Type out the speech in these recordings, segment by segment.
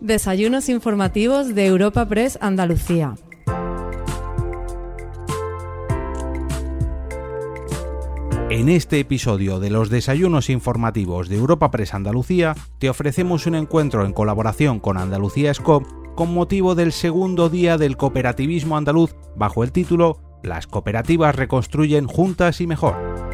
Desayunos informativos de Europa Press Andalucía. En este episodio de los desayunos informativos de Europa Press Andalucía te ofrecemos un encuentro en colaboración con Andalucía Scop con motivo del segundo día del cooperativismo andaluz bajo el título Las cooperativas reconstruyen juntas y mejor.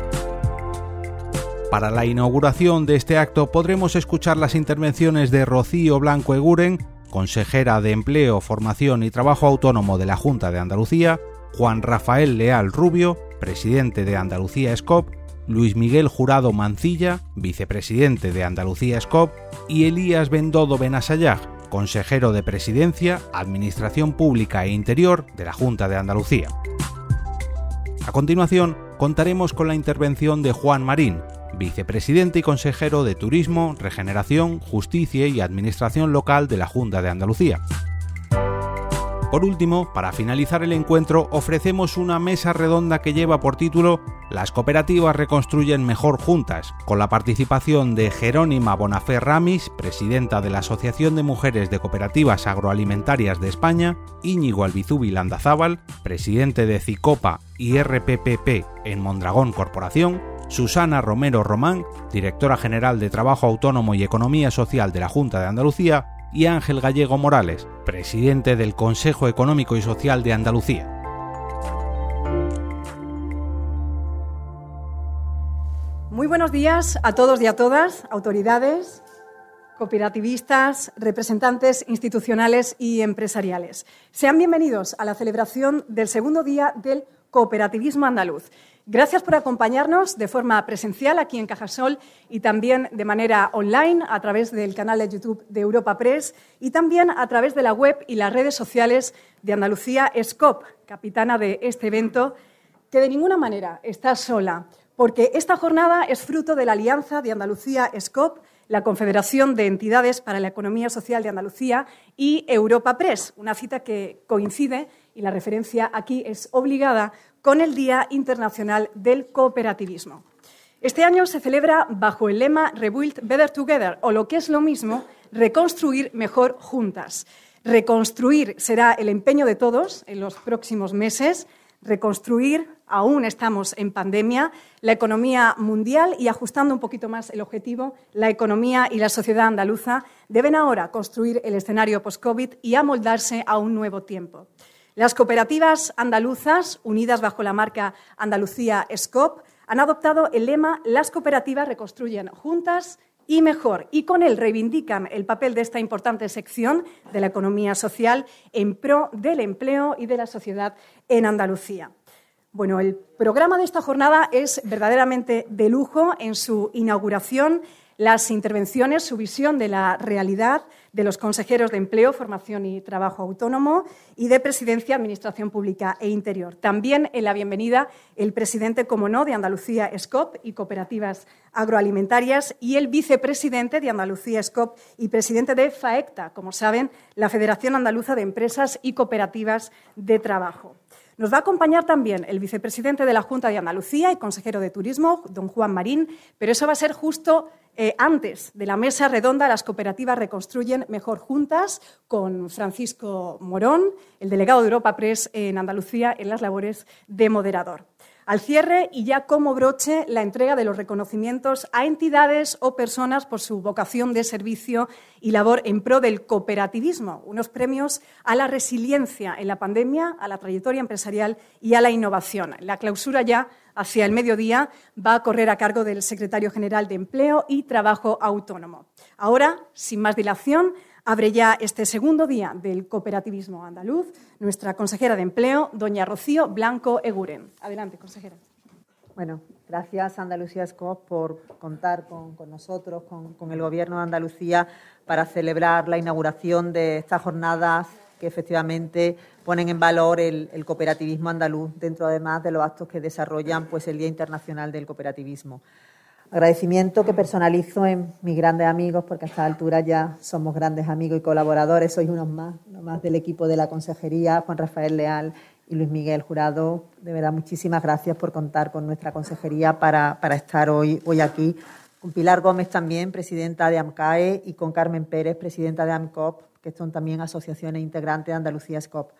Para la inauguración de este acto podremos escuchar las intervenciones de Rocío Blanco Eguren, consejera de Empleo, Formación y Trabajo Autónomo de la Junta de Andalucía, Juan Rafael Leal Rubio, presidente de Andalucía SCOP, Luis Miguel Jurado Mancilla, vicepresidente de Andalucía SCOP, y Elías Bendodo Benasayag, consejero de Presidencia, Administración Pública e Interior de la Junta de Andalucía. A continuación, contaremos con la intervención de Juan Marín, vicepresidente y consejero de Turismo, Regeneración, Justicia y Administración Local de la Junta de Andalucía. Por último, para finalizar el encuentro, ofrecemos una mesa redonda que lleva por título Las cooperativas reconstruyen mejor juntas, con la participación de Jerónima Bonafé Ramis, presidenta de la Asociación de Mujeres de Cooperativas Agroalimentarias de España, Íñigo Albizubi Landazábal, presidente de CICOPA y RPPP en Mondragón Corporación, Susana Romero Román, directora general de Trabajo Autónomo y Economía Social de la Junta de Andalucía, y Ángel Gallego Morales, presidente del Consejo Económico y Social de Andalucía. Muy buenos días a todos y a todas, autoridades, cooperativistas, representantes institucionales y empresariales. Sean bienvenidos a la celebración del segundo día del cooperativismo andaluz. Gracias por acompañarnos de forma presencial aquí en Cajasol y también de manera online a través del canal de YouTube de Europa Press y también a través de la web y las redes sociales de Andalucía SCOP, capitana de este evento, que de ninguna manera está sola, porque esta jornada es fruto de la alianza de Andalucía SCOP, la Confederación de Entidades para la Economía Social de Andalucía y Europa Press, una cita que coincide y la referencia aquí es obligada con el Día Internacional del Cooperativismo. Este año se celebra bajo el lema Rebuild Better Together, o lo que es lo mismo, reconstruir mejor juntas. Reconstruir será el empeño de todos en los próximos meses. Reconstruir, aún estamos en pandemia, la economía mundial y ajustando un poquito más el objetivo, la economía y la sociedad andaluza deben ahora construir el escenario post-COVID y amoldarse a un nuevo tiempo. Las cooperativas andaluzas, unidas bajo la marca Andalucía SCOP, han adoptado el lema Las cooperativas reconstruyen juntas y mejor, y con él reivindican el papel de esta importante sección de la economía social en pro del empleo y de la sociedad en Andalucía. Bueno, el programa de esta jornada es verdaderamente de lujo en su inauguración las intervenciones, su visión de la realidad de los consejeros de Empleo, Formación y Trabajo Autónomo y de Presidencia, Administración Pública e Interior. También en la bienvenida el presidente, como no, de Andalucía SCOP y Cooperativas Agroalimentarias y el vicepresidente de Andalucía SCOP y presidente de FAECTA, como saben, la Federación Andaluza de Empresas y Cooperativas de Trabajo. Nos va a acompañar también el vicepresidente de la Junta de Andalucía y consejero de Turismo, don Juan Marín, pero eso va a ser justo eh, antes de la mesa redonda Las cooperativas reconstruyen mejor juntas con Francisco Morón, el delegado de Europa Press en Andalucía en las labores de moderador. Al cierre y ya como broche, la entrega de los reconocimientos a entidades o personas por su vocación de servicio y labor en pro del cooperativismo, unos premios a la resiliencia en la pandemia, a la trayectoria empresarial y a la innovación. La clausura ya hacia el mediodía va a correr a cargo del secretario general de Empleo y Trabajo Autónomo. Ahora, sin más dilación, abre ya este segundo día del cooperativismo andaluz nuestra consejera de Empleo, doña Rocío Blanco Eguren. Adelante, consejera. Bueno, gracias Andalucía SCOP por contar con, nosotros, con, el Gobierno de Andalucía, para celebrar la inauguración de estas jornadas que efectivamente ponen en valor el, el, cooperativismo andaluz dentro además de los actos que desarrollan pues el Día Internacional del Cooperativismo. Agradecimiento que personalizo en mis grandes amigos, porque a esta altura ya somos grandes amigos y colaboradores, sois unos más, uno más del equipo de la Consejería, Juan Rafael Leal y Luis Miguel Jurado. De verdad, muchísimas gracias por contar con nuestra Consejería para, para estar hoy, hoy aquí. Con Pilar Gómez también, presidenta de AMCAE, y con Carmen Pérez, presidenta de AMCOP, que son también asociaciones integrantes de Andalucía SCOP.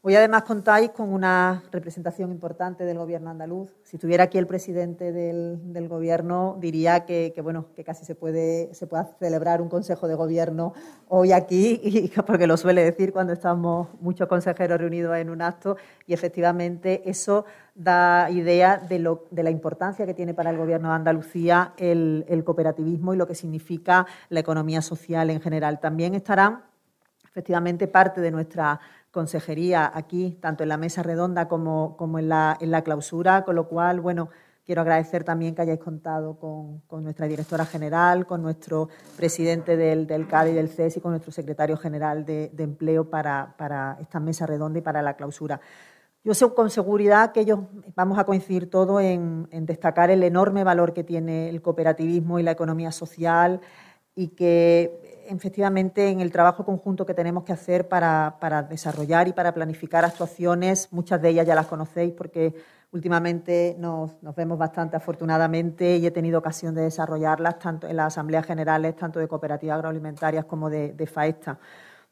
Hoy además contáis con una representación importante del Gobierno andaluz. Si estuviera aquí el presidente del, Gobierno, diría que, bueno, que casi se puede, se puede celebrar un Consejo de Gobierno hoy aquí, porque lo suele decir cuando estamos muchos consejeros reunidos en un acto, y efectivamente eso da idea de, lo, de la importancia que tiene para el Gobierno de Andalucía el, el cooperativismo y lo que significa la economía social en general. También estarán efectivamente parte de nuestra consejería aquí, tanto en la mesa redonda como, como en, la, en, la, clausura, con lo cual, bueno, quiero agradecer también que hayáis contado con, con nuestra directora general, con nuestro presidente del, del CAD y del CES y con nuestro secretario general de, de Empleo para, para, esta mesa redonda y para la clausura. Yo sé con seguridad que ellos vamos a coincidir todos en, en destacar el enorme valor que tiene el cooperativismo y la economía social y que efectivamente en el trabajo conjunto que tenemos que hacer para, desarrollar y para planificar actuaciones, muchas de ellas ya las conocéis porque últimamente nos, vemos bastante afortunadamente y he tenido ocasión de desarrollarlas tanto en las asambleas generales, tanto de cooperativas agroalimentarias como de, de FAESTA.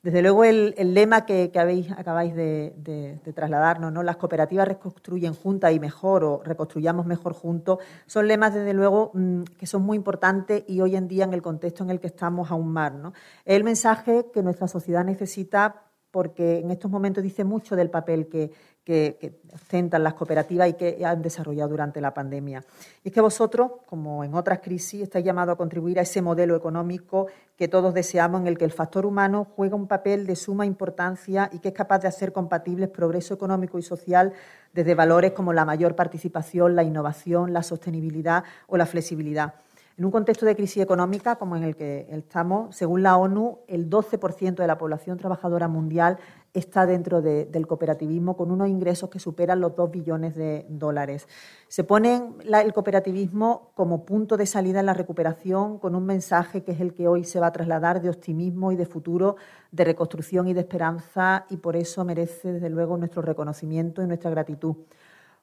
Desde luego, el, lema que, acabáis de, trasladarnos, ¿no? las cooperativas reconstruyen juntas y mejor o reconstruyamos mejor juntos, son lemas, desde luego, mm, que son muy importantes y hoy en día, en el contexto en el que estamos, aún más. ¿no? Es el mensaje que nuestra sociedad necesita porque en estos momentos dice mucho del papel que, que, ostentan las cooperativas y que han desarrollado durante la pandemia. Y es que vosotros, como en otras crisis, estáis llamados a contribuir a ese modelo económico que todos deseamos, en el que el factor humano juega un papel de suma importancia y que es capaz de hacer compatibles progreso económico y social desde valores como la mayor participación, la innovación, la sostenibilidad o la flexibilidad. En un contexto de crisis económica como en el que estamos, según la ONU, el 12% de la población trabajadora mundial está dentro del cooperativismo con unos ingresos que superan los 2 billones de dólares. Se pone el cooperativismo como punto de salida en la recuperación con un mensaje que es el que hoy se va a trasladar de optimismo y de futuro, de reconstrucción y de esperanza y por eso merece desde luego nuestro reconocimiento y nuestra gratitud.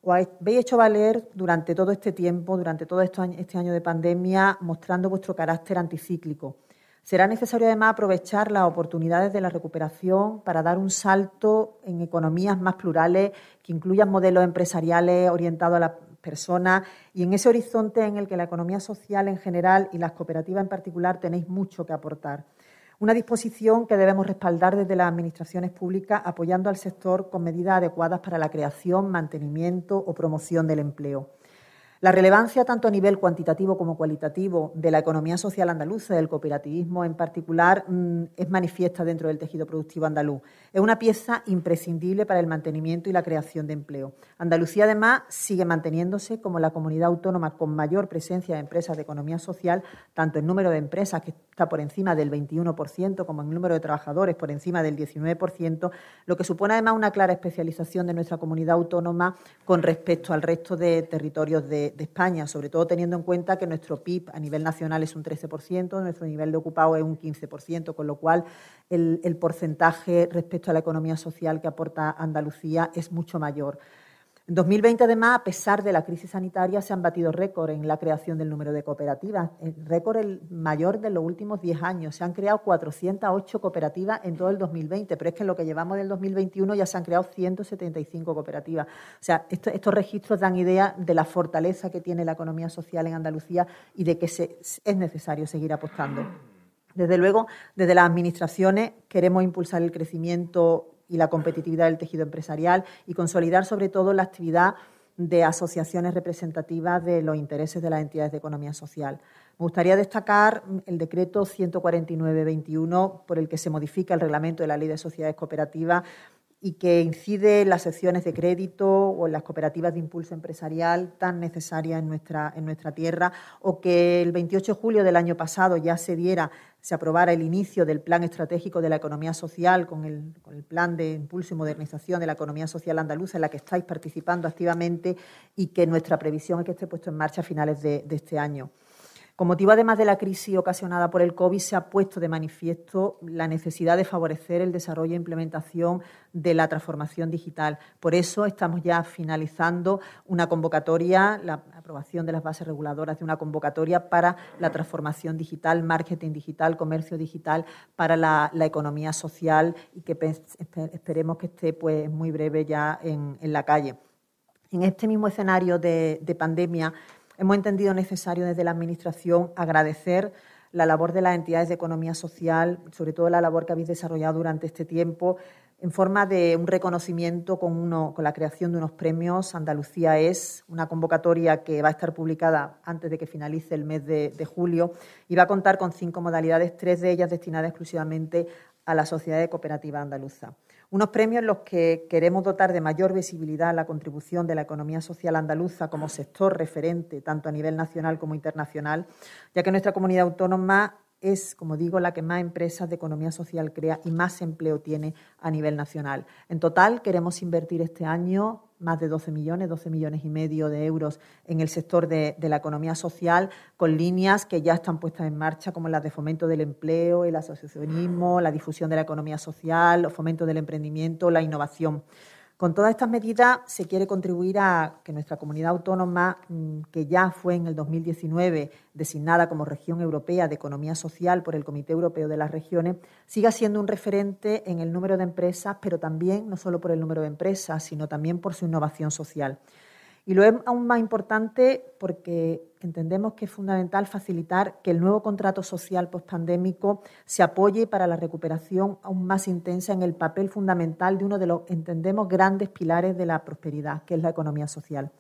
Os habéis hecho valer durante todo este tiempo, durante todo este año de pandemia, mostrando vuestro carácter anticíclico Será necesario además aprovechar las oportunidades de la recuperación para dar un salto en economías más plurales que incluyan modelos empresariales orientados a las personas y en ese horizonte en el que la economía social en general y las cooperativas en particular tenéis mucho que aportar. Una disposición que debemos respaldar desde las administraciones públicas apoyando al sector con medidas adecuadas para la creación, mantenimiento o promoción del empleo. La relevancia, tanto a nivel cuantitativo como cualitativo, de la economía social andaluza, del cooperativismo en particular, mm, es manifiesta dentro del tejido productivo andaluz. Es una pieza imprescindible para el mantenimiento y la creación de empleo. Andalucía, además, sigue manteniéndose como la comunidad autónoma con mayor presencia de empresas de economía social, tanto en número de empresas, que está por encima del 21%, como en número de trabajadores, por encima del 19%, lo que supone además una clara especialización de nuestra comunidad autónoma con respecto al resto de territorios de, de, España, sobre todo teniendo en cuenta que nuestro PIB a nivel nacional es un 13%, nuestro nivel de ocupado es un 15%, con lo cual el, el porcentaje respecto a la economía social que aporta Andalucía es mucho mayor. En 2020, además, a pesar de la crisis sanitaria, se han batido récord en la creación del número de cooperativas, el récord el mayor de los últimos 10 años. Se han creado 408 cooperativas en todo el 2020, pero es que en lo que llevamos del 2021 ya se han creado 175 cooperativas. O sea, estos registros dan idea de la fortaleza que tiene la economía social en Andalucía y de que es necesario seguir apostando. Desde luego, desde las administraciones queremos impulsar el crecimiento y la competitividad del tejido empresarial y consolidar sobre todo la actividad de asociaciones representativas de los intereses de las entidades de economía social. Me gustaría destacar el decreto 149-21 por el que se modifica el reglamento de la Ley de Sociedades Cooperativas y que incide en las secciones de crédito o en las cooperativas de impulso empresarial tan necesarias en nuestra, en nuestra tierra, o que el 28 de julio del año pasado ya se diera se aprobara el inicio del Plan Estratégico de la Economía Social con el, Plan de Impulso y Modernización de la Economía Social Andaluza, en la que estáis participando activamente y que nuestra previsión es que esté puesto en marcha a finales de, este año. Con motivo, además de la crisis ocasionada por el COVID, se ha puesto de manifiesto la necesidad de favorecer el desarrollo e implementación de la transformación digital. Por eso estamos ya finalizando una convocatoria, la aprobación de las bases reguladoras de una convocatoria para la transformación digital, marketing digital, comercio digital para la, economía social y que esperemos que esté pues, muy breve ya en, la calle. En este mismo escenario de, de pandemia, hemos entendido necesario desde la Administración agradecer la labor de las entidades de economía social, sobre todo la labor que habéis desarrollado durante este tiempo, en forma de un reconocimiento con, la creación de unos premios. Andalucía es una convocatoria que va a estar publicada antes de que finalice el mes de, de julio y va a contar con cinco modalidades, tres de ellas destinadas exclusivamente a la sociedad de cooperativa andaluza. Unos premios en los que queremos dotar de mayor visibilidad a la contribución de la economía social andaluza como sector referente tanto a nivel nacional como internacional, ya que nuestra comunidad autónoma es, como digo, la que más empresas de economía social crea y más empleo tiene a nivel nacional. En total, queremos invertir este año más de 12 millones, 12 millones y medio de euros en el sector de, la economía social, con líneas que ya están puestas en marcha, como las de fomento del empleo, el asociacionismo, la difusión de la economía social, el fomento del emprendimiento, la innovación. Con todas estas medidas se quiere contribuir a que nuestra comunidad autónoma, mm, que ya fue en el 2019 designada como región europea de economía social por el Comité Europeo de las Regiones, siga siendo un referente en el número de empresas, pero también no solo por el número de empresas, sino también por su innovación social. Y lo es aún más importante porque entendemos que es fundamental facilitar que el nuevo contrato social postpandémico se apoye para la recuperación aún más intensa en el papel fundamental de uno de los, entendemos, grandes pilares de la prosperidad, que es la economía social.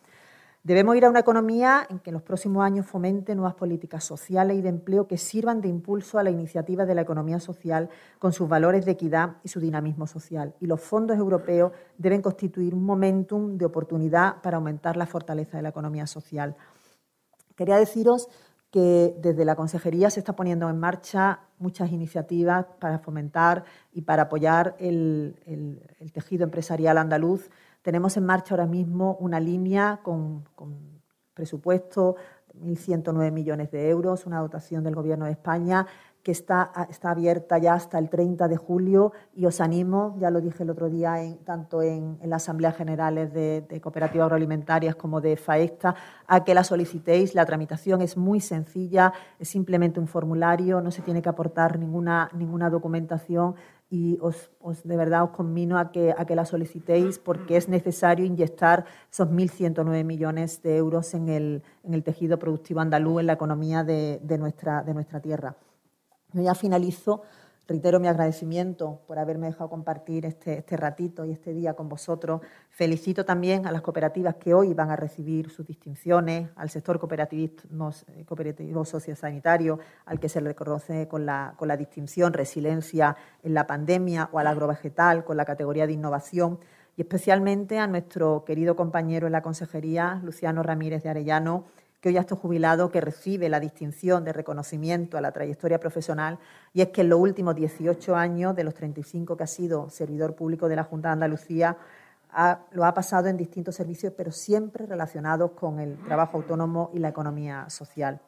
Debemos ir a una economía en que en los próximos años fomente nuevas políticas sociales y de empleo que sirvan de impulso a la iniciativa de la economía social con sus valores de equidad y su dinamismo social. Y los fondos europeos deben constituir un momentum de oportunidad para aumentar la fortaleza de la economía social. Quería deciros que desde la Consejería se está poniendo en marcha muchas iniciativas para fomentar y para apoyar el, el tejido empresarial andaluz tenemos en marcha ahora mismo una línea con, presupuesto de 1.109 millones de euros, una dotación del Gobierno de España que está, está, abierta ya hasta el 30 de julio y os animo, ya lo dije el otro día, tanto en, las asambleas generales de, cooperativas agroalimentarias como de FAESTA, a que la solicitéis. La tramitación es muy sencilla, es simplemente un formulario, no se tiene que aportar ninguna, ninguna documentación y os, de verdad os conmino a que, a que la solicitéis porque es necesario inyectar esos 1.109 millones de euros en el, en el tejido productivo andaluz, en la economía de, de, nuestra, de nuestra tierra. Yo ya finalizo Reitero mi agradecimiento por haberme dejado compartir este, este, ratito y este día con vosotros. Felicito también a las cooperativas que hoy van a recibir sus distinciones, al sector cooperativo sociosanitario, al que se le reconoce con la, con la distinción resiliencia en la pandemia, o al agrovegetal con la categoría de innovación, y especialmente a nuestro querido compañero en la consejería, Luciano Ramírez de Arellano, que hoy ha estado jubilado, que recibe la distinción de reconocimiento a la trayectoria profesional, y es que en los últimos 18 años, de los 35 que ha sido servidor público de la Junta de Andalucía, lo ha pasado en distintos servicios, pero siempre relacionados con el trabajo autónomo y la economía social.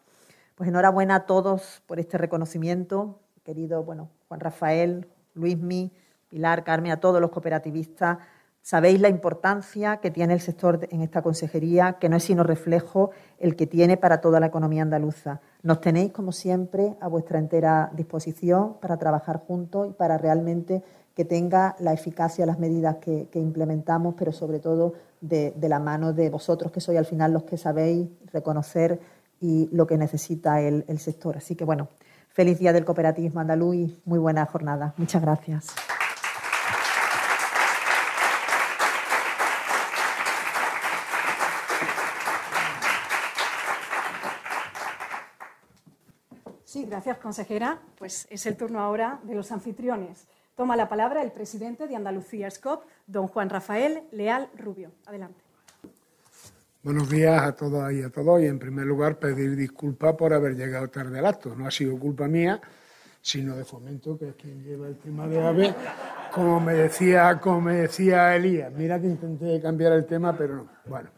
Pues enhorabuena a todos por este reconocimiento, querido bueno, Juan Rafael, Luismi, Pilar, Carmen, a todos los cooperativistas Sabéis la importancia que tiene el sector en esta consejería, que no es sino reflejo el que tiene para toda la economía andaluza. Nos tenéis, como siempre, a vuestra entera disposición para trabajar juntos y para realmente que tenga la eficacia las medidas que, implementamos, pero sobre todo de, la mano de vosotros, que sois al final los que sabéis reconocer y lo que necesita el, el sector. Así que, bueno, feliz día del cooperativismo andaluz y muy buena jornada. Muchas gracias. Consejera. Pues es el turno ahora de los anfitriones. Toma la palabra el presidente de Andalucía SCOP, don Juan Rafael Leal Rubio. Adelante. Buenos días a todas y a todos. Y en primer lugar, pedir disculpas por haber llegado tarde al acto. No ha sido culpa mía, sino de Fomento, que es quien lleva el tema de AVE. Como me decía, como me decía Elías, mira que intenté cambiar el tema, pero no. Bueno,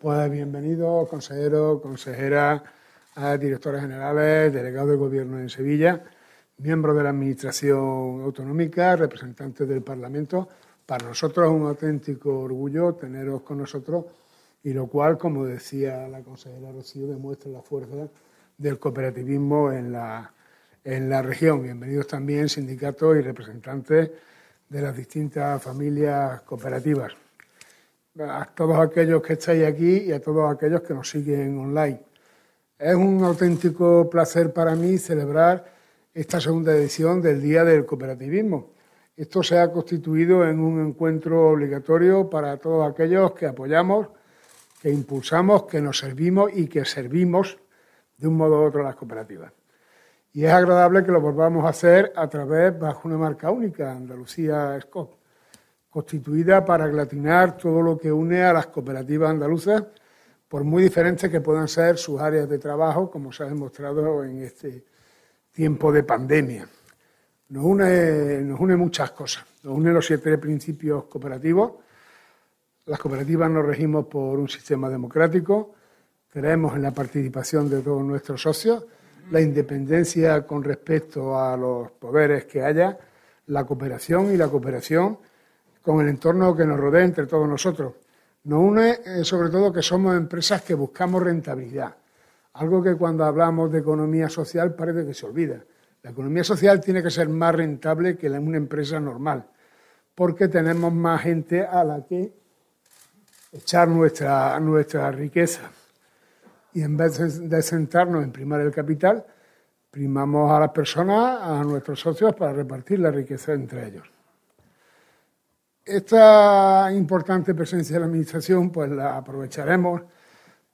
pues bienvenido, consejero, consejera directores generales, delegados de gobierno en Sevilla, miembros de la Administración Autonómica, representantes del Parlamento. Para nosotros es un auténtico orgullo teneros con nosotros y lo cual, como decía la consejera Rocío, demuestra la fuerza del cooperativismo en la, en la región. Bienvenidos también sindicatos y representantes de las distintas familias cooperativas. A todos aquellos que estáis aquí y a todos aquellos que nos siguen online. Es un auténtico placer para mí celebrar esta segunda edición del Día del Cooperativismo. Esto se ha constituido en un encuentro obligatorio para todos aquellos que apoyamos, que impulsamos, que nos servimos y que servimos de un modo u otro a las cooperativas. Y es agradable que lo volvamos a hacer a través, bajo una marca única, Andalucía Scott, constituida para aglutinar todo lo que une a las cooperativas andaluzas, por muy diferentes que puedan ser sus áreas de trabajo, como se ha demostrado en este tiempo de pandemia. Nos une, muchas cosas. Nos une los siete principios cooperativos. Las cooperativas nos regimos por un sistema democrático. Creemos en la participación de todos nuestros socios la independencia con respecto a los poderes que haya, la cooperación y la cooperación con el entorno que nos rodea entre todos nosotros. Nos une eh, sobre todo que somos empresas que buscamos rentabilidad, algo que cuando hablamos de economía social parece que se olvida. La economía social tiene que ser más rentable que una empresa normal, porque tenemos más gente a la que echar nuestra, nuestra riqueza y en vez de sentarnos en primar el capital, primamos a las personas, a nuestros socios, para repartir la riqueza entre ellos. Esta importante presencia de la Administración pues la aprovecharemos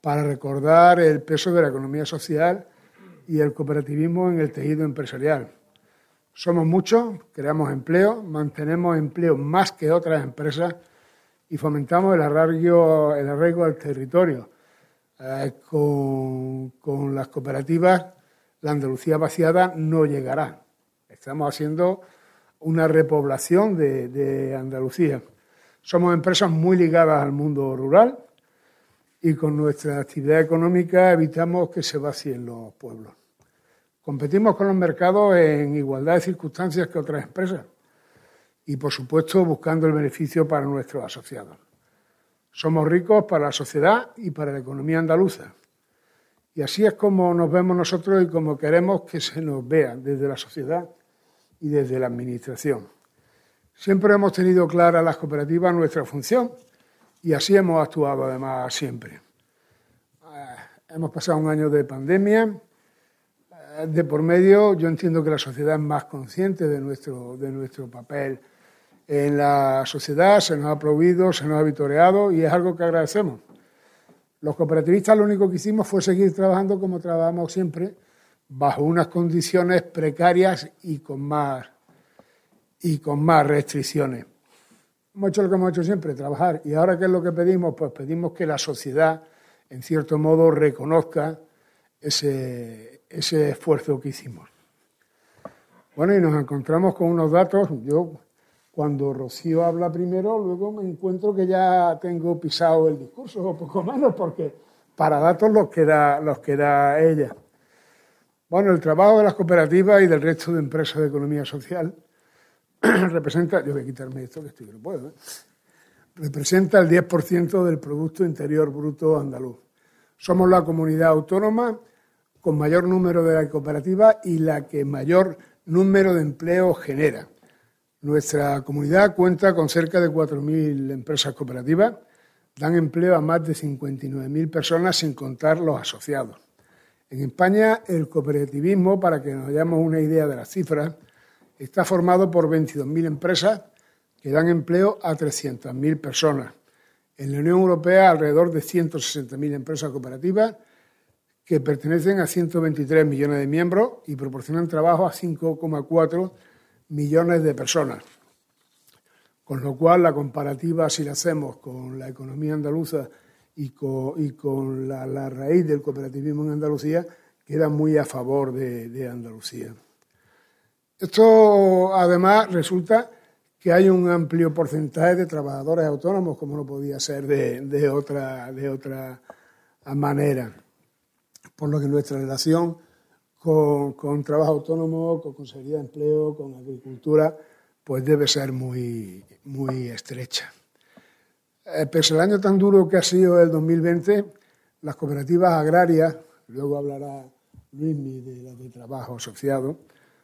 para recordar el peso de la economía social y el cooperativismo en el tejido empresarial. Somos muchos, creamos empleo, mantenemos empleo más que otras empresas y fomentamos el arraigo, el arraigo al territorio, eh, con, las cooperativas, la Andalucía vaciada no llegará. Estamos haciendo una repoblación de, Andalucía. Somos empresas muy ligadas al mundo rural y con nuestra actividad económica evitamos que se vacíen los pueblos. Competimos con los mercados en igualdad de circunstancias que otras empresas y, por supuesto, buscando el beneficio para nuestros asociados. Somos ricos para la sociedad y para la economía andaluza. Y así es como nos vemos nosotros y como queremos que se nos vea desde la sociedad y desde la Administración. Siempre hemos tenido clara las cooperativas nuestra función y así hemos actuado además siempre. Eh, hemos pasado un año de pandemia. Eh, de por medio, yo entiendo que la sociedad es más consciente de nuestro, de nuestro papel en la sociedad, se nos ha aplaudido, se nos ha vitoreado y es algo que agradecemos. Los cooperativistas lo único que hicimos fue seguir trabajando como trabajamos siempre, bajo unas condiciones precarias y con más, y con más restricciones. Hemos hecho lo que hemos hecho siempre, trabajar. ¿Y ahora qué es lo que pedimos? Pues pedimos que la sociedad, en cierto modo, reconozca ese, ese esfuerzo que hicimos. Bueno, y nos encontramos con unos datos, yo cuando Rocío habla primero, luego me encuentro que ya tengo pisado el discurso, o poco menos, porque para datos los que da, los que da ella. Bueno, el trabajo de las cooperativas y del resto de empresas de economía social representa, yo voy a quitarme esto que estoy que no puedo, ¿eh? representa el 10% del Producto Interior Bruto andaluz. Somos la comunidad autónoma con mayor número de cooperativas y la que mayor número de empleo genera. Nuestra comunidad cuenta con cerca de 4.000 empresas cooperativas, dan empleo a más de 59.000 personas sin contar los asociados. En España, el cooperativismo, para que nos hayamos una idea de las cifras, está formado por 22.000 empresas que dan empleo a 300.000 personas. En la Unión Europea, alrededor de 160.000 empresas cooperativas que pertenecen a 123 millones de miembros y proporcionan trabajo a 5,4 millones de personas. Con lo cual, la comparativa, si la hacemos con la economía andaluza y con, la, raíz del cooperativismo en Andalucía, queda muy a favor de, Andalucía. Esto, además, resulta que hay un amplio porcentaje de trabajadores autónomos, como no podía ser de, otra, de otra manera. por lo que nuestra relación con, trabajo autónomo, con consejería de empleo, con agricultura, pues debe ser muy, muy estrecha. Eh, pese al año tan duro que ha sido el 2020, las cooperativas agrarias, luego hablará Luismi de las de trabajo asociado,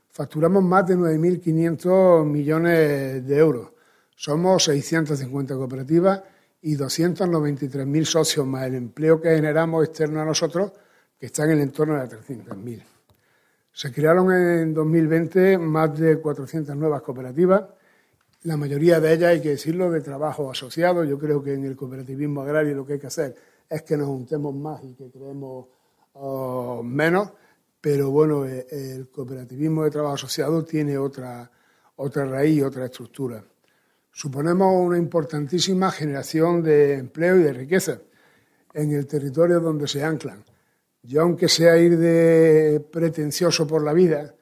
facturamos más de 9.500 millones de euros. Somos 650 cooperativas y 293.000 socios más el empleo que generamos externo a nosotros, que está en el entorno de las 300.000. Se crearon en 2020 más de 400 nuevas cooperativas, la mayoría de ellas, hay que decirlo, de trabajo asociado. Yo creo que en el cooperativismo agrario lo que hay que hacer es que nos juntemos más y que creemos oh, menos, pero bueno, eh, el cooperativismo de trabajo asociado tiene otra, otra raíz, otra estructura. Suponemos una importantísima generación de empleo y de riqueza en el territorio donde se anclan. Yo, aunque sea ir de pretencioso por la vida,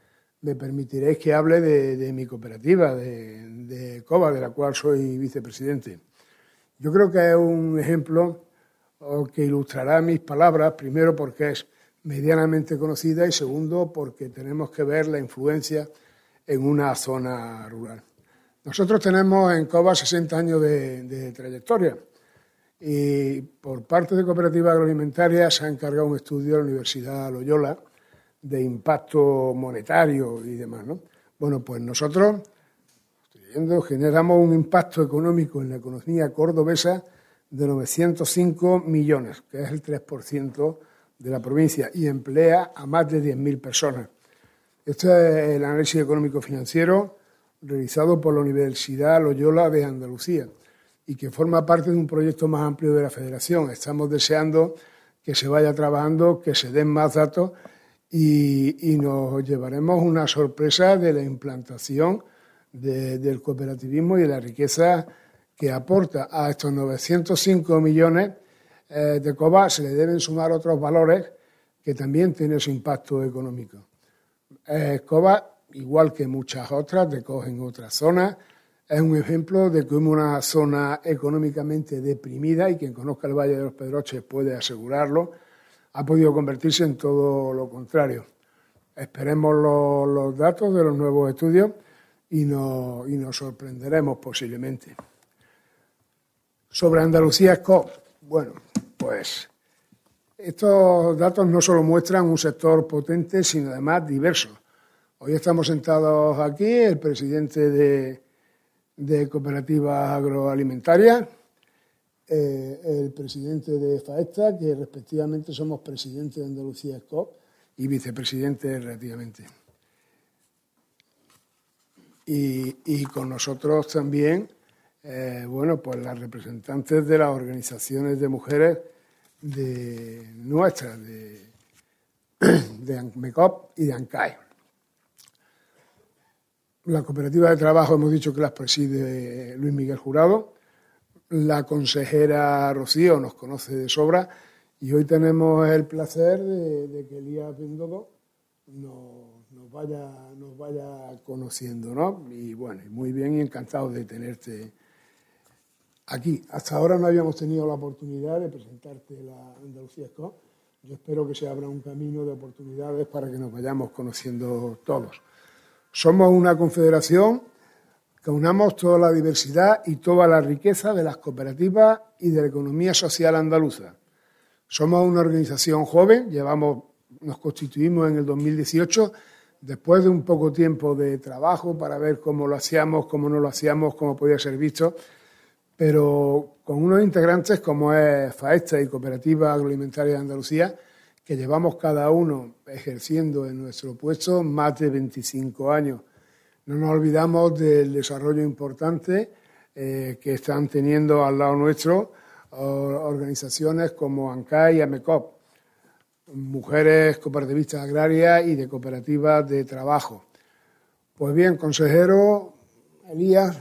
me permitiréis que hable de, mi cooperativa, de, de, COBA, de la cual soy vicepresidente. Yo creo que es un ejemplo que ilustrará mis palabras, primero porque es medianamente conocida y segundo porque tenemos que ver la influencia en una zona rural. Nosotros tenemos en COBA 60 años de trayectoria y por parte de Cooperativa Agroalimentaria se ha encargado un estudio de la Universidad Loyola de impacto monetario y demás. ¿no? Bueno, pues nosotros generamos un impacto económico en la economía cordobesa de 905 millones, que es el 3% de la provincia, y emplea a más de 10.000 personas. Este es el análisis económico financiero realizado por la Universidad Loyola de Andalucía y que forma parte de un proyecto más amplio de la Federación. Estamos deseando que se vaya trabajando, que se den más datos y, nos llevaremos una sorpresa de la implantación del cooperativismo y de la riqueza que aporta a estos 905 millones eh, de COBA se le deben sumar otros valores que también tienen su impacto económico. Eh, COBA, igual que muchas otras, recogen otras zonas, es un ejemplo de cómo una zona económicamente deprimida, y quien conozca el Valle de los Pedroches puede asegurarlo, ha podido convertirse en todo lo contrario. Esperemos los, datos de los nuevos estudios y, nos sorprenderemos posiblemente. Sobre Andalucía bueno, pues estos datos no solo muestran un sector potente, sino además diverso. Hoy estamos sentados aquí, el presidente de, de Cooperativas Agroalimentarias, eh, el presidente de FAESTA, que respectivamente somos presidente de Andalucía SCOP y vicepresidente relativamente. Y, con nosotros también, eh, bueno, pues las representantes de las organizaciones de mujeres de nuestras, de, de y de ANCAE. La cooperativa de trabajo hemos dicho que las preside Luis Miguel Jurado. La consejera Rocío nos conoce de sobra y hoy tenemos el placer de, que Elías Bendodo nos, vaya, nos vaya conociendo, ¿no? Y bueno, muy bien y encantado de tenerte aquí. Hasta ahora no habíamos tenido la oportunidad de presentarte la Andalucía Esco. Yo espero que se abra un camino de oportunidades para que nos vayamos conociendo todos. Somos una confederación que unamos toda la diversidad y toda la riqueza de las cooperativas y de la economía social andaluza. Somos una organización joven, llevamos, nos constituimos en el 2018, después de un poco tiempo de trabajo para ver cómo lo hacíamos, cómo no lo hacíamos, cómo podía ser visto, pero con unos integrantes como es FAESTA y Cooperativa Agroalimentaria de Andalucía, que llevamos cada uno ejerciendo en nuestro puesto más de 25 años. No nos olvidamos del desarrollo importante eh, que están teniendo al lado nuestro organizaciones como ANCAI y AMECOP, mujeres cooperativistas agrarias y de cooperativas de trabajo. Pues bien, consejero Elías,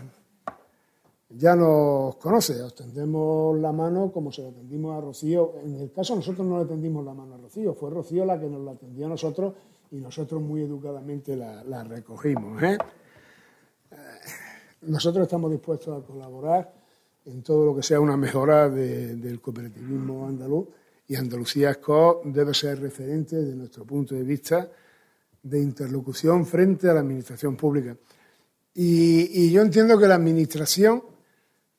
ya nos conoce, os tendemos la mano como se la tendimos a Rocío. En el caso nosotros no le tendimos la mano a Rocío, fue Rocío la que nos la tendió a nosotros y nosotros muy educadamente la, recogimos. ¿eh? Eh, nosotros estamos dispuestos a colaborar en todo lo que sea una mejora del cooperativismo andaluz y Andalucía ESCO debe ser referente desde nuestro punto de vista de interlocución frente a la Administración pública. Y, yo entiendo que la Administración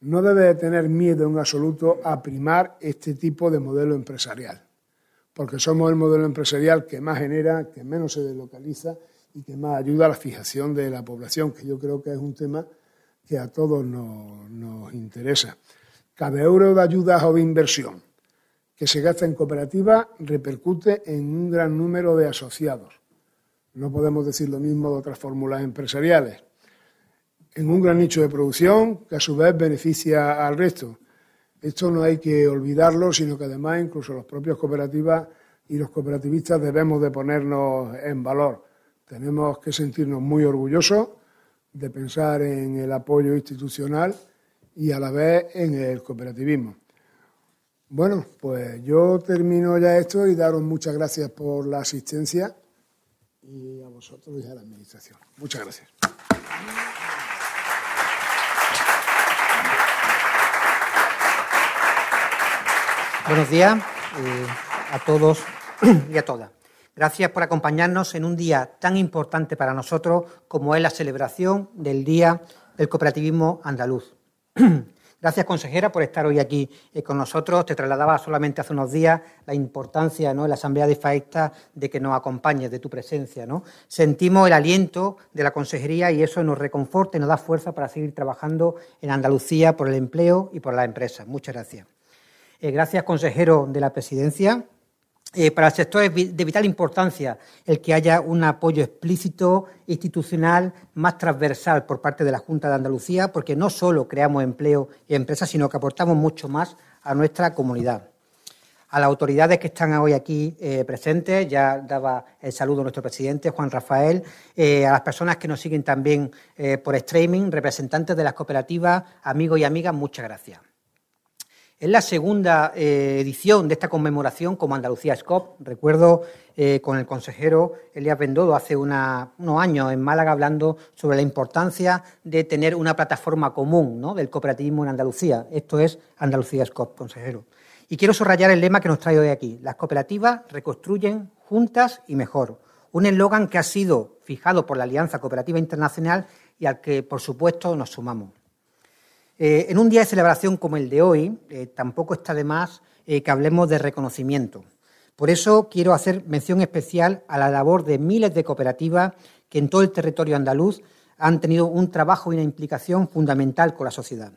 no debe tener miedo en absoluto a primar este tipo de modelo empresarial, porque somos el modelo empresarial que más genera, que menos se deslocaliza y que más ayuda a la fijación de la población, que yo creo que es un tema que a todos nos, interesa. Cada euro de ayudas o de inversión que se gasta en cooperativa repercute en un gran número de asociados. No podemos decir lo mismo de otras fórmulas empresariales. En un gran nicho de producción que a su vez beneficia al resto. Esto no hay que olvidarlo, sino que además incluso los propios cooperativas y los cooperativistas debemos de ponernos en valor. Tenemos que sentirnos muy orgullosos de pensar en el apoyo institucional y a la vez en el cooperativismo. Bueno, pues yo termino ya esto y daros muchas gracias por la asistencia y a vosotros y a la Administración. Muchas gracias. Buenos días eh, a todos y a todas. Gracias por acompañarnos en un día tan importante para nosotros como es la celebración del Día del Cooperativismo Andaluz. Gracias, consejera, por estar hoy aquí eh, con nosotros. Te trasladaba solamente hace unos días la importancia ¿no? en la Asamblea de FAESTA de que nos acompañes, de tu presencia. Sentimos el aliento de la consejería y eso nos reconforta y nos da fuerza para seguir trabajando en Andalucía por el empleo y por las empresas. Muchas gracias. Eh, gracias, consejero de la presidencia. Eh, para el sector es de vital importancia el que haya un apoyo explícito, institucional, más transversal por parte de la Junta de Andalucía, porque no solo creamos empleo y empresas, sino que aportamos mucho más a nuestra comunidad. A las autoridades que están hoy aquí eh, presentes, ya daba el saludo a nuestro presidente, Juan Rafael, a las personas que nos siguen también por streaming, representantes de las cooperativas, amigos y amigas, muchas gracias. Es la segunda eh, edición de esta conmemoración como Andalucía SCOP. Recuerdo eh, con el consejero Elías Bendodo hace unos años en Málaga hablando sobre la importancia de tener una plataforma común ¿no? del cooperativismo en Andalucía. Esto es Andalucía SCOP, consejero. Y quiero subrayar el lema que nos trae hoy aquí. Las cooperativas reconstruyen juntas y mejor. Un eslogan que ha sido fijado por la Alianza Cooperativa Internacional y al que, por supuesto, nos sumamos. Eh, en un día de celebración como el de hoy, eh, tampoco está de más eh, que hablemos de reconocimiento. Por eso quiero hacer mención especial a la labor de miles de cooperativas que en todo el territorio andaluz han tenido un trabajo y una implicación fundamental con la sociedad.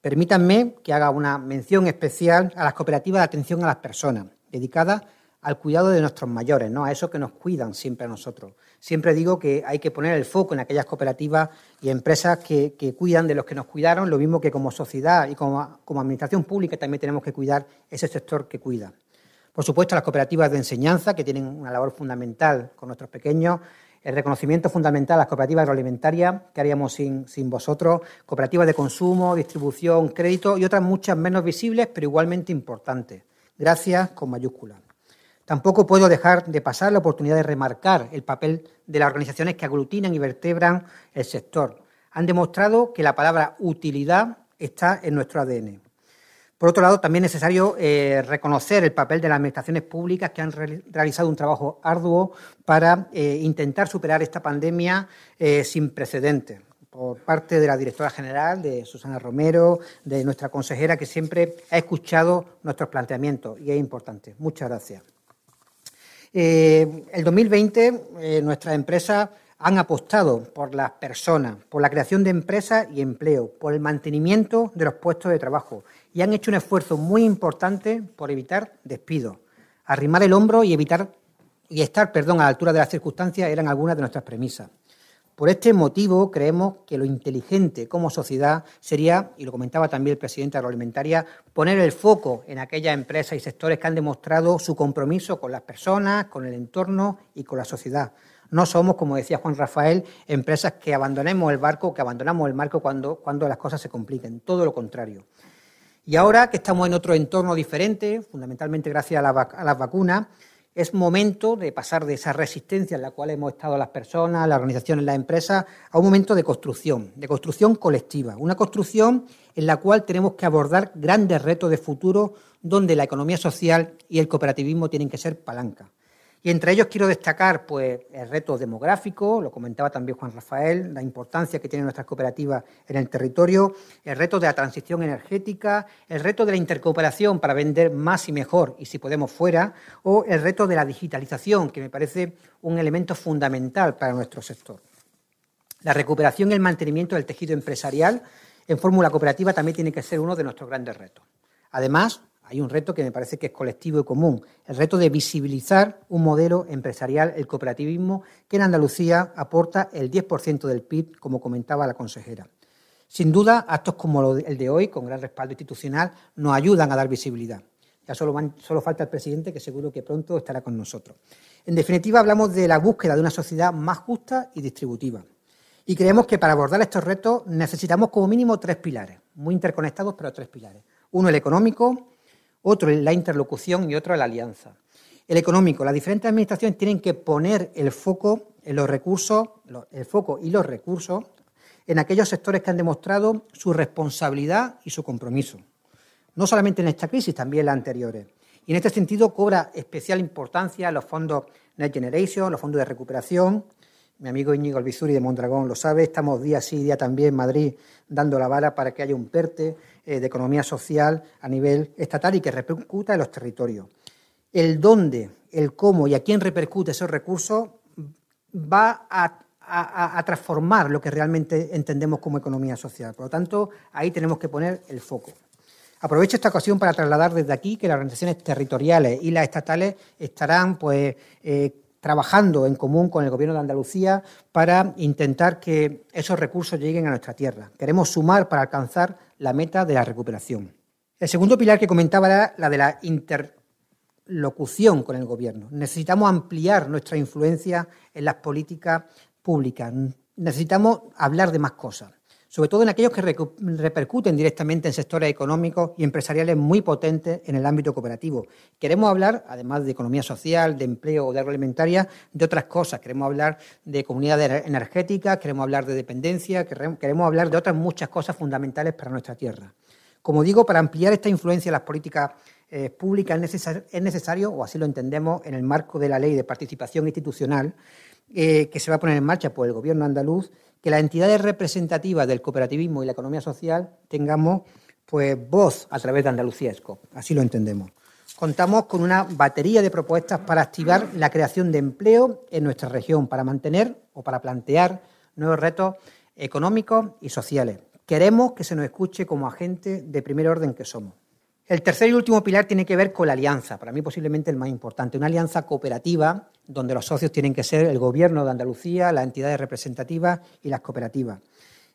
Permítanme que haga una mención especial a las cooperativas de atención a las personas, dedicadas al cuidado de nuestros mayores, ¿no? a eso que nos cuidan siempre a nosotros. Siempre digo que hay que poner el foco en aquellas cooperativas y empresas que, cuidan de los que nos cuidaron, lo mismo que como sociedad y como, administración pública también tenemos que cuidar ese sector que cuida. Por supuesto, las cooperativas de enseñanza, que tienen una labor fundamental con nuestros pequeños, el reconocimiento fundamental a las cooperativas agroalimentarias, que haríamos sin, sin, vosotros, cooperativas de consumo, distribución, crédito y otras muchas menos visibles, pero igualmente importantes. Gracias con mayúsculas. Tampoco puedo dejar de pasar la oportunidad de remarcar el papel de las organizaciones que aglutinan y vertebran el sector. Han demostrado que la palabra utilidad está en nuestro ADN. Por otro lado, también es necesario eh, reconocer el papel de las administraciones públicas que han realizado un trabajo arduo para eh, intentar superar esta pandemia eh, sin precedentes. Por parte de la directora general, de Susana Romero, de nuestra consejera, que siempre ha escuchado nuestros planteamientos y es importante. Muchas gracias. Eh, el 2020 eh, nuestras empresas han apostado por las personas, por la creación de empresas y empleo, por el mantenimiento de los puestos de trabajo y han hecho un esfuerzo muy importante por evitar despidos. Arrimar el hombro y evitar y estar, perdón, a la altura de las circunstancias eran algunas de nuestras premisas. Por este motivo, creemos que lo inteligente como sociedad sería, y lo comentaba también el presidente de Agroalimentaria, poner el foco en aquellas empresas y sectores que han demostrado su compromiso con las personas, con el entorno y con la sociedad. No somos, como decía Juan Rafael, empresas que abandonemos el barco, que abandonamos el marco cuando, cuando las cosas se compliquen, todo lo contrario. Y ahora que estamos en otro entorno diferente, fundamentalmente gracias a, a las vacunas, Es momento de pasar de esa resistencia en la cual hemos estado las personas, las organizaciones, las empresas, a un momento de construcción, de construcción colectiva. Una construcción en la cual tenemos que abordar grandes retos de futuro donde la economía social y el cooperativismo tienen que ser palanca. Y entre ellos quiero destacar pues, el reto demográfico, lo comentaba también Juan Rafael, la importancia que tienen nuestras cooperativas en el territorio, el reto de la transición energética, el reto de la intercooperación para vender más y mejor y si podemos fuera, o el reto de la digitalización, que me parece un elemento fundamental para nuestro sector. La recuperación y el mantenimiento del tejido empresarial en fórmula cooperativa también tiene que ser uno de nuestros grandes retos. Además, hay un reto que me parece que es colectivo y común, el reto de visibilizar un modelo empresarial, el cooperativismo, que en Andalucía aporta el 10% del PIB, como comentaba la consejera. Sin duda, actos como el de hoy, con gran respaldo institucional, nos ayudan a dar visibilidad. Ya solo, solo falta el presidente, que seguro que pronto estará con nosotros. En definitiva, hablamos de la búsqueda de una sociedad más justa y distributiva. Y creemos que para abordar estos retos necesitamos como mínimo tres pilares, muy interconectados, pero tres pilares. Uno, el económico, otro la interlocución y otro la alianza. El económico, las diferentes administraciones tienen que poner el foco en los recursos, el foco y los recursos en aquellos sectores que han demostrado su responsabilidad y su compromiso. No solamente en esta crisis, también en las anteriores. Y en este sentido cobra especial importancia los fondos Next Generation, los fondos de recuperación. Mi amigo Íñigo Albizuri de Mondragón lo sabe, estamos día sí, día también en Madrid dando la vara para que haya un PERTE eh, de economía social a nivel estatal y que repercuta en los territorios. El dónde, el cómo y a quién repercute esos recursos va a, transformar lo que realmente entendemos como economía social. Por lo tanto, ahí tenemos que poner el foco. Aprovecho esta ocasión para trasladar desde aquí que las organizaciones territoriales y las estatales estarán pues, eh, trabajando en común con el Gobierno de Andalucía para intentar que esos recursos lleguen a nuestra tierra. Queremos sumar para alcanzar la meta de la recuperación. El segundo pilar que comentaba era la de la interlocución con el Gobierno. Necesitamos ampliar nuestra influencia en las políticas públicas. Necesitamos hablar de más cosas sobre todo en aquellos que repercuten directamente en sectores económicos y empresariales muy potentes en el ámbito cooperativo. Queremos hablar, además de economía social, de empleo o de agroalimentaria, de otras cosas. Queremos hablar de comunidades energéticas, queremos hablar de dependencia, queremos hablar de otras muchas cosas fundamentales para nuestra tierra. Como digo, para ampliar esta influencia en las políticas eh, públicas es necesario, o así lo entendemos, en el marco de la Ley de Participación Institucional, eh, que se va a poner en marcha por el Gobierno andaluz, que las entidades representativas del cooperativismo y la economía social tengamos pues voz a través de Andalucía ESCO. Así lo entendemos. Contamos con una batería de propuestas para activar la creación de empleo en nuestra región, para mantener o para plantear nuevos retos económicos y sociales. Queremos que se nos escuche como agentes de primer orden que somos. El tercer y último pilar tiene que ver con la alianza, para mí posiblemente el más importante, una alianza cooperativa donde los socios tienen que ser el Gobierno de Andalucía, las entidades representativas y las cooperativas.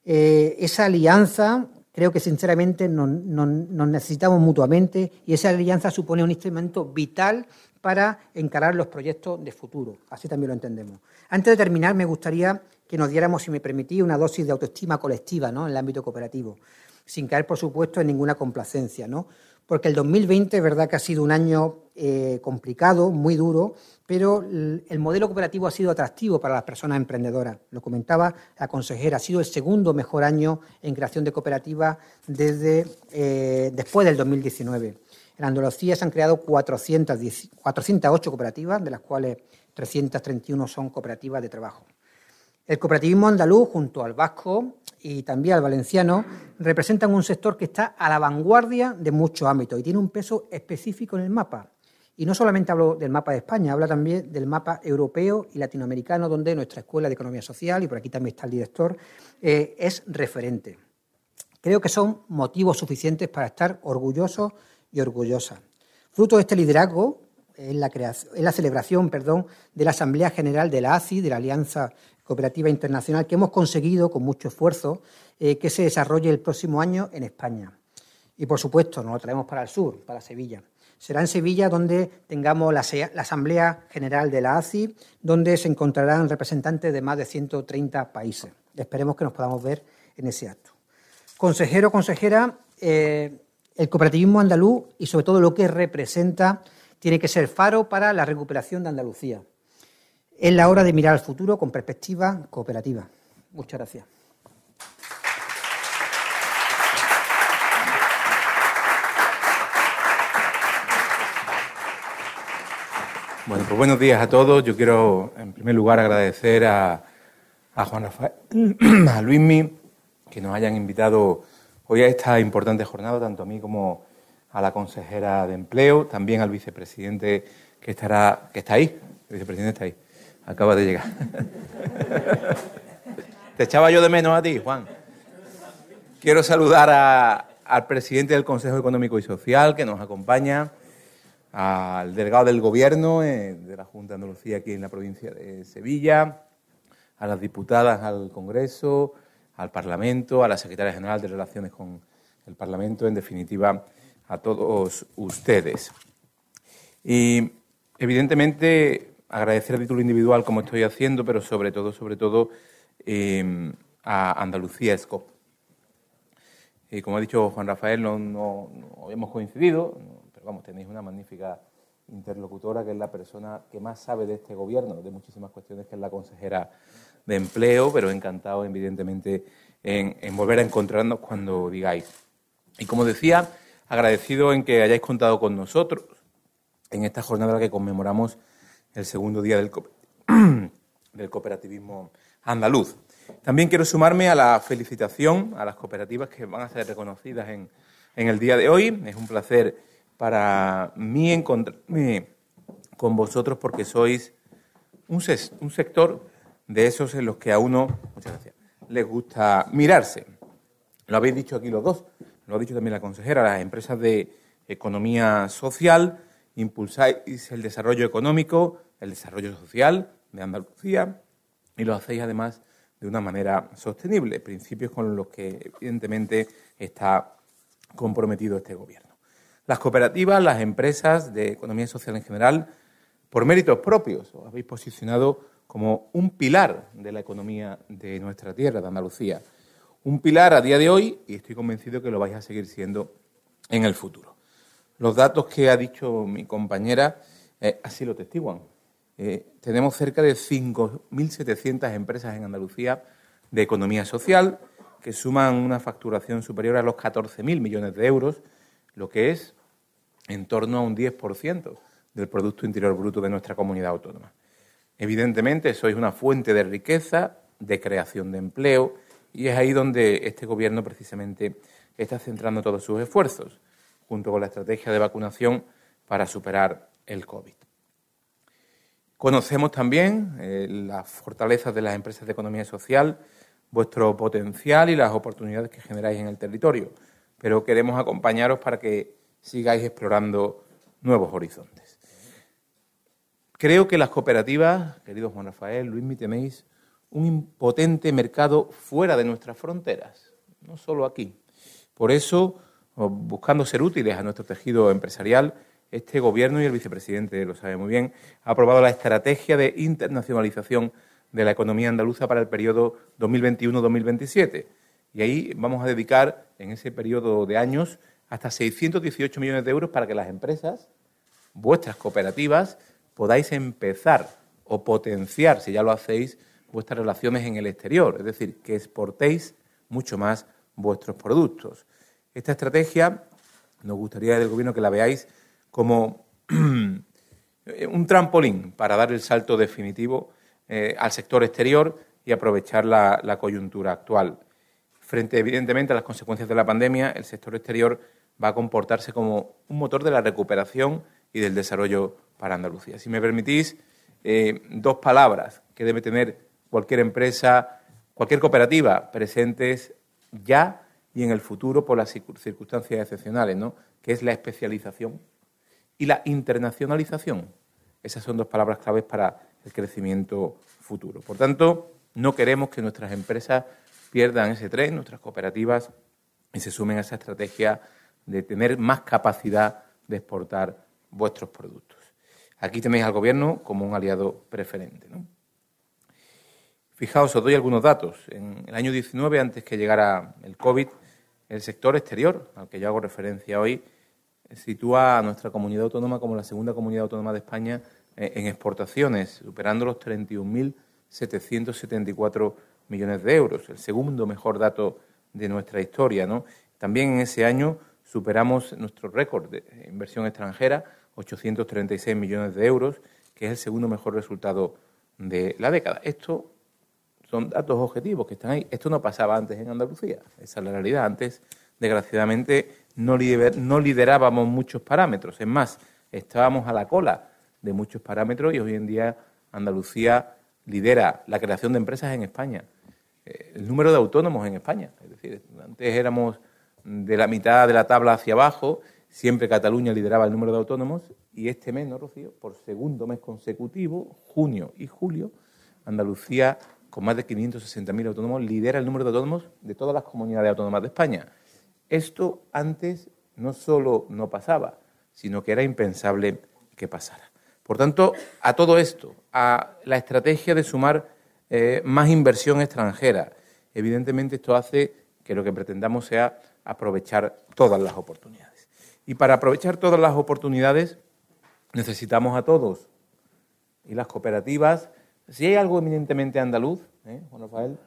Eh, esa alianza creo que sinceramente nos, necesitamos mutuamente y esa alianza supone un instrumento vital para encarar los proyectos de futuro. Así también lo entendemos. Antes de terminar, me gustaría que nos diéramos, si me permitís, una dosis de autoestima colectiva ¿no? en el ámbito cooperativo, sin caer, por supuesto, en ninguna complacencia. ¿no? Porque el 2020 es verdad que ha sido un año eh, complicado, muy duro, pero el modelo cooperativo ha sido atractivo para las personas emprendedoras. Lo comentaba la consejera, ha sido el segundo mejor año en creación de cooperativas desde eh, después del 2019. En Andalucía se han creado 408 cooperativas, de las cuales 331 son cooperativas de trabajo. El cooperativismo andaluz, junto al vasco y también al valenciano, representan un sector que está a la vanguardia de muchos ámbitos y tiene un peso específico en el mapa. Y no solamente hablo del mapa de España, habla también del mapa europeo y latinoamericano, donde nuestra Escuela de Economía Social, y por aquí también está el director, eh, es referente. Creo que son motivos suficientes para estar orgullosos y orgullosas. Fruto de este liderazgo, en la, la celebración perdón, de la Asamblea General de la ACI, de la Alianza Cooperativa Internacional, que hemos conseguido con mucho esfuerzo eh, que se desarrolle el próximo año en España. Y, por supuesto, nos lo traemos para el sur, para Sevilla. Será en Sevilla donde tengamos la, Asamblea General de la ACI, donde se encontrarán representantes de más de 130 países. Esperemos que nos podamos ver en ese acto. Consejero, consejera, eh, el cooperativismo andaluz y sobre todo lo que representa tiene que ser faro para la recuperación de Andalucía. Es la hora de mirar al futuro con perspectiva cooperativa. Muchas gracias. Bueno, pues buenos días a todos. Yo quiero, en primer lugar, agradecer a, Juan Rafael, a Luismi, que nos hayan invitado hoy a esta importante jornada, tanto a mí como a la consejera de Empleo, también al vicepresidente que estará, que está ahí. El vicepresidente está ahí. Acaba de llegar. Te echaba yo de menos a ti, Juan. Quiero saludar al presidente del Consejo Económico y Social que nos acompaña al delegado del Gobierno eh, de la Junta de Andalucía aquí en la provincia de Sevilla, a las diputadas al Congreso, al Parlamento, a la secretaria general de Relaciones con el Parlamento, en definitiva, a todos ustedes. Y, evidentemente, agradecer a título individual, como estoy haciendo, pero sobre todo, sobre todo, eh, a Andalucía SCOP. Y como ha dicho Juan Rafael, no, no, no habíamos coincidido, vamos, tenéis una magnífica interlocutora que es la persona que más sabe de este gobierno, de muchísimas cuestiones, que es la consejera de empleo, pero encantado, evidentemente, en, volver a encontrarnos cuando digáis. Y como decía, agradecido en que hayáis contado con nosotros en esta jornada en la que conmemoramos el segundo día del, del cooperativismo andaluz. También quiero sumarme a la felicitación a las cooperativas que van a ser reconocidas en, en el día de hoy. Es un placer para mí encontrarme con vosotros porque sois un, un sector de esos en los que a uno, les gusta mirarse. Lo habéis dicho aquí los dos, lo ha dicho también la consejera, las empresas de economía social impulsáis el desarrollo económico, el desarrollo social de Andalucía y lo hacéis además de una manera sostenible, principios con los que evidentemente está comprometido este gobierno. Las cooperativas, las empresas de economía social en general, por méritos propios, os habéis posicionado como un pilar de la economía de nuestra tierra, de Andalucía. Un pilar a día de hoy y estoy convencido que lo vais a seguir siendo en el futuro. Los datos que ha dicho mi compañera eh, así lo testiguan. Eh, tenemos cerca de 5.700 empresas en Andalucía de economía social que suman una facturación superior a los 14.000 millones de euros lo que es en torno a un 10% del Producto Interior Bruto de nuestra comunidad autónoma. Evidentemente, sois una fuente de riqueza, de creación de empleo, y es ahí donde este Gobierno precisamente está centrando todos sus esfuerzos, junto con la estrategia de vacunación para superar el COVID. Conocemos también eh, las fortalezas de las empresas de economía social, vuestro potencial y las oportunidades que generáis en el territorio pero queremos acompañaros para que sigáis explorando nuevos horizontes. Creo que las cooperativas, querido Juan Rafael, Luis, me teméis un impotente mercado fuera de nuestras fronteras, no solo aquí. Por eso, buscando ser útiles a nuestro tejido empresarial, este Gobierno y el vicepresidente lo sabe muy bien, ha aprobado la estrategia de internacionalización de la economía andaluza para el periodo 2021-2027 y ahí vamos a dedicar en ese periodo de años hasta 618 millones de euros para que las empresas, vuestras cooperativas, podáis empezar o potenciar, si ya lo hacéis, vuestras relaciones en el exterior, es decir, que exportéis mucho más vuestros productos. Esta estrategia nos gustaría del Gobierno que la veáis como un trampolín para dar el salto definitivo eh, al sector exterior y aprovechar la coyuntura actual. Frente, evidentemente, a las consecuencias de la pandemia, el sector exterior va a comportarse como un motor de la recuperación y del desarrollo para Andalucía. Si me permitís, eh, dos palabras que debe tener cualquier empresa, cualquier cooperativa presentes ya y en el futuro por las circunstancias excepcionales, ¿no? que es la especialización y la internacionalización. Esas son dos palabras claves para el crecimiento futuro. Por tanto, no queremos que nuestras empresas pierdan ese tren, nuestras cooperativas, y se sumen a esa estrategia de tener más capacidad de exportar vuestros productos. Aquí tenéis al Gobierno como un aliado preferente. Fijaos, os doy algunos datos. En el año 19, antes que llegara el COVID, el sector exterior, al que yo hago referencia hoy, sitúa a nuestra comunidad autónoma como la segunda comunidad autónoma de España eh, en exportaciones, superando los 31.774 millones de euros, el segundo mejor dato de nuestra historia. ¿no? También en ese año superamos nuestro récord de inversión extranjera, 836 millones de euros, que es el segundo mejor resultado de la década. Esto son datos objetivos que están ahí. Esto no pasaba antes en Andalucía, esa es la realidad. Antes, desgraciadamente, no, no liderábamos muchos parámetros. Es más, estábamos a la cola de muchos parámetros y hoy en día Andalucía lidera la creación de empresas en España, eh, el número de autónomos en España. Es decir, antes éramos de la mitad de la tabla hacia abajo, siempre Cataluña lideraba el número de autónomos y este mes, ¿no, Rocío? Por segundo mes consecutivo, junio y julio, Andalucía, con más de 560.000 autónomos, lidera el número de autónomos de todas las comunidades autónomas de España. Esto antes no solo no pasaba, sino que era impensable que pasara. Por tanto, a todo esto, a la estrategia de sumar eh, más inversión extranjera, evidentemente esto hace que lo que pretendamos sea aprovechar todas las oportunidades. Y para aprovechar todas las oportunidades necesitamos a todos. Y las cooperativas, si hay algo eminentemente andaluz, ¿eh? Juan Rafael,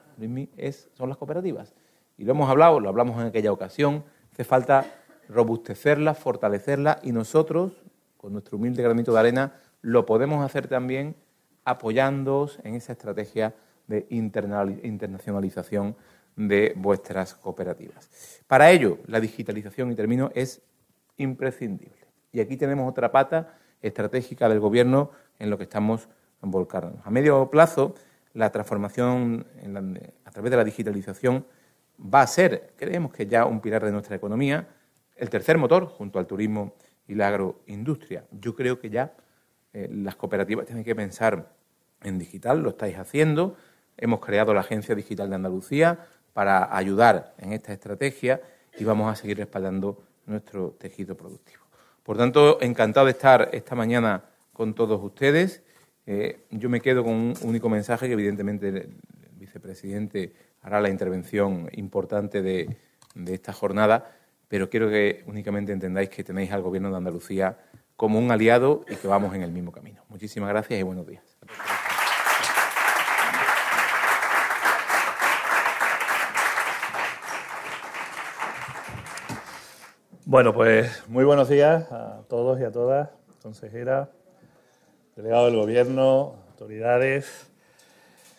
es, son las cooperativas. Y lo hemos hablado, lo hablamos en aquella ocasión, hace falta robustecerlas, fortalecerlas y nosotros, con nuestro humilde granito de arena, lo podemos hacer también apoyándoos en esa estrategia de internacionalización de vuestras cooperativas. Para ello, la digitalización, y termino, es imprescindible. Y aquí tenemos otra pata estratégica del Gobierno en lo que estamos A medio plazo, la transformación a través de la digitalización va a ser, creemos que ya un pilar de nuestra economía, el tercer motor junto al turismo y la agroindustria. Yo creo que ya eh, las cooperativas tienen que pensar en digital, lo estáis haciendo. Hemos creado la Agencia Digital de Andalucía para ayudar en esta estrategia y vamos a seguir respaldando nuestro tejido productivo. Por tanto, encantado de estar esta mañana con todos ustedes. Eh, yo me quedo con un único mensaje que evidentemente el vicepresidente hará la intervención importante de, de esta jornada, pero quiero que únicamente entendáis que tenéis al Gobierno de Andalucía como un aliado y que vamos en el mismo camino. Muchísimas gracias y buenos días. Bueno, pues muy buenos días a todos y a todas, consejera, delegado del Gobierno, autoridades.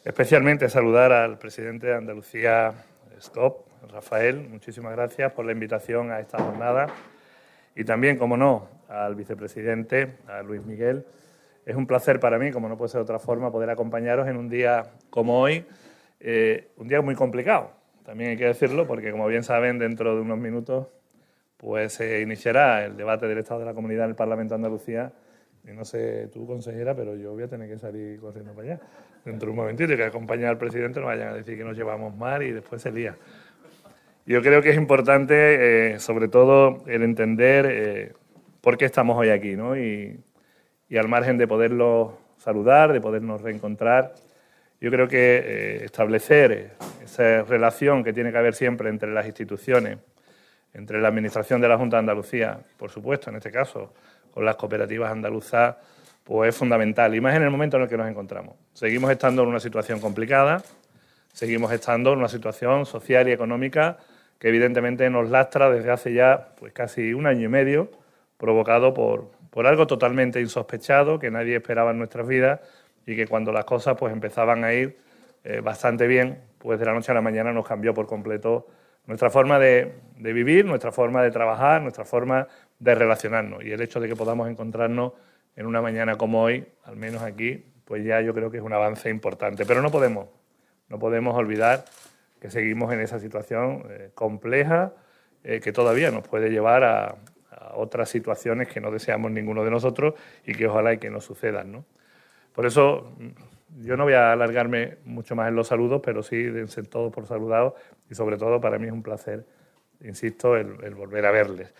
Especialmente saludar al presidente de Andalucía, SCOP, Rafael. Muchísimas gracias por la invitación a esta jornada. Y también, como no, al vicepresidente, a Luis Miguel. Es un placer para mí, como no puede ser de otra forma, poder acompañaros en un día como hoy, eh, un día muy complicado. También hay que decirlo, porque como bien saben, dentro de unos minutos pues se iniciará el debate del Estado de la Comunidad en el Parlamento de Andalucía. No sé tú, consejera, pero yo voy a tener que salir corriendo para allá. Dentro de un momentito que acompañar al presidente no vayan a decir que nos llevamos mal y después se lía. Yo creo que es importante, eh, sobre todo, el entender eh, por qué estamos hoy aquí, ¿no? Y, al margen de poderlo saludar, de podernos reencontrar, yo creo que eh, establecer esa relación que tiene que haber siempre entre las instituciones, entre la Administración de la Junta de Andalucía, por supuesto, en este caso, con las cooperativas andaluzas, pues es fundamental, y más en el momento en el que nos encontramos. Seguimos estando en una situación complicada, seguimos estando en una situación social y económica que evidentemente nos lastra desde hace ya pues casi un año y medio, provocado por, por algo totalmente insospechado que nadie esperaba en nuestras vidas y que cuando las cosas pues empezaban a ir eh, bastante bien, pues de la noche a la mañana nos cambió por completo nuestra forma de, vivir, nuestra forma de trabajar, nuestra forma de relacionarnos. Y el hecho de que podamos encontrarnos en una mañana como hoy, al menos aquí, pues ya yo creo que es un avance importante. Pero no podemos, no podemos olvidar que seguimos en esa situación eh, compleja eh, que todavía nos puede llevar a, otras situaciones que no deseamos ninguno de nosotros y que ojalá y que no sucedan. ¿no? Por eso yo no voy a alargarme mucho más en los saludos, pero sí dense todos por saludados y sobre todo para mí es un placer, insisto, el, volver a verles.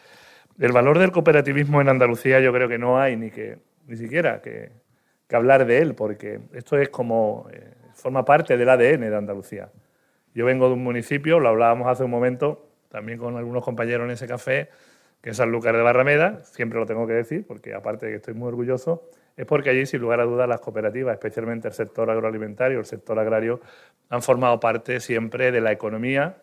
El valor del cooperativismo en Andalucía yo creo que no hay ni que ni siquiera que, hablar de él, porque esto es como eh, forma parte del ADN de Andalucía. Yo vengo de un municipio, lo hablábamos hace un momento, también con algunos compañeros en ese café, que es Sanlúcar de Barrameda, siempre lo tengo que decir, porque aparte de que estoy muy orgulloso, es porque allí, sin lugar a dudas, las cooperativas, especialmente el sector agroalimentario, el sector agrario, han formado parte siempre de la economía,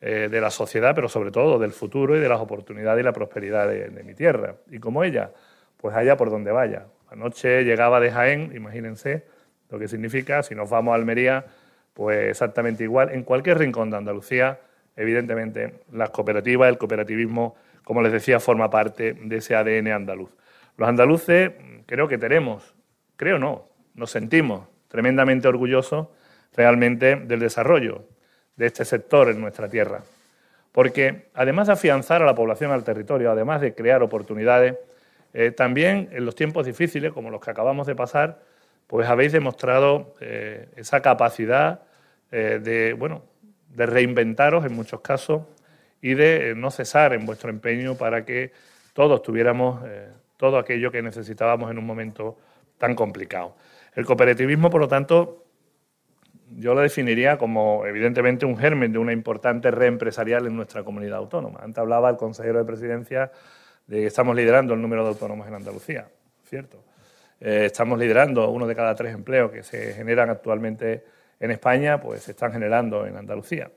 eh, de la sociedad, pero sobre todo del futuro y de las oportunidades y la prosperidad de, de mi tierra. Y como ella, pues allá por donde vaya. Anoche llegaba de Jaén, imagínense lo que significa, si nos vamos a Almería, pues exactamente igual. En cualquier rincón de Andalucía, evidentemente, las cooperativas, el cooperativismo, como les decía, forma parte de ese ADN andaluz. Los andaluces creo que tenemos, creo no, nos sentimos tremendamente orgullosos realmente del desarrollo de este sector en nuestra tierra. Porque además de afianzar a la población al territorio, además de crear oportunidades, eh, también en los tiempos difíciles, como los que acabamos de pasar, pues habéis demostrado eh, esa capacidad eh, de, bueno, de reinventaros en muchos casos y de no cesar en vuestro empeño para que todos tuviéramos todo aquello que necesitábamos en un momento tan complicado. El cooperativismo, por lo tanto, yo lo definiría como evidentemente un germen de una importante red empresarial en nuestra comunidad autónoma. Antes hablaba el consejero de presidencia de que estamos liderando el número de autónomos en Andalucía, ¿cierto? Eh, estamos liderando uno de cada tres empleos que se generan actualmente en España, pues se están generando en Andalucía.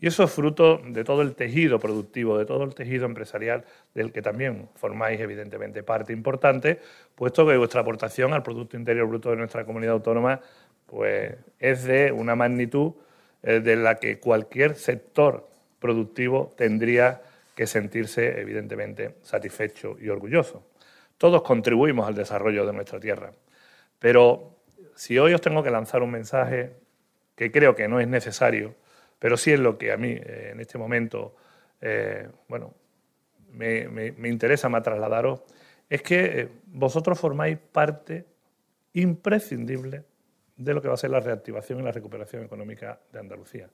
Y eso es fruto de todo el tejido productivo, de todo el tejido empresarial del que también formáis evidentemente parte importante, puesto que vuestra aportación al Producto Interior Bruto de nuestra comunidad autónoma pues, es de una magnitud eh, de la que cualquier sector productivo tendría que sentirse evidentemente satisfecho y orgulloso. Todos contribuimos al desarrollo de nuestra tierra, pero si hoy os tengo que lanzar un mensaje que creo que no es necesario, pero sí es lo que a mí eh, en este momento, eh, bueno, me, interesa más trasladaros, es que vosotros formáis parte imprescindible de lo que va a ser la reactivación y la recuperación económica de Andalucía.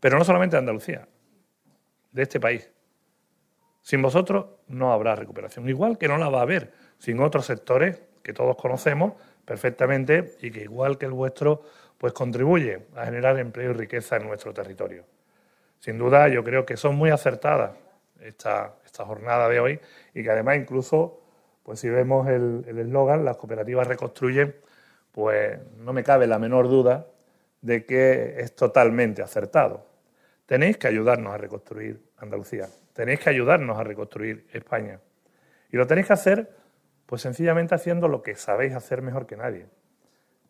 Pero no solamente de Andalucía, de este país. Sin vosotros no habrá recuperación, igual que no la va a haber sin otros sectores que todos conocemos perfectamente y que igual que el vuestro pues contribuye a generar empleo y riqueza en nuestro territorio. Sin duda, yo creo que son muy acertadas esta, esta jornada de hoy y que además incluso, pues si vemos el eslogan, las cooperativas reconstruyen, pues no me cabe la menor duda de que es totalmente acertado. Tenéis que ayudarnos a reconstruir Andalucía, tenéis que ayudarnos a reconstruir España. Y lo tenéis que hacer, pues sencillamente haciendo lo que sabéis hacer mejor que nadie,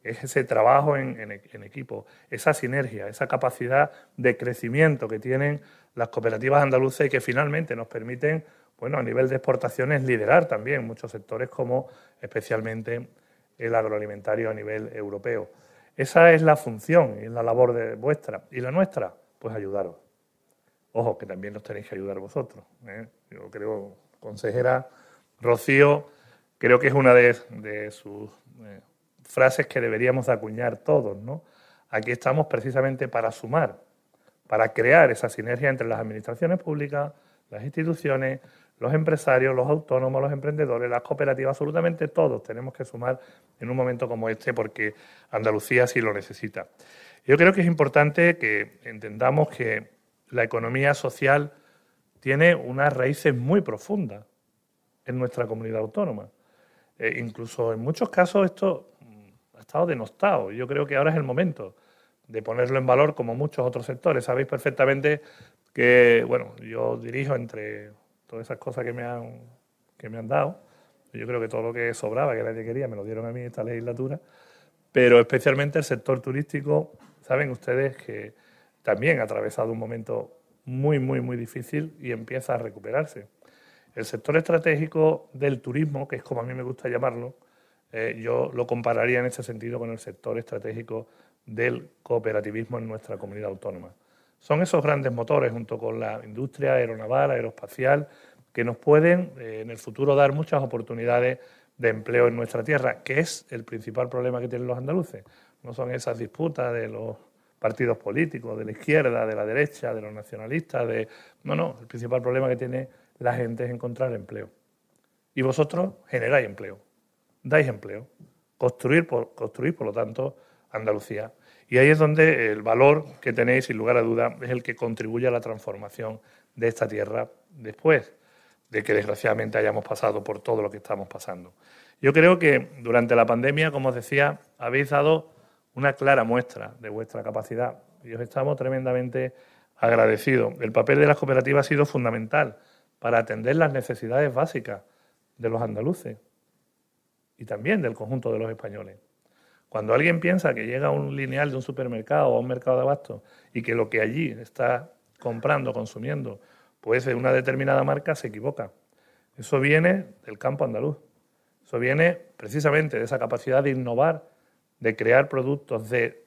es ese trabajo en, equipo, esa sinergia, esa capacidad de crecimiento que tienen las cooperativas andaluzas y que finalmente nos permiten, bueno, a nivel de exportaciones, liderar también muchos sectores como especialmente el agroalimentario a nivel europeo. Esa es la función y la labor de vuestra. ¿Y la nuestra? Pues ayudaros. Ojo, que también nos tenéis que ayudar vosotros. ¿eh? Yo creo, consejera Rocío, creo que es una de, sus eh, frases que deberíamos acuñar todos, ¿no? Aquí estamos precisamente para sumar, para crear esa sinergia entre las administraciones públicas, las instituciones, los empresarios, los autónomos, los emprendedores, las cooperativas, absolutamente todos tenemos que sumar en un momento como este porque Andalucía sí lo necesita. Yo creo que es importante que entendamos que la economía social tiene unas raíces muy profundas en nuestra comunidad autónoma. Eh, incluso en muchos casos esto ha estado denostado. Yo creo que ahora es el momento de ponerlo en valor como muchos otros sectores. Sabéis perfectamente que, bueno, yo dirijo entre todas esas cosas que me han, que me han dado. Yo creo que todo lo que sobraba, que nadie quería, me lo dieron a mí esta legislatura. Pero especialmente el sector turístico, saben ustedes que también ha atravesado un momento muy, muy, muy difícil y empieza a recuperarse. El sector estratégico del turismo, que es como a mí me gusta llamarlo, eh, yo lo compararía en ese sentido con el sector estratégico del cooperativismo en nuestra comunidad autónoma. Son esos grandes motores, junto con la industria aeronaval, aeroespacial, que nos pueden eh, en el futuro dar muchas oportunidades de empleo en nuestra tierra, que es el principal problema que tienen los andaluces. No son esas disputas de los partidos políticos, de la izquierda, de la derecha, de los nacionalistas, de... No, no, el principal problema que tiene la gente es encontrar empleo. Y vosotros generáis empleo dais empleo. Construir por, construir, por lo tanto, Andalucía. Y ahí es donde el valor que tenéis, sin lugar a duda, es el que contribuye a la transformación de esta tierra después de que desgraciadamente hayamos pasado por todo lo que estamos pasando. Yo creo que durante la pandemia, como os decía, habéis dado una clara muestra de vuestra capacidad y os estamos tremendamente agradecidos. El papel de las cooperativas ha sido fundamental para atender las necesidades básicas de los andaluces y también del conjunto de los españoles. Cuando alguien piensa que llega a un lineal de un supermercado o a un mercado de abasto y que lo que allí está comprando, consumiendo, puede ser una determinada marca, se equivoca. Eso viene del campo andaluz. Eso viene precisamente de esa capacidad de innovar, de crear productos, de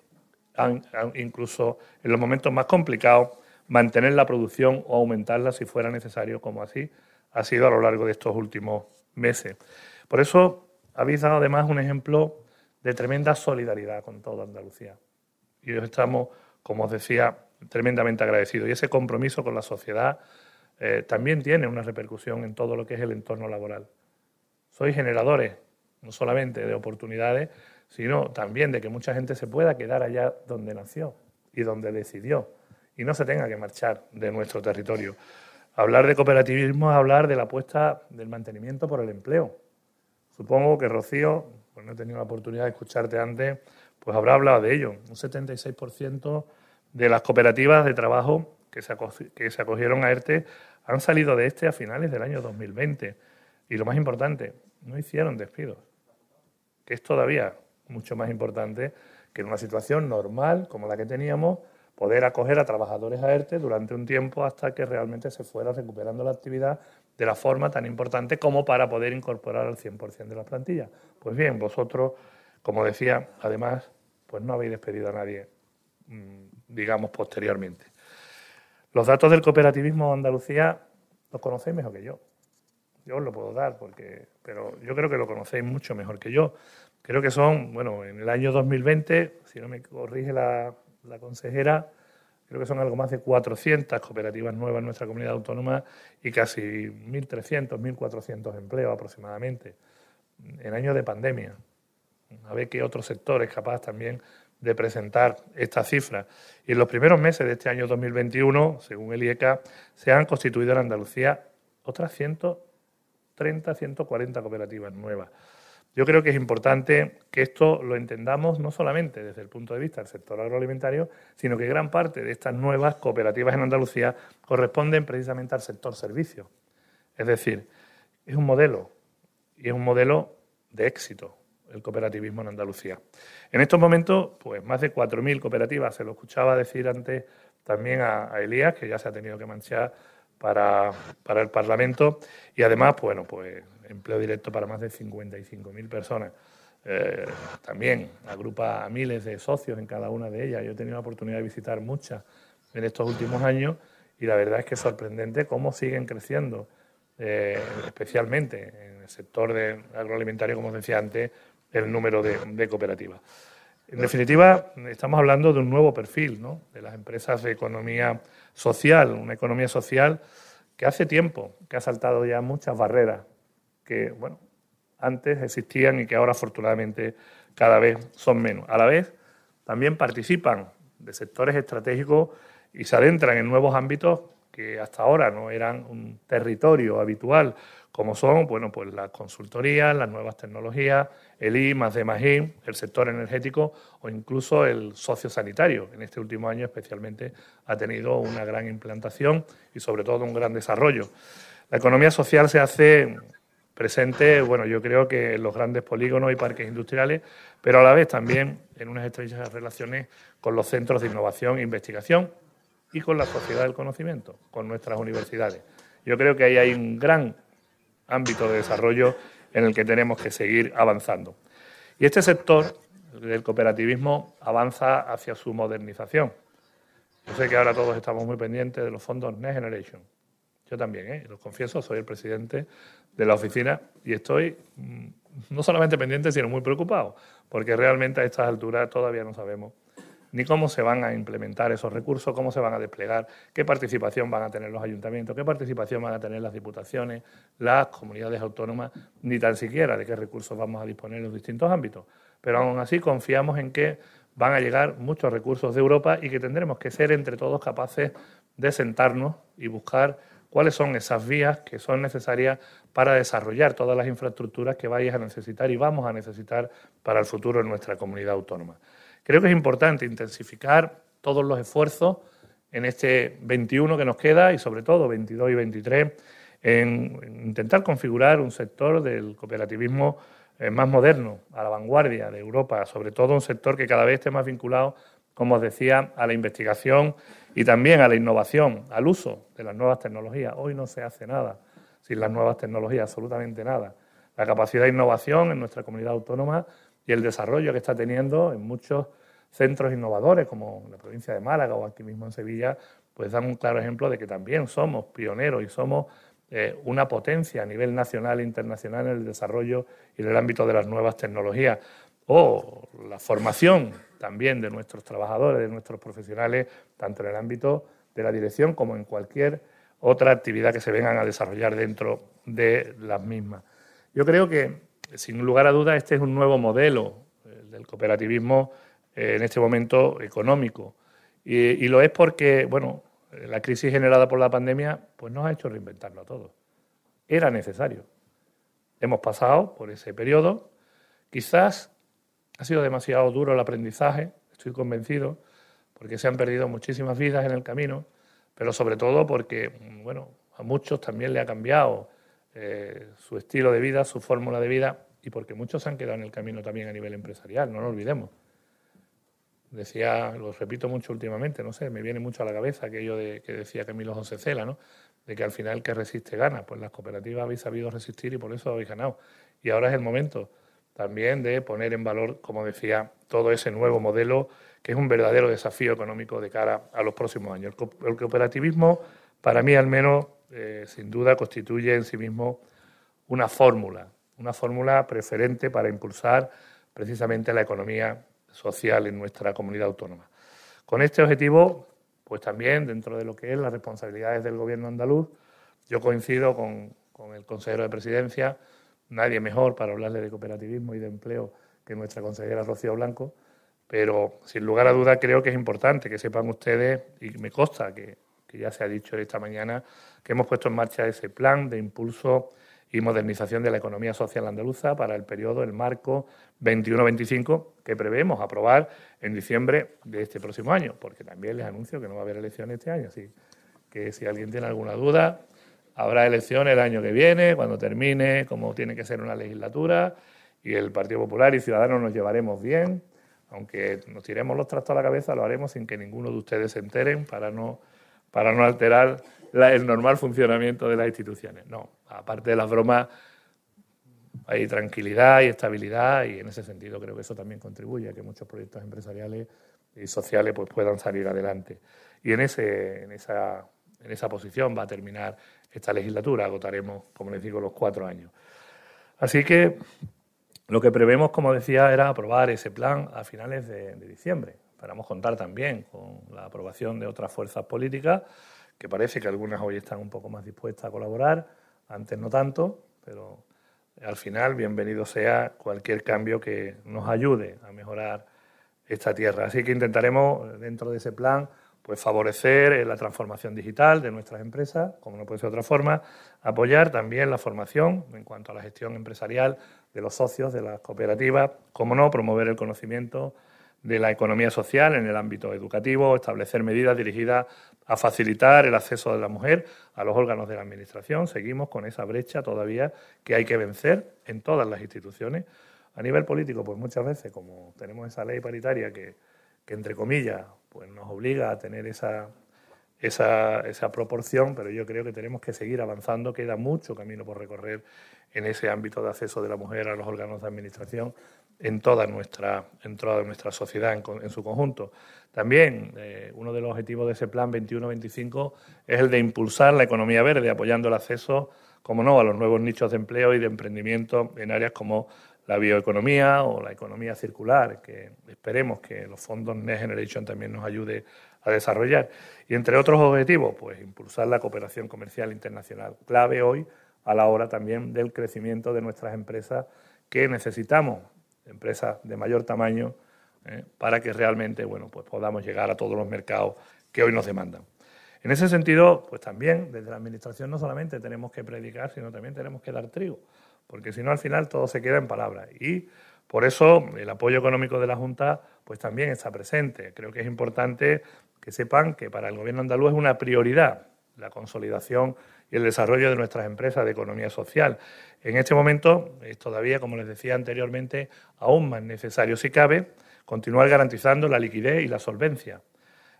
incluso en los momentos más complicados, mantener la producción o aumentarla si fuera necesario, como así ha sido a lo largo de estos últimos meses. Por eso habéis dado además un ejemplo de tremenda solidaridad con toda Andalucía. Y estamos, como os decía, tremendamente agradecidos. Y ese compromiso con la sociedad eh, también tiene una repercusión en todo lo que es el entorno laboral. Sois generadores, no solamente de oportunidades, sino también de que mucha gente se pueda quedar allá donde nació y donde decidió y no se tenga que marchar de nuestro territorio. Hablar de cooperativismo es hablar de la apuesta del mantenimiento por el empleo. Supongo que Rocío, pues no he tenido la oportunidad de escucharte antes, pues habrá hablado de ello. Un 76% de las cooperativas de trabajo que se, que se acogieron a ERTE han salido de este a finales del año 2020. Y lo más importante, no hicieron despidos, que es todavía mucho más importante que en una situación normal como la que teníamos, poder acoger a trabajadores a ERTE durante un tiempo hasta que realmente se fuera recuperando la actividad de la forma tan importante como para poder incorporar al 100% de la plantilla. Pues bien, vosotros, como decía, además, pues no habéis despedido a nadie, mm, digamos, posteriormente. Los datos del cooperativismo Andalucía los conocéis mejor que yo. Yo os lo puedo dar, porque, pero yo creo que lo conocéis mucho mejor que yo. Creo que son, bueno, en el año 2020, si no me corrige la, la consejera, creo que son algo más de 400 cooperativas nuevas en nuestra comunidad autónoma y casi 1.300, 1.400 empleos aproximadamente en años de pandemia. A ver qué otro sector es capaz también de presentar esta cifra. Y en los primeros meses de este año 2021, según el IECA, se han constituido en Andalucía otras 130, 140 cooperativas nuevas. Yo creo que es importante que esto lo entendamos no solamente desde el punto de vista del sector agroalimentario, sino que gran parte de estas nuevas cooperativas en Andalucía corresponden precisamente al sector servicios. Es decir, es un modelo y es un modelo de éxito el cooperativismo en Andalucía. En estos momentos, pues más de 4.000 cooperativas, se lo escuchaba decir antes también a, Elías, que ya se ha tenido que manchar para, para el Parlamento, y además, bueno, pues empleo directo para más de 55.000 personas. Eh, también agrupa a miles de socios en cada una de ellas. Yo he tenido la oportunidad de visitar muchas en estos últimos años y la verdad es que es sorprendente cómo siguen creciendo, eh, especialmente en el sector de agroalimentario, como os decía antes, el número de, cooperativas. En definitiva, estamos hablando de un nuevo perfil ¿no? de las empresas de economía social, una economía social que hace tiempo que ha saltado ya muchas barreras que, bueno, antes existían y que ahora afortunadamente cada vez son menos. A la vez, también participan de sectores estratégicos y se adentran en nuevos ámbitos que hasta ahora no eran un territorio habitual, como son, bueno, pues las consultorías, las nuevas tecnologías, el I, más de más I, el sector energético o incluso el sociosanitario. En este último año especialmente ha tenido una gran implantación y sobre todo un gran desarrollo. La economía social se hace presente, bueno, yo creo que en los grandes polígonos y parques industriales, pero a la vez también en unas estrechas relaciones con los centros de innovación e investigación y con la sociedad del conocimiento, con nuestras universidades. Yo creo que ahí hay un gran ámbito de desarrollo en el que tenemos que seguir avanzando. Y este sector del cooperativismo avanza hacia su modernización. Yo sé que ahora todos estamos muy pendientes de los fondos Next Generation. Yo también, ¿eh? los confieso, soy el presidente de la oficina y estoy mm, no solamente pendiente, sino muy preocupado, porque realmente a estas alturas todavía no sabemos ni cómo se van a implementar esos recursos, cómo se van a desplegar, qué participación van a tener los ayuntamientos, qué participación van a tener las diputaciones, las comunidades autónomas, ni tan siquiera de qué recursos vamos a disponer en los distintos ámbitos. Pero aún así confiamos en que van a llegar muchos recursos de Europa y que tendremos que ser entre todos capaces de sentarnos y buscar cuáles son esas vías que son necesarias para desarrollar todas las infraestructuras que vais a necesitar y vamos a necesitar para el futuro en nuestra comunidad autónoma. Creo que es importante intensificar todos los esfuerzos en este 21 que nos queda y sobre todo 22 y 23 en intentar configurar un sector del cooperativismo eh, más moderno, a la vanguardia de Europa, sobre todo un sector que cada vez esté más vinculado, como os decía, a la investigación y también a la innovación, al uso de las nuevas tecnologías. Hoy no se hace nada sin las nuevas tecnologías, absolutamente nada. La capacidad de innovación en nuestra comunidad autónoma y el desarrollo que está teniendo en muchos centros innovadores, como la provincia de Málaga o aquí mismo en Sevilla, pues dan un claro ejemplo de que también somos pioneros y somos eh, una potencia a nivel nacional e internacional en el desarrollo y en el ámbito de las nuevas tecnologías. O la formación también de nuestros trabajadores, de nuestros profesionales, tanto en el ámbito de la dirección como en cualquier otra actividad que se vengan a desarrollar dentro de las mismas. Yo creo que, sin lugar a dudas, este es un nuevo modelo del cooperativismo eh, en este momento económico. Y, lo es porque, bueno, la crisis generada por la pandemia pues nos ha hecho reinventarlo a todos. Era necesario. Hemos pasado por ese periodo. Quizás ha sido demasiado duro el aprendizaje, estoy convencido, porque se han perdido muchísimas vidas en el camino, pero sobre todo porque, bueno, a muchos también le ha cambiado eh, su estilo de vida, su fórmula de vida, y porque muchos se han quedado en el camino también a nivel empresarial, no lo olvidemos. Decía, lo repito mucho últimamente, no sé, me viene mucho a la cabeza aquello de, que decía Camilo José Cela, ¿no? de que al final el que resiste gana. Pues las cooperativas habéis sabido resistir y por eso habéis ganado. Y ahora es el momento también de poner en valor, como decía, todo ese nuevo modelo que es un verdadero desafío económico de cara a los próximos años. El cooperativismo, para mí al menos, eh, sin duda constituye en sí mismo una fórmula, una fórmula preferente para impulsar precisamente la economía social en nuestra comunidad autónoma. Con este objetivo, pues también dentro de lo que es las responsabilidades del Gobierno andaluz, yo coincido con, el consejero de Presidencia, nadie mejor para hablarle de cooperativismo y de empleo que nuestra consejera Rocío Blanco, pero sin lugar a duda creo que es importante que sepan ustedes, y me consta que, ya se ha dicho esta mañana, que hemos puesto en marcha ese plan de impulso y modernización de la economía social andaluza para el periodo, el marco 21-25, que prevemos aprobar en diciembre de este próximo año, porque también les anuncio que no va a haber elecciones este año, así que si alguien tiene alguna duda, habrá elecciones el año que viene, cuando termine, como tiene que ser una legislatura, y el Partido Popular y Ciudadanos nos llevaremos bien, aunque nos tiremos los trastos a la cabeza, lo haremos sin que ninguno de ustedes se enteren para no, para no alterar el normal funcionamiento de las instituciones. No, aparte de las bromas, hay tranquilidad y estabilidad y en ese sentido creo que eso también contribuye a que muchos proyectos empresariales y sociales pues, puedan salir adelante. Y en, ese, en, esa, en esa posición va a terminar esta legislatura, agotaremos, como les digo, los cuatro años. Así que lo que prevemos, como decía, era aprobar ese plan a finales de, de diciembre. Esperamos contar también con la aprobación de otras fuerzas políticas que parece que algunas hoy están un poco más dispuestas a colaborar, antes no tanto, pero al final bienvenido sea cualquier cambio que nos ayude a mejorar esta tierra. Así que intentaremos, dentro de ese plan, pues favorecer la transformación digital de nuestras empresas, como no puede ser de otra forma, apoyar también la formación en cuanto a la gestión empresarial de los socios de las cooperativas, como no, promover el conocimiento de la economía social en el ámbito educativo, establecer medidas dirigidas a facilitar el acceso de la mujer a los órganos de la Administración. Seguimos con esa brecha todavía que hay que vencer en todas las instituciones. A nivel político, pues muchas veces, como tenemos esa ley paritaria que, entre comillas, pues nos obliga a tener esa, esa, esa proporción, pero yo creo que tenemos que seguir avanzando. Queda mucho camino por recorrer en ese ámbito de acceso de la mujer a los órganos de Administración en toda nuestra, en toda nuestra sociedad en, su conjunto. También eh, uno de los objetivos de ese plan 21-25 es el de impulsar la economía verde, apoyando el acceso, como no, a los nuevos nichos de empleo y de emprendimiento en áreas como la bioeconomía o la economía circular, que esperemos que los fondos Next Generation también nos ayude a desarrollar. Y entre otros objetivos, pues impulsar la cooperación comercial internacional, clave hoy a la hora también del crecimiento de nuestras empresas que necesitamos empresas de mayor tamaño, eh, para que realmente bueno, pues podamos llegar a todos los mercados que hoy nos demandan. En ese sentido, pues también desde la Administración no solamente tenemos que predicar, sino también tenemos que dar trigo, porque si no al final todo se queda en palabras. Y por eso el apoyo económico de la Junta pues también está presente. Creo que es importante que sepan que para el Gobierno andaluz es una prioridad la consolidación y el desarrollo de nuestras empresas de economía social. En este momento es todavía, como les decía anteriormente, aún más necesario, si cabe, continuar garantizando la liquidez y la solvencia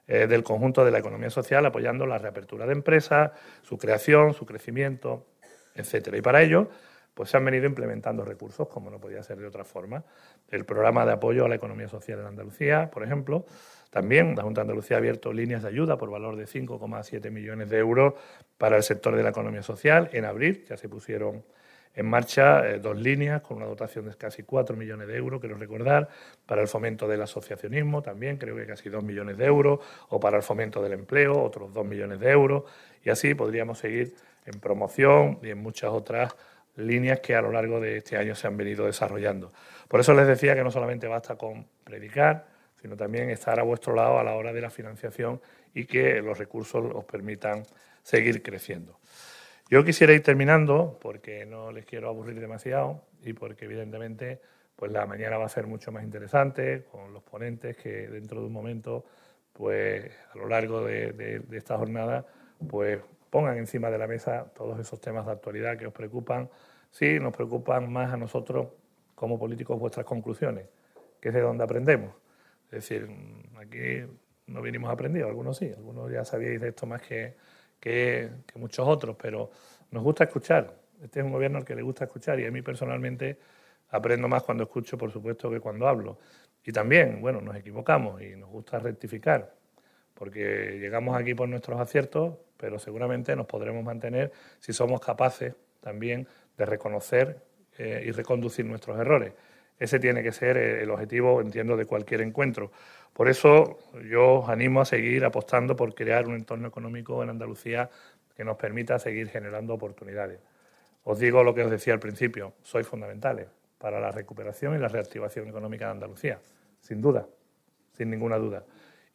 eh, del conjunto de la economía social, apoyando la reapertura de empresas, su creación, su crecimiento, etcétera. Y para ello, pues se han venido implementando recursos, como no podía ser de otra forma. El programa de apoyo a la economía social en Andalucía, por ejemplo, también la Junta de Andalucía ha abierto líneas de ayuda por valor de 5,7 millones de euros para el sector de la economía social. En abril ya se pusieron en marcha eh, dos líneas con una dotación de casi 4 millones de euros, quiero recordar, para el fomento del asociacionismo también, creo que casi 2 millones de euros, o para el fomento del empleo, otros 2 millones de euros, y así podríamos seguir en promoción y en muchas otras líneas que a lo largo de este año se han venido desarrollando. Por eso les decía que no solamente basta con predicar, sino también estar a vuestro lado a la hora de la financiación y que los recursos os permitan seguir creciendo. Yo quisiera ir terminando porque no les quiero aburrir demasiado y porque evidentemente pues la mañana va a ser mucho más interesante con los ponentes que dentro de un momento pues a lo largo de, esta jornada pues pongan encima de la mesa todos esos temas de actualidad que os preocupan. Sí, nos preocupan más a nosotros como políticos vuestras conclusiones, que es de donde aprendemos. Es decir, aquí no vinimos aprendidos, algunos sí, algunos ya sabíais de esto más que, que, muchos otros, pero nos gusta escuchar. Este es un gobierno al que le gusta escuchar y a mí personalmente aprendo más cuando escucho, por supuesto, que cuando hablo. Y también, bueno, nos equivocamos y nos gusta rectificar, porque llegamos aquí por nuestros aciertos, pero seguramente nos podremos mantener si somos capaces también de reconocer eh, y reconducir nuestros errores. Ese tiene que ser el objetivo, entiendo, de cualquier encuentro. Por eso yo os animo a seguir apostando por crear un entorno económico en Andalucía que nos permita seguir generando oportunidades. Os digo lo que os decía al principio, sois fundamentales para la recuperación y la reactivación económica de Andalucía, sin duda, sin ninguna duda.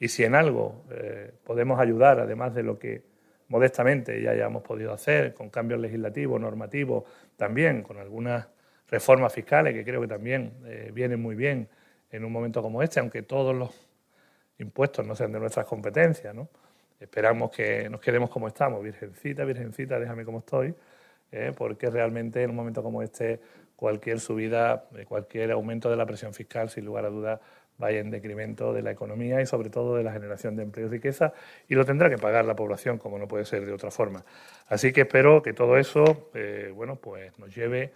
Y si en algo eh, podemos ayudar, además de lo que modestamente ya hayamos podido hacer, con cambios legislativos, normativos, también con algunas reformas fiscales que creo que también eh, vienen muy bien en un momento como este, aunque todos los impuestos no sean de nuestras competencias. Esperamos que nos quedemos como estamos, virgencita, virgencita, déjame como estoy, ¿eh? porque realmente en un momento como este cualquier subida, eh, cualquier aumento de la presión fiscal, sin lugar a dudas, vaya en decremento de la economía y sobre todo de la generación de empleo y riqueza y lo tendrá que pagar la población como no puede ser de otra forma. Así que espero que todo eso, eh, bueno, pues nos lleve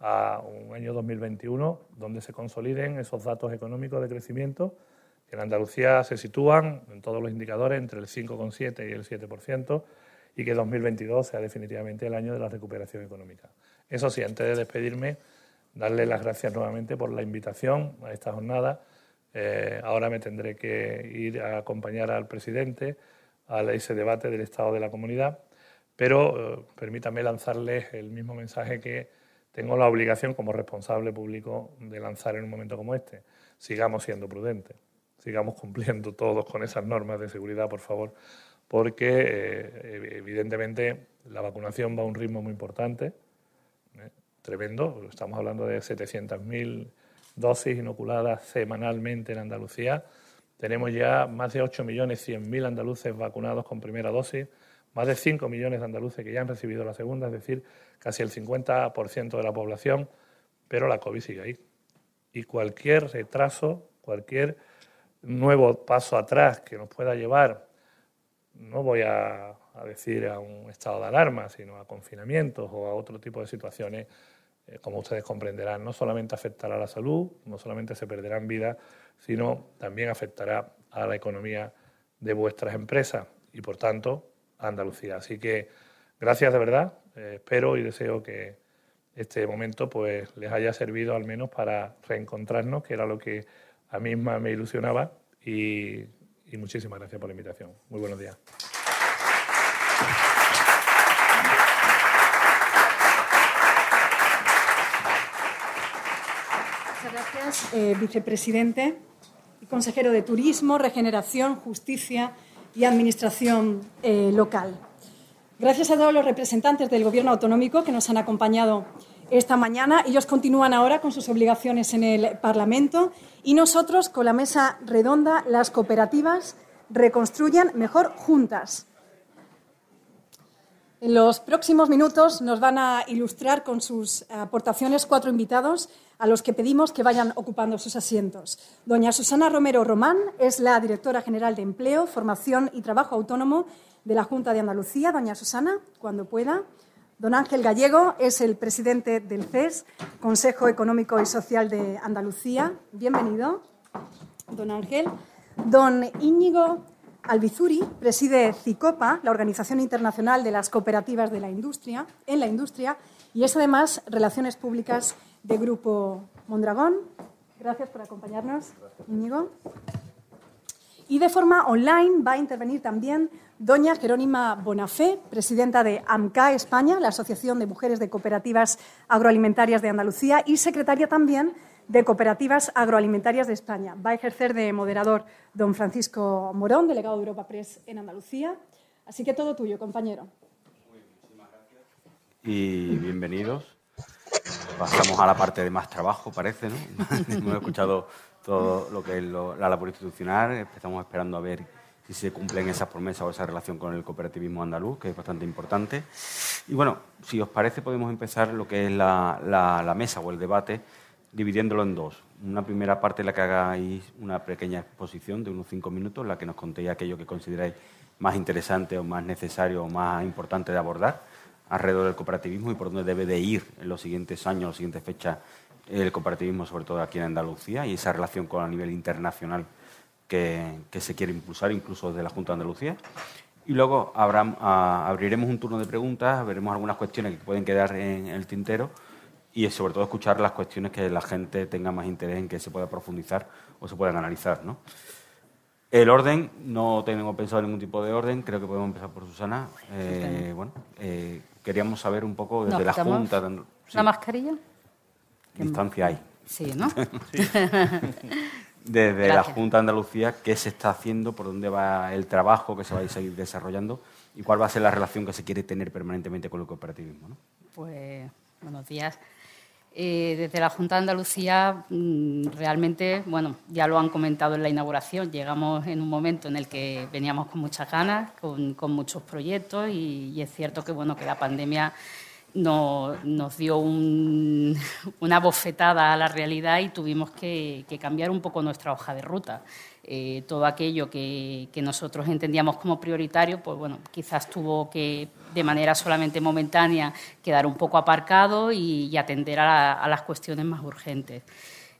a un año 2021 donde se consoliden esos datos económicos de crecimiento que en Andalucía se sitúan en todos los indicadores entre el 5,7 y el 7% y que 2022 sea definitivamente el año de la recuperación económica. Eso sí, antes de despedirme, darle las gracias nuevamente por la invitación a esta jornada. Eh, ahora me tendré que ir a acompañar al presidente a ese debate del estado de la comunidad, pero eh, permítame lanzarles el mismo mensaje que tengo la obligación como responsable público de lanzar en un momento como este. Sigamos siendo prudentes, sigamos cumpliendo todos con esas normas de seguridad, por favor, porque eh, evidentemente la vacunación va a un ritmo muy importante, ¿eh? tremendo, estamos hablando de 700.000 dosis inoculadas semanalmente en Andalucía. Tenemos ya más de 8.100.000 andaluces vacunados con primera dosis, más de 5 millones de andaluces que ya han recibido la segunda, es decir, casi el 50% de la población, pero la COVID sigue ahí. Y cualquier retraso, cualquier nuevo paso atrás que nos pueda llevar, no voy a, decir a un estado de alarma, sino a confinamientos o a otro tipo de situaciones, como ustedes comprenderán, no solamente afectará a la salud, no solamente se perderán vidas, sino también afectará a la economía de vuestras empresas y, por tanto, Andalucía. Así que gracias de verdad. Eh, espero y deseo que este momento pues les haya servido al menos para reencontrarnos, que era lo que a mí misma me ilusionaba. Y, y muchísimas gracias por la invitación. Muy buenos días. Muchas gracias, eh, vicepresidente y consejero de Turismo, Regeneración, Justicia y Administración eh, local. Gracias a todos los representantes del Gobierno autonómico que nos han acompañado esta mañana. Ellos continúan ahora con sus obligaciones en el Parlamento y nosotros, con la mesa redonda, las cooperativas reconstruyan mejor juntas. En los próximos minutos nos van a ilustrar con sus aportaciones cuatro invitados a los que pedimos que vayan ocupando sus asientos. Doña Susana Romero Román es la directora general de Empleo, Formación y Trabajo Autónomo de la Junta de Andalucía. Doña Susana, cuando pueda. Don Ángel Gallego es el presidente del CES, Consejo Económico y Social de Andalucía. Bienvenido, don Ángel. Don Íñigo Albizuri preside CICOPA, la Organización Internacional de las Cooperativas de la Industria, en la industria, y es además Relaciones Públicas de Grupo Mondragón. Gracias por acompañarnos, Íñigo. Y de forma online va a intervenir también doña Jerónima Bonafé, presidenta de AMCA España, la Asociación de Mujeres de Cooperativas Agroalimentarias de Andalucía, y secretaria también de Cooperativas Agroalimentarias de España. Va a ejercer de moderador don Francisco Morón, delegado de Europa Press en Andalucía. Así que todo tuyo, compañero. Y bienvenidos. Pasamos a la parte de más trabajo, parece, ¿no? Hemos escuchado todo lo que es la labor institucional. Estamos esperando a ver si se cumplen esas promesas o esa relación con el cooperativismo andaluz, que es bastante importante. Y bueno, si os parece, podemos empezar lo que es la, mesa o el debate, dividiéndolo en dos. Una primera parte en la que hagáis una pequeña exposición de unos cinco minutos, en la que nos contéis aquello que consideráis más interesante o más necesario o más importante de abordar alrededor del cooperativismo y por dónde debe de ir en los siguientes años, las siguientes fechas, el cooperativismo, sobre todo aquí en Andalucía, y esa relación con a nivel internacional que, se quiere impulsar, incluso desde la Junta de Andalucía. Y luego abriremos un turno de preguntas, veremos algunas cuestiones que pueden quedar en el tintero y sobre todo escuchar las cuestiones que la gente tenga más interés en que se pueda profundizar o se puedan analizar. ¿no? El orden, no tenemos pensado ningún tipo de orden, creo que podemos empezar por Susana. Eh, bueno, eh, queríamos saber un poco desde la Junta. ¿La mascarilla? ¿Qué distancia hay? Sí, ¿no? desde la Junta de Andalucía, qué se está haciendo, por dónde va el trabajo que se va a seguir desarrollando y cuál va a ser la relación que se quiere tener permanentemente con el cooperativismo. ¿no? Pues buenos días. Eh, desde la Junta de Andalucía, mm, realmente, bueno, ya lo han comentado en la inauguración, llegamos en un momento en el que veníamos con muchas ganas, con, muchos proyectos y, es cierto que, bueno, que la pandemia nos dio una bofetada a la realidad y tuvimos que, cambiar un poco nuestra hoja de ruta. Eh, todo aquello que, nosotros entendíamos como prioritario, pues bueno, quizás tuvo que, de manera solamente momentánea, quedar un poco aparcado y, atender a las cuestiones más urgentes.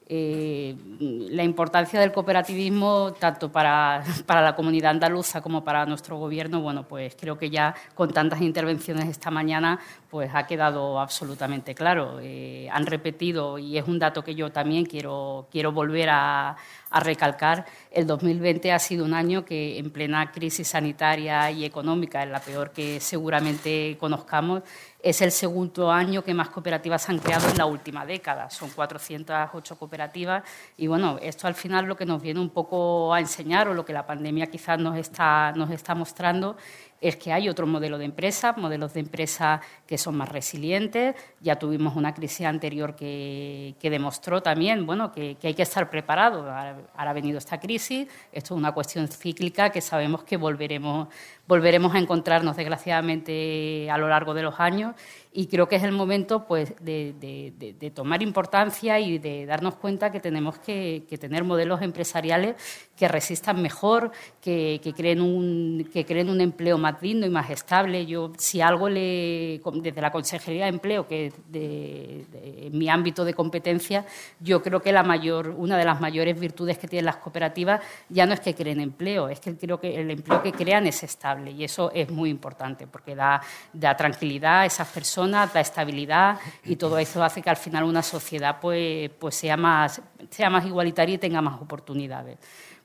Eh, la importancia del cooperativismo, tanto para, la comunidad andaluza como para nuestro gobierno, bueno, pues creo que ya con tantas intervenciones esta mañana, pues ha quedado absolutamente claro. Eh, han repetido, y es un dato que yo también quiero, quiero volver a, a recalcar, el 2020 ha sido un año que en plena crisis sanitaria y económica, en la peor que seguramente conozcamos, es el segundo año que más cooperativas han creado en la última década. Son 408 cooperativas y bueno, esto al final lo que nos viene un poco a enseñar o lo que la pandemia quizás nos está, nos está mostrando es que hay otro modelo de empresa, modelos de empresa que son más resilientes. Ya tuvimos una crisis anterior que, demostró también bueno, que, hay que estar preparado. Ahora, ha venido esta crisis, esto es una cuestión cíclica que sabemos que volveremos, volveremos a encontrarnos desgraciadamente a lo largo de los años y creo que es el momento pues, de, tomar importancia y de darnos cuenta que tenemos que, tener modelos empresariales que resistan mejor, que, creen un, que creen un empleo más digno y más estable. Yo, si algo le, desde la Consejería de Empleo, que es de, mi ámbito de competencia, yo creo que la mayor, una de las mayores virtudes que tienen las cooperativas ya no es que creen empleo, es que creo que el empleo que crean es estable y eso es muy importante porque da, da tranquilidad a esas personas da estabilidad y todo eso hace que al final una sociedad pues, pues sea, más, sea más igualitaria y tenga más oportunidades.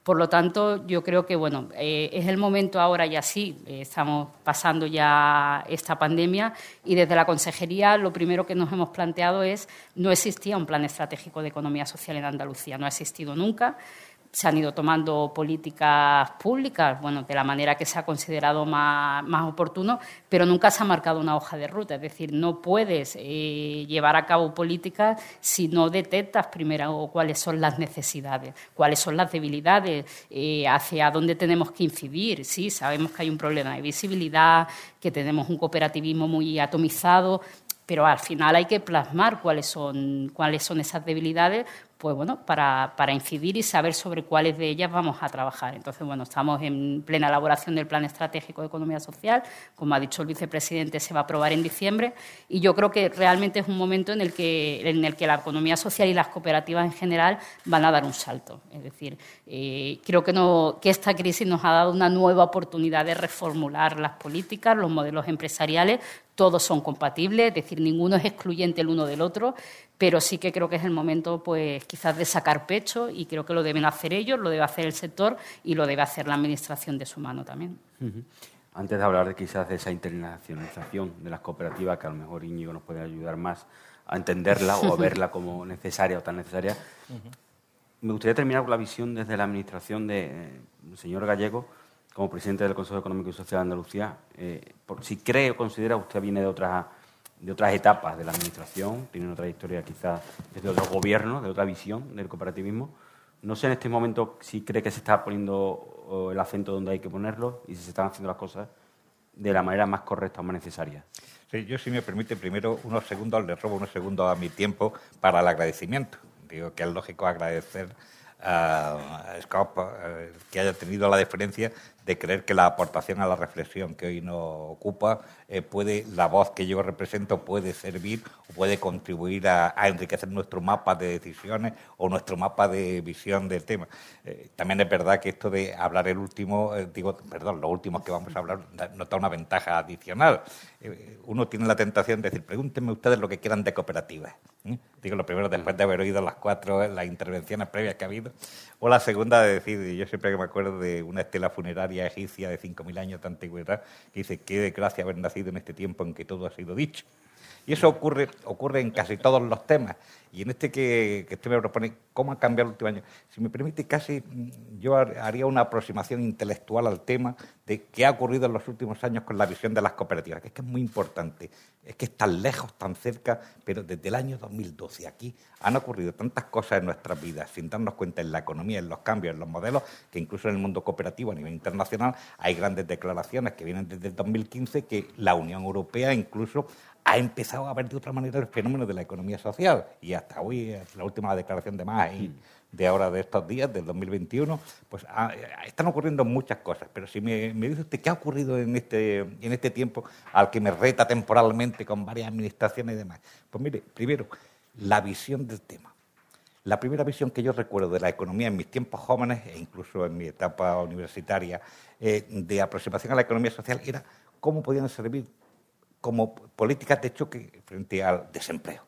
Por lo tanto, yo creo que bueno, eh, es el momento ahora ya sí, eh, estamos pasando ya esta pandemia y desde la Consejería lo primero que nos hemos planteado es no existía un plan estratégico de economía social en Andalucía, no ha existido nunca se han ido tomando políticas públicas, bueno, de la manera que se ha considerado más, oportuno, pero nunca se ha marcado una hoja de ruta. Es decir, no puedes eh, llevar a cabo políticas si no detectas primero cuáles son las necesidades, cuáles son las debilidades, eh, hacia dónde tenemos que incidir. Sí, sabemos que hay un problema de visibilidad, que tenemos un cooperativismo muy atomizado, pero al final hay que plasmar cuáles son, cuáles son esas debilidades pues bueno, para, para, incidir y saber sobre cuáles de ellas vamos a trabajar. Entonces, bueno, estamos en plena elaboración del Plan Estratégico de Economía Social. Como ha dicho el vicepresidente, se va a aprobar en diciembre. Y yo creo que realmente es un momento en el que, en el que la economía social y las cooperativas en general van a dar un salto. Es decir, eh, creo que, no, que esta crisis nos ha dado una nueva oportunidad de reformular las políticas, los modelos empresariales, todos son compatibles, es decir, ninguno es excluyente el uno del otro, pero sí que creo que es el momento, pues, quizás de sacar pecho y creo que lo deben hacer ellos, lo debe hacer el sector y lo debe hacer la administración de su mano también. Antes de hablar de quizás de esa internacionalización de las cooperativas, que a lo mejor Íñigo nos puede ayudar más a entenderla o a verla como necesaria o tan necesaria, me gustaría terminar con la visión desde la administración del de, eh, señor Gallego como presidente del Consejo Económico y Social de Andalucía, eh, por, si cree o considera, usted viene de otras, de otras etapas de la Administración, tiene una trayectoria quizás desde otro gobierno, de otra visión del cooperativismo. No sé en este momento si cree que se está poniendo el acento donde hay que ponerlo y si se están haciendo las cosas de la manera más correcta o más necesaria. Sí, yo, si me permite, primero unos segundos, le robo unos segundos a mi tiempo para el agradecimiento. Digo que es lógico agradecer a Scott eh, que haya tenido la diferencia de creer que la aportación a la reflexión que hoy nos ocupa eh, puede, la voz que yo represento puede servir o puede contribuir a, enriquecer nuestro mapa de decisiones o nuestro mapa de visión del tema. Eh, también es verdad que esto de hablar el último, eh, digo, perdón, los últimos que vamos a hablar nos da una ventaja adicional. uno tiene la tentación de decir, pregúntenme ustedes lo que quieran de cooperativas. Digo lo primero, después de haber oído las cuatro, las intervenciones previas que ha habido. O la segunda, de decir, yo siempre que me acuerdo de una estela funeraria egipcia de 5.000 años de antigüedad, que dice, qué desgracia haber nacido en este tiempo en que todo ha sido dicho. Y eso ocurre, ocurre en casi todos los temas. Y en este que, que usted me propone, ¿cómo ha cambiado el último año? Si me permite, casi mm, yo haría una aproximación intelectual al tema de qué ha ocurrido en los últimos años con la visión de las cooperativas, que es que es muy importante. Es que es tan lejos, tan cerca, pero desde el año 2012 aquí han ocurrido tantas cosas en nuestras vidas, sin darnos cuenta en la economía, en los cambios, en los modelos, que incluso en el mundo cooperativo a nivel internacional hay grandes declaraciones que vienen desde el 2015 que la Unión Europea incluso ha empezado a ver de otra manera el fenómeno de la economía social. Y hasta hoy, la última declaración de más mm. de ahora de estos días, del 2021, pues ah, están ocurriendo muchas cosas. Pero si me, dice usted qué ha ocurrido en este, en este tiempo al que me reta temporalmente con varias administraciones y demás, pues mire, primero, la visión del tema. La primera visión que yo recuerdo de la economía en mis tiempos jóvenes e incluso en mi etapa universitaria eh, de aproximación a la economía social era cómo podían servir como políticas de choque frente al desempleo,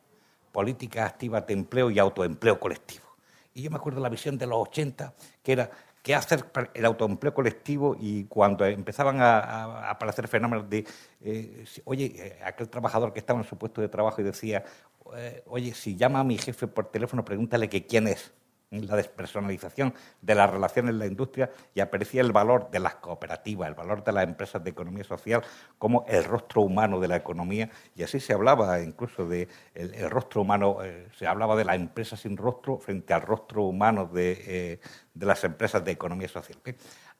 políticas activas de empleo y autoempleo colectivo. Y yo me acuerdo de la visión de los 80, que era qué hacer el autoempleo colectivo y cuando empezaban a, aparecer fenómenos de, eh, oye, eh, aquel trabajador que estaba en su puesto de trabajo y decía, eh, oye, si llama a mi jefe por teléfono, pregúntale que quién es la despersonalización de las relaciones en la industria y aparecía el valor de las cooperativas, el valor de las empresas de economía social como el rostro humano de la economía y así se hablaba incluso de el, rostro humano, eh, se hablaba de la empresa sin rostro frente al rostro humano de, eh, las empresas de economía social.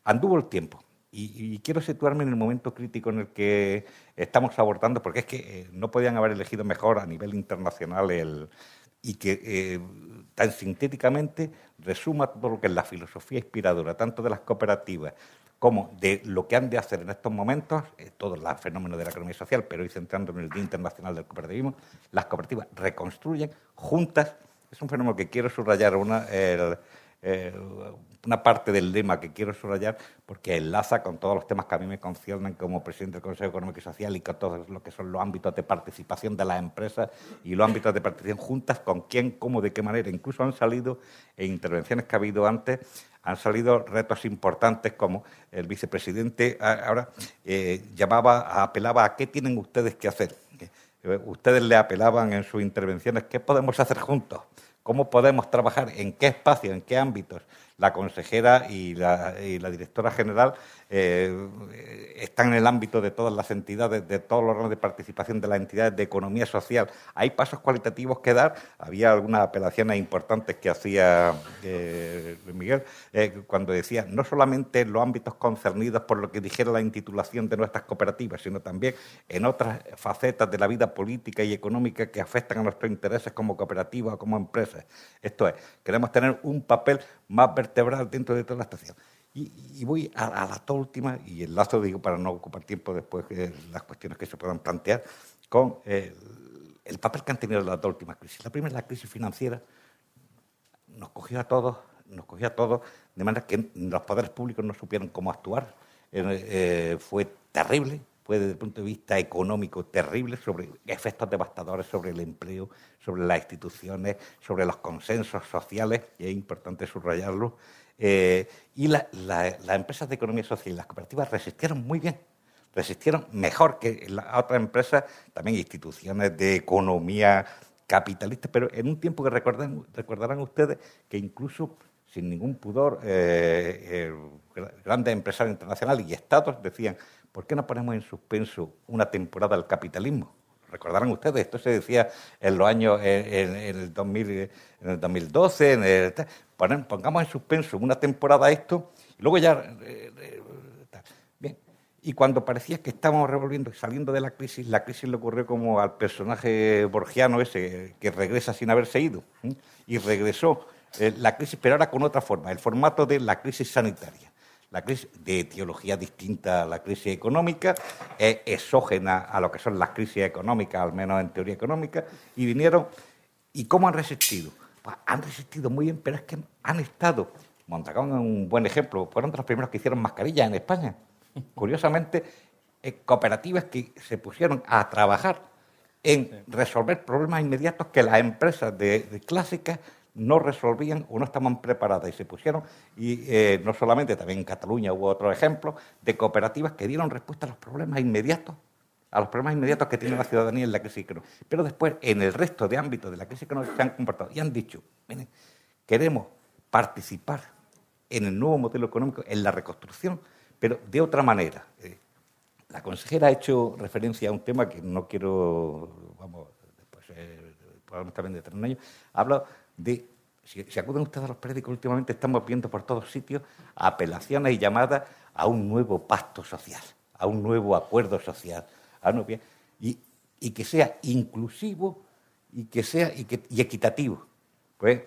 Anduvo el tiempo, y, quiero situarme en el momento crítico en el que estamos abordando, porque es que eh, no podían haber elegido mejor a nivel internacional el, y que tan sintéticamente resuma todo lo que es la filosofía inspiradora, tanto de las cooperativas como de lo que han de hacer en estos momentos, eh, todo el fenómeno de la economía social, pero hoy centrando en el Día Internacional del Cooperativismo, las cooperativas reconstruyen juntas, es un fenómeno que quiero subrayar, una, eh, una parte del lema que quiero subrayar porque enlaza con todos los temas que a mí me conciernen como presidente del Consejo Económico y Social y con todos lo que son los ámbitos de participación de las empresas y los ámbitos de participación juntas, con quién, cómo, de qué manera. Incluso han salido, en intervenciones que ha habido antes, han salido retos importantes como el vicepresidente ahora eh, llamaba, apelaba a qué tienen ustedes que hacer. Eh, ustedes le apelaban en sus intervenciones qué podemos hacer juntos, cómo podemos trabajar, en qué espacio, en qué ámbitos la consejera y la, directora general eh, están en el ámbito de todas las entidades, de todos los órganos de participación de las entidades de economía social. Hay pasos cualitativos que dar. Había algunas apelaciones importantes que hacía eh, Miguel eh, cuando decía no solamente en los ámbitos concernidos por lo que dijera la intitulación de nuestras cooperativas, sino también en otras facetas de la vida política y económica que afectan a nuestros intereses como cooperativas o como empresas. Esto es, queremos tener un papel más vertebral dentro de toda la estación. Y, voy a, la última, y enlazo, digo, para no ocupar tiempo después de las cuestiones que se puedan plantear, con el, papel que han tenido las dos últimas crisis. La primera, la crisis financiera, nos cogió a todos, nos cogió a todos, de manera que los poderes públicos no supieron cómo actuar. Eh, fue terrible, fue desde el punto de vista económico terrible, sobre efectos devastadores sobre el empleo, sobre las instituciones, sobre los consensos sociales, y es importante subrayarlo. Eh, y las empresas de economía social y las cooperativas resistieron muy bien, resistieron mejor que las otras empresas, también instituciones de economía capitalista, pero en un tiempo que recordarán ustedes que incluso sin ningún pudor, eh, eh, grandes empresarios internacionales y estados decían, ¿por qué no ponemos en suspenso una temporada del capitalismo? Recordarán ustedes, esto se decía en los años, en, el, 2000, en el 2012, en el, pongamos en suspenso una temporada esto, y luego ya... Eh, eh, bien, y cuando parecía que estábamos revolviendo y saliendo de la crisis, la crisis le ocurrió como al personaje borgiano ese que regresa sin haberse ido, y regresó eh, la crisis, pero ahora con otra forma, el formato de la crisis sanitaria la crisis de etiología distinta a la crisis económica, es exógena a lo que son las crisis económicas, al menos en teoría económica, y vinieron. ¿Y cómo han resistido? Pues han resistido muy bien, pero es que han estado. Montagón es un buen ejemplo, fueron de los primeros que hicieron mascarillas en España. Curiosamente, eh, cooperativas que se pusieron a trabajar en resolver problemas inmediatos que las empresas de clásicas no resolvían o no estaban preparadas y se pusieron, y eh, no solamente, también en Cataluña hubo otro ejemplo, de cooperativas que dieron respuesta a los problemas inmediatos, a los problemas inmediatos que tiene la ciudadanía en la crisis económica. Pero después, en el resto de ámbitos de la crisis económica, se han comportado y han dicho, miren, queremos participar en el nuevo modelo económico, en la reconstrucción, pero de otra manera. Eh, la consejera ha hecho referencia a un tema que no quiero, vamos, después, eh, probablemente también de tres años, ha hablado de, si, acuden ustedes a los periódicos últimamente, estamos viendo por todos sitios apelaciones y llamadas a un nuevo pacto social, a un nuevo acuerdo social, y, y que sea inclusivo y que sea y, que, equitativo. Pues,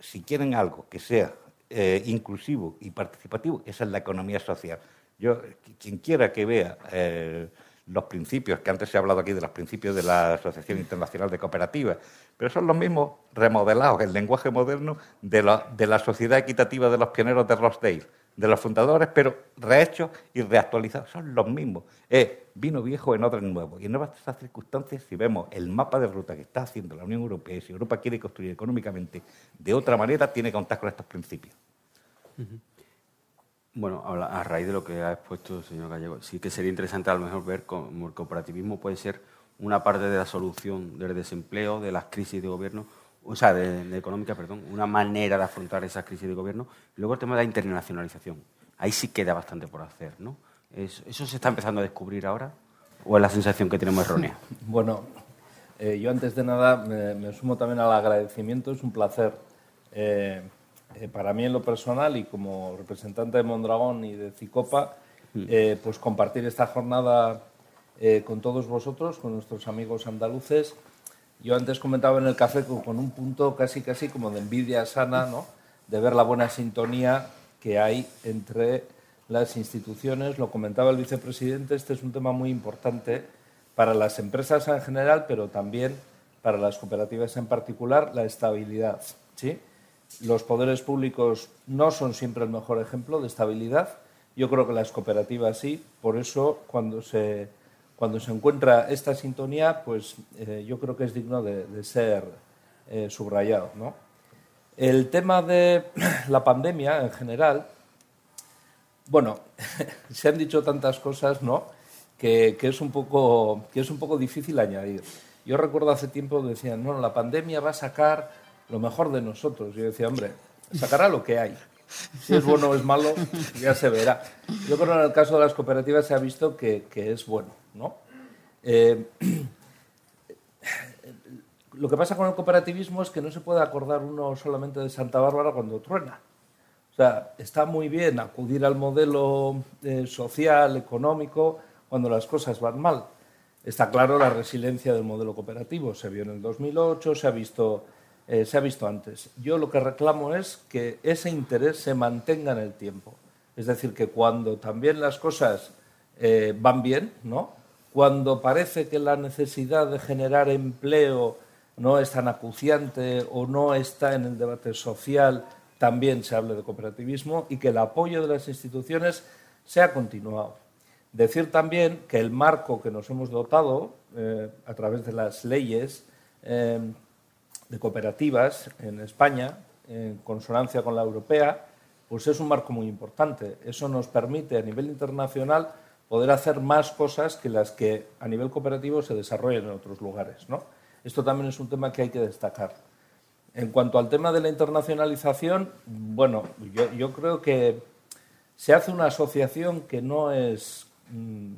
si quieren algo que sea eh, inclusivo y participativo, esa es la economía social. Yo, quien quiera que vea eh, los principios, que antes se ha hablado aquí de los principios de la Asociación Internacional de Cooperativas, pero son los mismos remodelados, el lenguaje moderno de la, de la sociedad equitativa de los pioneros de Rochdale, de los fundadores, pero rehechos y reactualizados, son los mismos. Es vino viejo en otro nuevo. Y en estas circunstancias, si vemos el mapa de ruta que está haciendo la Unión Europea y si Europa quiere construir económicamente de otra manera, tiene que contar con estos principios. Bueno, a raíz de lo que ha expuesto el señor Gallego, sí que sería interesante a lo mejor ver cómo el cooperativismo puede ser una parte de la solución del desempleo, de las crisis de gobierno, o sea, de, económica, perdón, una manera de afrontar esas crisis de gobierno. Luego el tema de la internacionalización. Ahí sí queda bastante por hacer, ¿no? ¿Eso se está empezando a descubrir ahora o es la sensación que tenemos errónea? Bueno, eh, yo antes de nada me, sumo también al agradecimiento. Es un placer eh, eh, para mí en lo personal y como representante de Mondragón y de Cicopa, mm. pues compartir esta jornada con todos vosotros, con nuestros amigos andaluces. Yo antes comentaba en el café con, un punto casi casi como de envidia sana, ¿no? de ver la buena sintonía que hay entre las instituciones. Lo comentaba el vicepresidente, este es un tema muy importante para las empresas en general, pero también para las cooperativas en particular, la estabilidad. ¿sí? Los poderes públicos no son siempre el mejor ejemplo de estabilidad. Yo creo que las cooperativas sí. Por eso, cuando se, cuando se encuentra esta sintonía, pues eh, yo creo que es digno de, ser eh, subrayado. ¿no? El tema de la pandemia en general, bueno, se han dicho tantas cosas, ¿no? Que, que, es un poco, que es un poco difícil añadir. Yo recuerdo hace tiempo decían, bueno, la pandemia va a sacar lo mejor de nosotros. Yo decía, hombre, sacará lo que hay. Si es bueno o es malo, ya se verá. Yo creo que en el caso de las cooperativas se ha visto que, es bueno. ¿No? Eh, lo que pasa con el cooperativismo es que no se puede acordar uno solamente de Santa Bárbara cuando truena. O sea, está muy bien acudir al modelo eh, social, económico, cuando las cosas van mal. Está claro la resiliencia del modelo cooperativo. Se vio en el 2008, se ha visto, eh, se ha visto antes. Yo lo que reclamo es que ese interés se mantenga en el tiempo. Es decir, que cuando también las cosas van bien, ¿no? Cuando parece que la necesidad de generar empleo no es tan acuciante o no está en el debate social, también se hable de cooperativismo y que el apoyo de las instituciones sea continuado. Decir también que el marco que nos hemos dotado eh, a través de las leyes eh, de cooperativas en España, en consonancia con la europea, pues es un marco muy importante. Eso nos permite a nivel internacional poder hacer más cosas que las que a nivel cooperativo se desarrollan en otros lugares. ¿no? Esto también es un tema que hay que destacar. En cuanto al tema de la internacionalización, bueno, yo, creo que se hace una asociación que no es mm,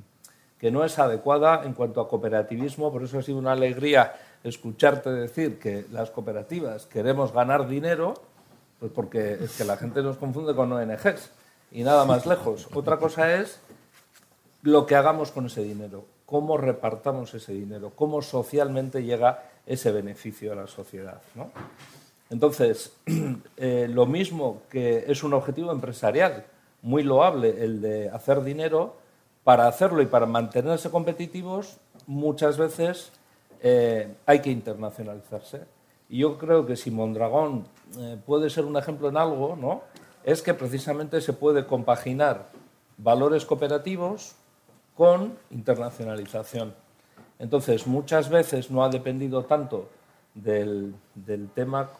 que no es adecuada en cuanto a cooperativismo, por eso ha sido una alegría escucharte decir que las cooperativas queremos ganar dinero, pues porque es que la gente nos confunde con ONGs y nada más lejos. Otra cosa es lo que hagamos con ese dinero, cómo repartamos ese dinero, cómo socialmente llega ese beneficio a la sociedad. Entonces, eh, lo mismo que es un objetivo empresarial muy loable el de hacer dinero, para hacerlo y para mantenerse competitivos, muchas veces eh, hay que internacionalizarse. Y yo creo que si Mondragón eh, puede ser un ejemplo en algo, ¿no? es que precisamente se puede compaginar valores cooperativos con internacionalización. Entonces, muchas veces no ha dependido tanto del, tema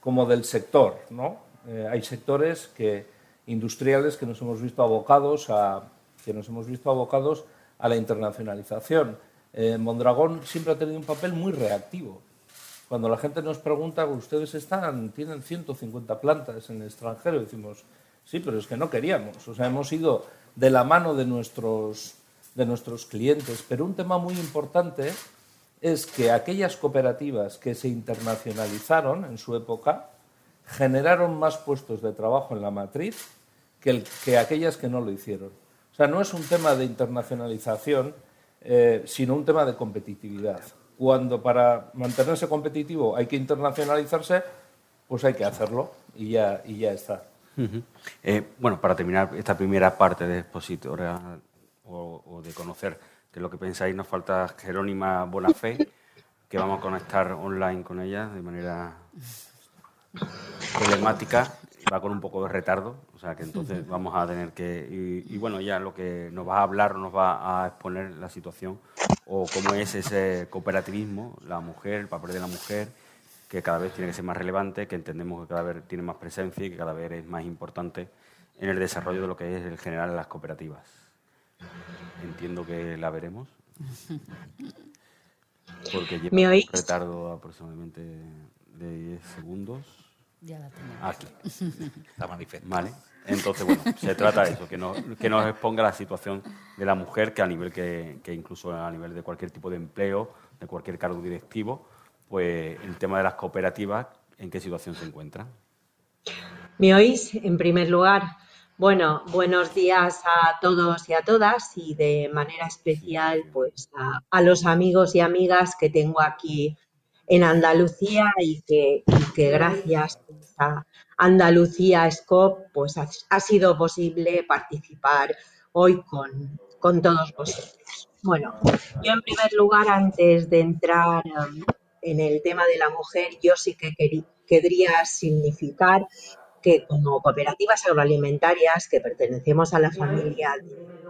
como del sector. ¿no? Eh, hay sectores que, industriales que nos hemos visto abocados a, que nos hemos visto abocados a la internacionalización. Eh, Mondragón siempre ha tenido un papel muy reactivo. Cuando la gente nos pregunta, ustedes están, tienen 150 plantas en el extranjero, decimos, sí, pero es que no queríamos. O sea, hemos ido de la mano de nuestros, de nuestros clientes. Pero un tema muy importante es que aquellas cooperativas que se internacionalizaron en su época generaron más puestos de trabajo en la matriz que, que aquellas que no lo hicieron. O sea, no es un tema de internacionalización, eh, sino un tema de competitividad. Cuando para mantenerse competitivo hay que internacionalizarse, pues hay que hacerlo y ya, y ya está. Eh, bueno, para terminar esta primera parte de expositora o, de conocer qué es lo que pensáis, nos falta Jerónima Bonafé, que vamos a conectar online con ella de manera telemática. Va con un poco de retardo, o sea que entonces vamos a tener que. Y, bueno, ya lo que nos va a hablar nos va a exponer la situación o cómo es ese cooperativismo, la mujer, el papel de la mujer que cada vez tiene que ser más relevante, que entendemos que cada vez tiene más presencia y que cada vez es más importante en el desarrollo de lo que es el general de las cooperativas. Entiendo que la veremos. Porque lleva un retardo aproximadamente de 10 segundos. Ya la tenemos. Aquí. Está manifiesto. Vale. Entonces, bueno, se trata de eso, que nos, que nos exponga la situación de la mujer, que a nivel que, que incluso a nivel de cualquier tipo de empleo, de cualquier cargo directivo, pues el tema de las cooperativas, ¿en qué situación se encuentra? ¿Me oís? En primer lugar, bueno, buenos días a todos y a todas y de manera especial pues a, los amigos y amigas que tengo aquí en Andalucía y que, gracias a Andalucía SCOP pues ha, sido posible participar hoy con, con todos vosotros. Bueno, yo en primer lugar, antes de entrar en el tema de la mujer, yo sí que querría significar que como cooperativas agroalimentarias que pertenecemos a la familia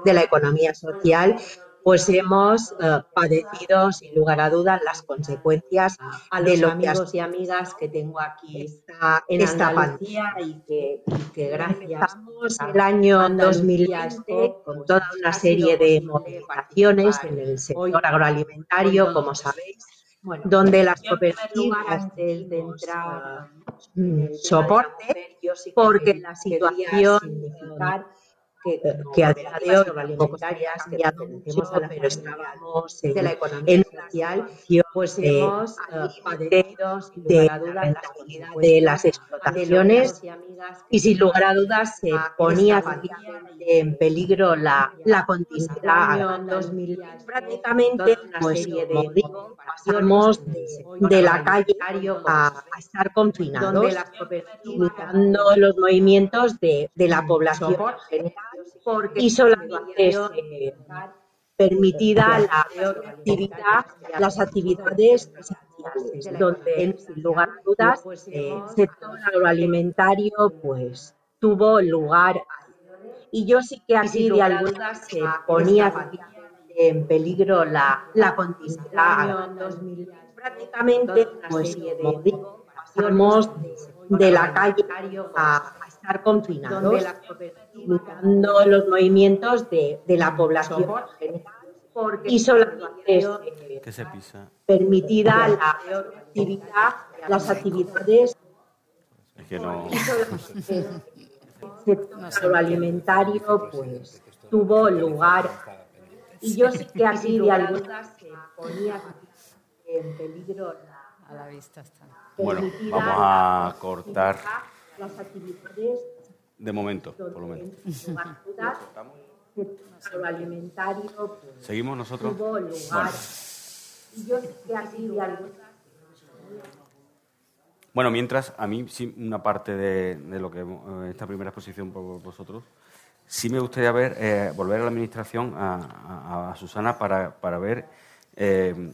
de la economía social, pues hemos eh, padecido sin lugar a dudas las consecuencias de los amigos y amigas que tengo aquí esta, en esta pandemia y que, que gracias el año 2020 con toda una serie de movilizaciones en el sector agroalimentario, como sabéis, donde las cooperativas desde entrar soporte, porque la situación que, que a día de hoy tampoco está cambiado mucho, pero estábamos en, la economía social, pues hemos padecido de la rentabilidad de las explotaciones y sin lugar a dudas se ponía en peligro la, la continuidad. Prácticamente, pues como digo, pasamos de, la calle a, estar confinados, limitando los movimientos de, de la población general y solamente eh, permitida la actividad, las actividades donde sin lugar a dudas el sector agroalimentario pues tuvo lugar y yo sí que aquí de algunas se ponía en peligro la, la continuidad. Prácticamente, pues como digo, pasamos de la calle a, estar confinados, limitando los movimientos de, de la población y solamente ¿Qué se pisa? permitida la actividad, las actividades. Es que no... el sector alimentario pues tuvo lugar. Y yo sé que aquí de algunas se ponía en peligro a la vista está. Bueno, vamos a cortar de momento, por lo menos. alimentario ¿Seguimos nosotros? tuvo lugar y yo sé que aquí bueno, mientras, a mí sí, una parte de, de lo que eh, esta primera exposición por vosotros, sí me gustaría ver, eh, volver a la Administración, a, a, a Susana, para, para ver eh,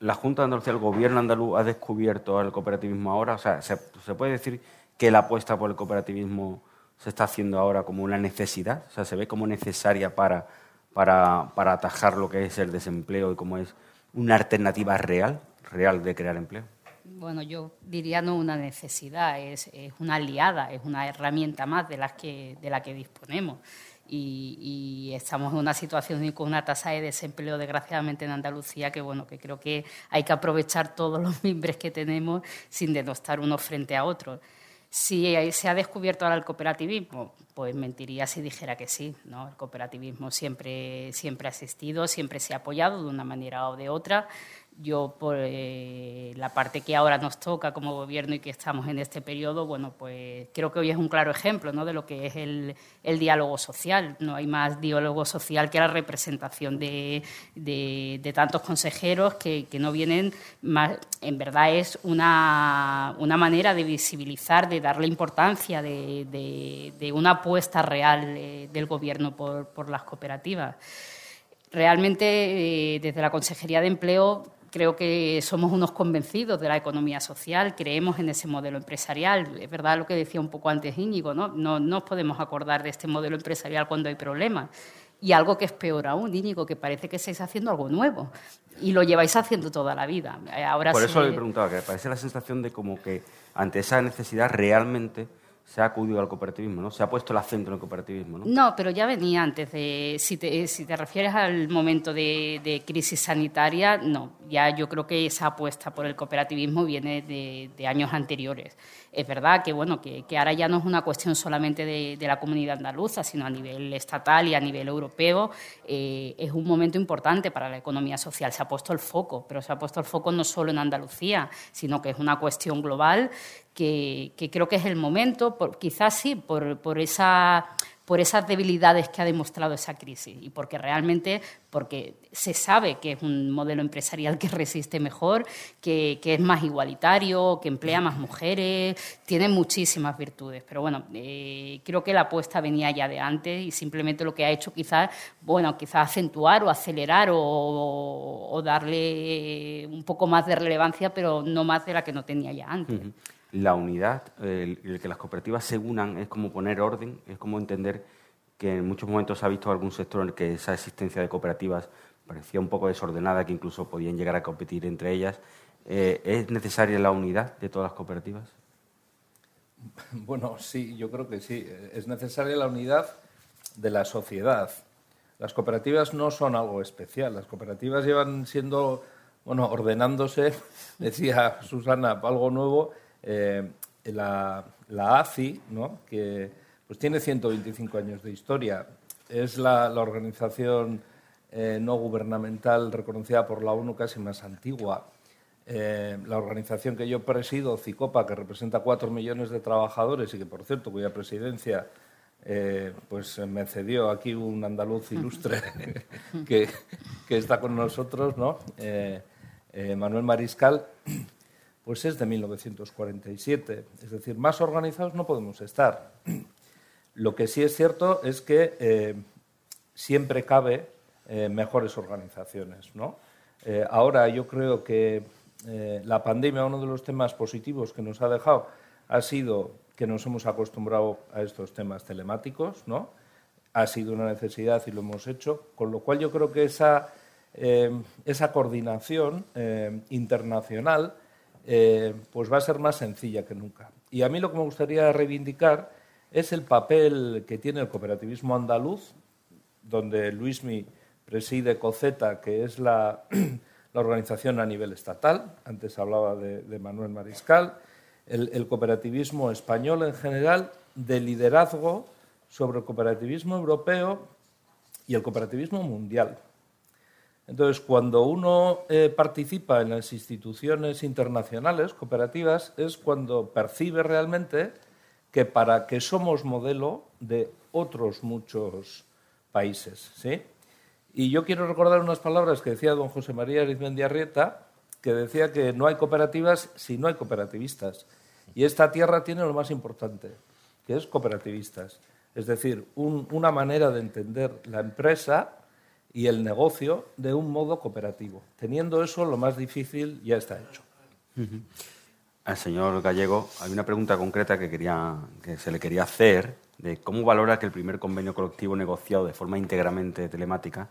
la Junta de Andalucía, el Gobierno andaluz ha descubierto el cooperativismo ahora. O sea, ¿se, se puede decir que la apuesta por el cooperativismo se está haciendo ahora como una necesidad? O sea, se ve como necesaria para, para, para atajar lo que es el desempleo y como es una alternativa real, real de crear empleo bueno, yo diría no una necesidad, es, es, una aliada, es una herramienta más de, las que, de la que disponemos. Y, y, estamos en una situación con una tasa de desempleo, desgraciadamente, en Andalucía, que bueno, que creo que hay que aprovechar todos los mimbres que tenemos sin denostar unos frente a otros. Si se ha descubierto ahora el cooperativismo, pues mentiría si dijera que sí. ¿no? El cooperativismo siempre, siempre ha existido, siempre se ha apoyado de una manera o de otra. Yo, por eh, la parte que ahora nos toca como gobierno y que estamos en este periodo, bueno, pues creo que hoy es un claro ejemplo ¿no? de lo que es el, el diálogo social. No hay más diálogo social que la representación de, de, tantos consejeros que, que, no vienen. En verdad es una, una manera de visibilizar, de darle importancia, de, de, de una apuesta real eh, del gobierno por, por las cooperativas realmente eh, desde la Consejería de Empleo Creo que somos unos convencidos de la economía social, creemos en ese modelo empresarial. Es verdad lo que decía un poco antes Íñigo, ¿no? No nos podemos acordar de este modelo empresarial cuando hay problemas. Y algo que es peor aún, Íñigo, que parece que estáis haciendo algo nuevo y lo lleváis haciendo toda la vida. Ahora Por se... eso le preguntaba, que parece la sensación de como que ante esa necesidad realmente se ha acudido al cooperativismo, ¿no? Se ha puesto el acento en el cooperativismo, ¿no? No, pero ya venía antes de... Si te, si refieres al momento de, crisis sanitaria, no. Ya yo creo que esa apuesta por el cooperativismo viene de años anteriores. Es verdad que, bueno, que, ahora ya no es una cuestión solamente de, la comunidad andaluza, sino a nivel estatal y a nivel europeo. Eh, es un momento importante para la economía social. Se ha puesto el foco, pero se ha puesto el foco no solo en Andalucía, sino que es una cuestión global que, creo que es el momento, quizás sí, por esa por esas debilidades que ha demostrado esa crisis y porque realmente porque se sabe que es un modelo empresarial que resiste mejor, que, que es más igualitario, que emplea más mujeres, tiene muchísimas virtudes. Pero bueno, eh, creo que la apuesta venía ya de antes y simplemente lo que ha hecho quizás, bueno, quizás acentuar o acelerar o, darle un poco más de relevancia, pero no más de la que no tenía ya antes. La unidad, el, que las cooperativas se unan es como poner orden, es como entender que en muchos momentos ha visto algún sector en el que esa existencia de cooperativas parecía un poco desordenada, que incluso podían llegar a competir entre ellas. Eh, ¿Es necesaria la unidad de todas las cooperativas? Bueno, sí, yo creo que sí. Es necesaria la unidad de la sociedad. Las cooperativas no son algo especial. Las cooperativas llevan siendo bueno, ordenándose, decía Susana, algo nuevo, eh, la, la, ACI, ¿no? que pues tiene 125 años de historia, es la, la organización eh, no gubernamental reconocida por la ONU casi más antigua. Eh, la organización que yo presido, CICOPA, que representa cuatro millones de trabajadores y que, por cierto, cuya presidencia eh, pues me cedió aquí un andaluz ilustre que, que, está con nosotros, ¿no? Manuel Mariscal, pues es de 1947. Es decir, más organizados no podemos estar. Lo que sí es cierto es que siempre cabe eh, mejores organizaciones. ¿no? Eh, ahora yo creo que eh, la pandemia, uno de los temas positivos que nos ha dejado ha sido que nos hemos acostumbrado a estos temas telemáticos, ¿no? Ha sido una necesidad y lo hemos hecho, con lo cual yo creo que esa, esa coordinación internacional pues va a ser más sencilla que nunca. Y a mí lo que me gustaría reivindicar es el papel que tiene el cooperativismo andaluz, donde Luismi preside COCETA, que es la, organización a nivel estatal. Antes hablaba de, Manuel Mariscal. El, cooperativismo español en general, de liderazgo sobre el cooperativismo europeo y el cooperativismo mundial. Entonces, cuando uno eh, participa en las instituciones internacionales cooperativas, es cuando percibe realmente que para que somos modelo de otros muchos países. ¿sí? Y yo quiero recordar unas palabras que decía don José María Arizmendiarrieta, que decía que no hay cooperativas si no hay cooperativistas. Y esta tierra tiene lo más importante, que es cooperativistas. Es decir, una manera de entender la empresa y el negocio de un modo cooperativo. Teniendo eso, lo más difícil ya está hecho. Al señor Gallego, hay una pregunta concreta que, quería, que se le quería hacer de cómo valora que el primer convenio colectivo negociado de forma íntegramente telemática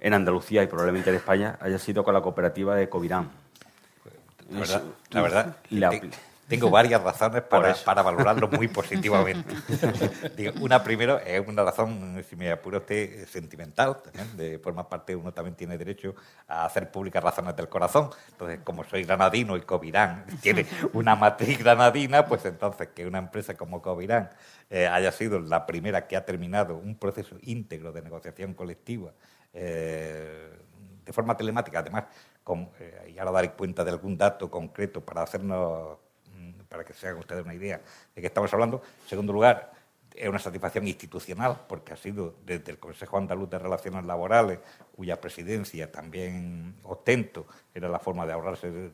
en Andalucía y probablemente en España haya sido con la cooperativa de Covirán. La verdad, tengo varias razones para, para valorarlo muy positivamente. una primero es una razón, si me apuro usted, sentimental. De forma parte, uno también tiene derecho a hacer públicas razones del corazón. Entonces, como soy granadino y Covirán tiene una matriz granadina, pues entonces que una empresa como Covirán eh, haya sido la primera que ha terminado un proceso íntegro de negociación colectiva eh, de forma telemática, además, con, eh, y ahora daré cuenta de algún dato concreto para hacernos para que se hagan ustedes una idea de qué estamos hablando. En segundo lugar, es una satisfacción institucional, porque ha sido desde el Consejo Andaluz de Relaciones Laborales, cuya presidencia también ostento, era la forma de ahorrarse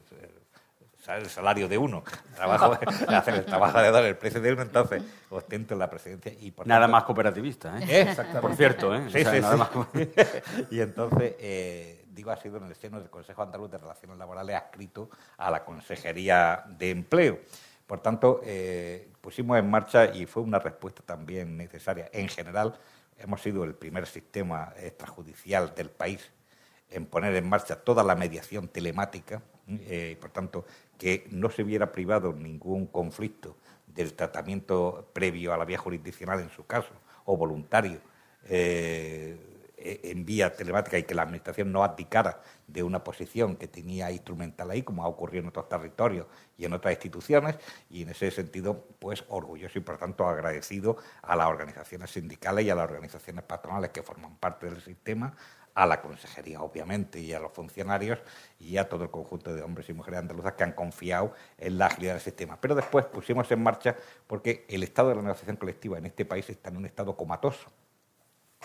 el salario de uno, trabajo, hacer el trabajo de dar el precio de uno, entonces ostento la presidencia. y por Nada más cooperativista, ¿eh? Exactamente. Por cierto, ¿eh? Sí, sí, y entonces... Eh, digo, ha sido en el seno del Consejo Andaluz de Relaciones Laborales adscrito a la Consejería de Empleo. Por tanto, eh, pusimos en marcha y fue una respuesta también necesaria. En general, hemos sido el primer sistema extrajudicial del país en poner en marcha toda la mediación telemática, eh, por tanto, que no se hubiera privado ningún conflicto del tratamiento previo a la vía jurisdiccional en su caso, o voluntario, eh, en vía telemática y que la Administración no abdicara de una posición que tenía instrumental ahí, como ha ocurrido en otros territorios y en otras instituciones, y en ese sentido, pues orgulloso y por tanto agradecido a las organizaciones sindicales y a las organizaciones patronales que forman parte del sistema, a la consejería, obviamente, y a los funcionarios y a todo el conjunto de hombres y mujeres andaluzas que han confiado en la agilidad del sistema. Pero después pusimos en marcha porque el estado de la negociación colectiva en este país está en un estado comatoso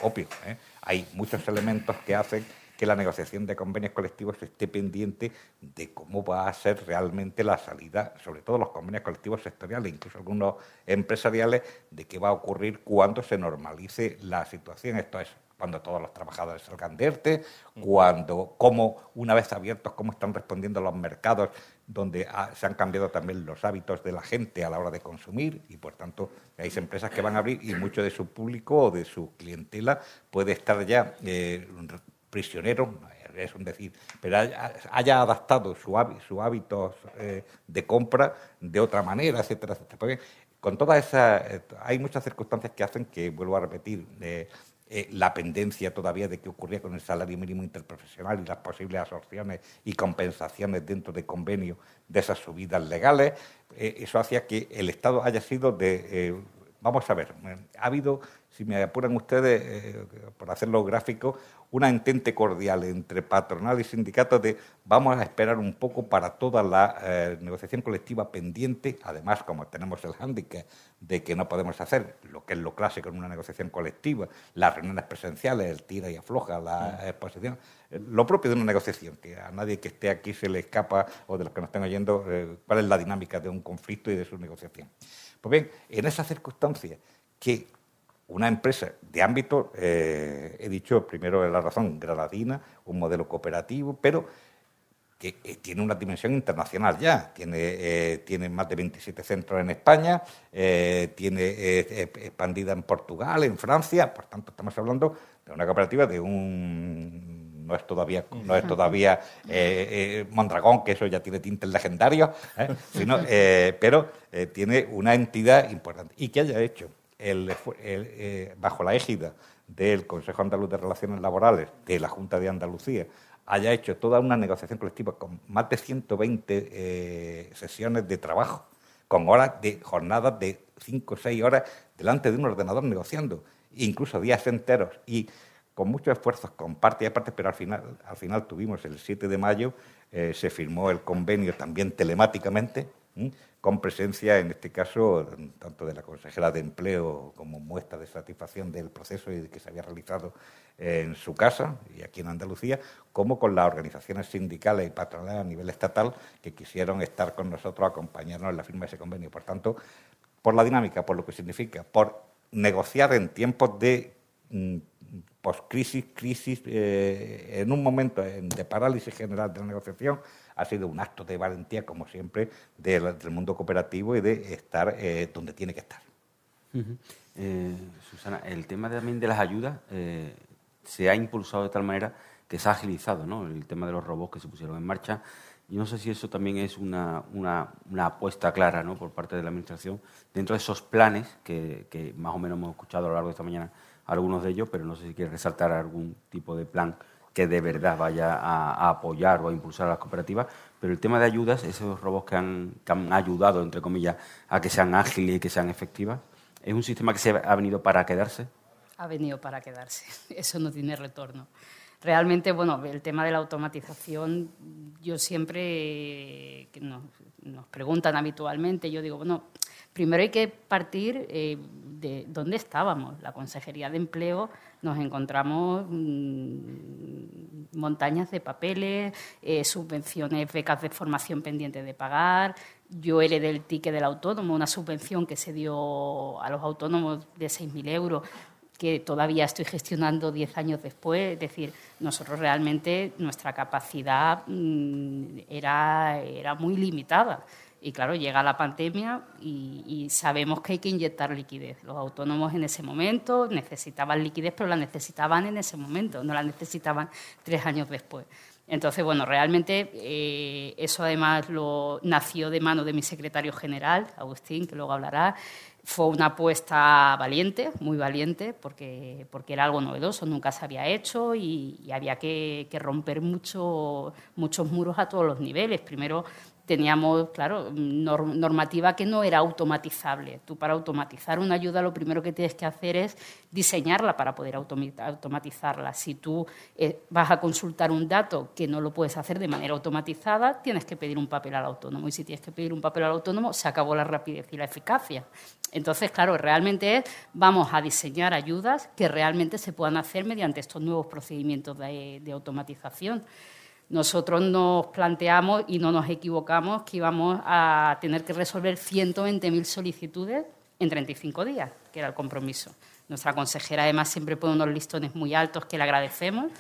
obvio. ¿eh? Hay muchos elementos que hacen que la negociación de convenios colectivos esté pendiente de cómo va a ser realmente la salida, sobre todo los convenios colectivos sectoriales, incluso algunos empresariales, de qué va a ocurrir cuando se normalice la situación. Esto es cuando todos los trabajadores salgan de ERTE, cuando, cómo, una vez abiertos, cómo están respondiendo los mercados donde se han cambiado también los hábitos de la gente a la hora de consumir y, por tanto, hay empresas que van a abrir y mucho de su público o de su clientela puede estar ya eh, prisionero, es un decir, pero haya, adaptado su, sus hábitos eh, de compra de otra manera, etcétera, etcétera. con todas esas, eh, hay muchas circunstancias que hacen que, vuelvo a repetir, eh, la pendencia todavía de qué ocurría con el salario mínimo interprofesional y las posibles absorciones y compensaciones dentro de convenio de esas subidas legales. Eh, eso hacía que el Estado haya sido de... Eh, vamos a ver, ha habido si me apuran ustedes, eh, por hacerlo gráfico, una entente cordial entre patronal y sindicatos de vamos a esperar un poco para toda la eh, negociación colectiva pendiente, además como tenemos el hándicap de que no podemos hacer lo que es lo clásico en una negociación colectiva, las reuniones presenciales, el tira y afloja, la mm. exposición, eh, lo propio de una negociación, que a nadie que esté aquí se le escapa o de los que nos estén oyendo cuál es la dinámica de un conflicto y de su negociación. Pues bien, en esas circunstancias que una empresa de ámbito, eh, he dicho primero la razón, granadina, un modelo cooperativo, pero que eh, tiene una dimensión internacional ya. Tiene, eh, tiene más de 27 centros en España, tiene expandida en Portugal, en Francia, por tanto estamos hablando de una cooperativa de un no es todavía no es todavía Mondragón que eso ya tiene tintes legendarios sino, pero tiene una entidad importante. Y que haya hecho eh, bajo la égida del Consejo Andaluz de Relaciones Laborales, de la Junta de Andalucía, haya hecho toda una negociación colectiva con más de 120 eh, sesiones de trabajo, con horas de jornadas de 5 o 6 horas delante de un ordenador negociando, incluso días enteros y con muchos esfuerzos, con parte y parte, pero al final, al final tuvimos el 7 de mayo, eh, se firmó el convenio también telemáticamente, con presencia, en este caso, tanto de la consejera de Empleo como muestra de satisfacción del proceso y que se había realizado en su casa y aquí en Andalucía, como con las organizaciones sindicales y patronales a nivel estatal que quisieron estar con nosotros, acompañarnos en la firma de ese convenio. Por tanto, por la dinámica, por lo que significa, por negociar en tiempos de mm, post-crisis, crisis, eh, en un momento de parálisis general de la negociación, ha sido un acto de valentía, como siempre, del, mundo cooperativo y de estar eh, donde tiene que estar. Eh, Susana, el tema también de las ayudas eh, se ha impulsado de tal manera que se ha agilizado ¿no? el tema de los robots que se pusieron en marcha. Yo no sé si eso también es una, una, apuesta clara ¿no? por parte de la Administración dentro de esos planes que, que, más o menos hemos escuchado a lo largo de esta mañana, algunos de ellos, pero no sé si quiere resaltar algún tipo de plan que de verdad vaya a, apoyar o a impulsar a las cooperativas, pero el tema de ayudas, esos robots que han, ayudado, entre comillas, a que sean ágiles y que sean efectivas, ¿es un sistema que se ha venido para quedarse? Ha venido para quedarse, eso no tiene retorno. Realmente, bueno, el tema de la automatización, yo siempre, que nos preguntan habitualmente, yo digo, bueno, primero hay que partir eh, de dónde estábamos. La Consejería de Empleo nos encontramos mm, montañas de papeles, eh, subvenciones, becas de formación pendientes de pagar. Yo heredé del ticket del autónomo, una subvención que se dio a los autónomos de 6.000 euros que todavía estoy gestionando 10 años después. Es decir, nosotros realmente nuestra capacidad mm, era, era muy limitada. Y claro, llega la pandemia y, sabemos que hay que inyectar liquidez. Los autónomos en ese momento necesitaban liquidez, pero la necesitaban en ese momento, no la necesitaban tres años después. Entonces, bueno, realmente eh, eso además lo nació de mano de mi secretario general, Agustín, que luego hablará. Fue una apuesta valiente, muy valiente, porque, porque era algo novedoso, nunca se había hecho y, había que, romper mucho, muchos muros a todos los niveles. Primero, teníamos, claro, normativa que no era automatizable. Tú para automatizar una ayuda lo primero que tienes que hacer es diseñarla para poder automatizarla. Si tú eh, vas a consultar un dato que no lo puedes hacer de manera automatizada, tienes que pedir un papel al autónomo. Y si tienes que pedir un papel al autónomo, se acabó la rapidez y la eficacia. Entonces, claro, realmente es, vamos a diseñar ayudas que realmente se puedan hacer mediante estos nuevos procedimientos de automatización. Nosotros nos planteamos y no nos equivocamos que íbamos a tener que resolver 120.000 solicitudes en 35 días, que era el compromiso. Nuestra consejera además siempre pone unos listones muy altos que le agradecemos,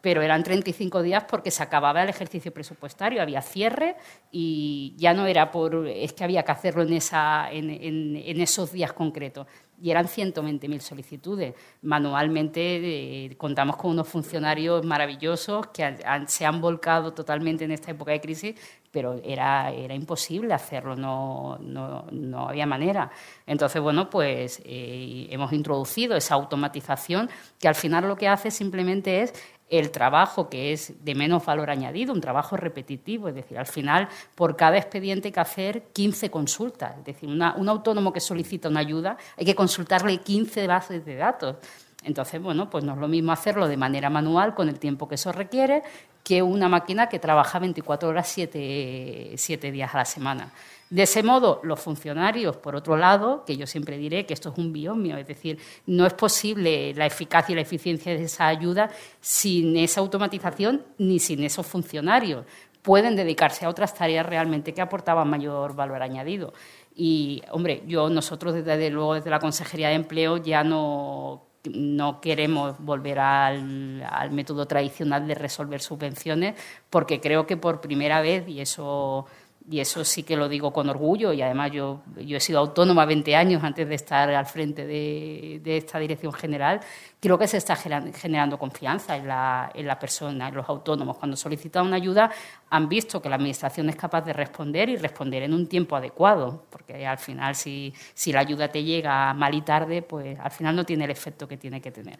pero eran 35 días porque se acababa el ejercicio presupuestario, había cierre y ya no era por, es que había que hacerlo en, en esos días concretos y eran 120.000 solicitudes. Manualmente eh, contamos con unos funcionarios maravillosos que se han volcado totalmente en esta época de crisis, pero era, era imposible hacerlo, no, no, había manera. Entonces, bueno, pues eh, hemos introducido esa automatización que al final lo que hace simplemente es el trabajo que es de menos valor añadido, un trabajo repetitivo, es decir, al final por cada expediente hay que hacer 15 consultas, es decir, un autónomo que solicita una ayuda hay que consultarle 15 bases de datos. Entonces, bueno, pues no es lo mismo hacerlo de manera manual con el tiempo que eso requiere que una máquina que trabaja 24 horas, 7, días a la semana. De ese modo, los funcionarios, por otro lado, que yo siempre diré que esto es un biomio, es decir, no es posible la eficacia y la eficiencia de esa ayuda sin esa automatización ni sin esos funcionarios. Pueden dedicarse a otras tareas realmente que aportaban mayor valor añadido. Y, hombre, yo, nosotros desde luego desde la Consejería de Empleo ya no no queremos volver al, método tradicional de resolver subvenciones porque creo que por primera vez, y eso y eso sí que lo digo con orgullo, y además yo, yo he sido autónoma 20 años antes de estar al frente de, esta dirección general, creo que se está generando confianza en la, en la, persona, en los autónomos. Cuando solicitan una ayuda han visto que la Administración es capaz de responder y responder en un tiempo adecuado, porque al final si, si la ayuda te llega mal y tarde, pues al final no tiene el efecto que tiene que tener.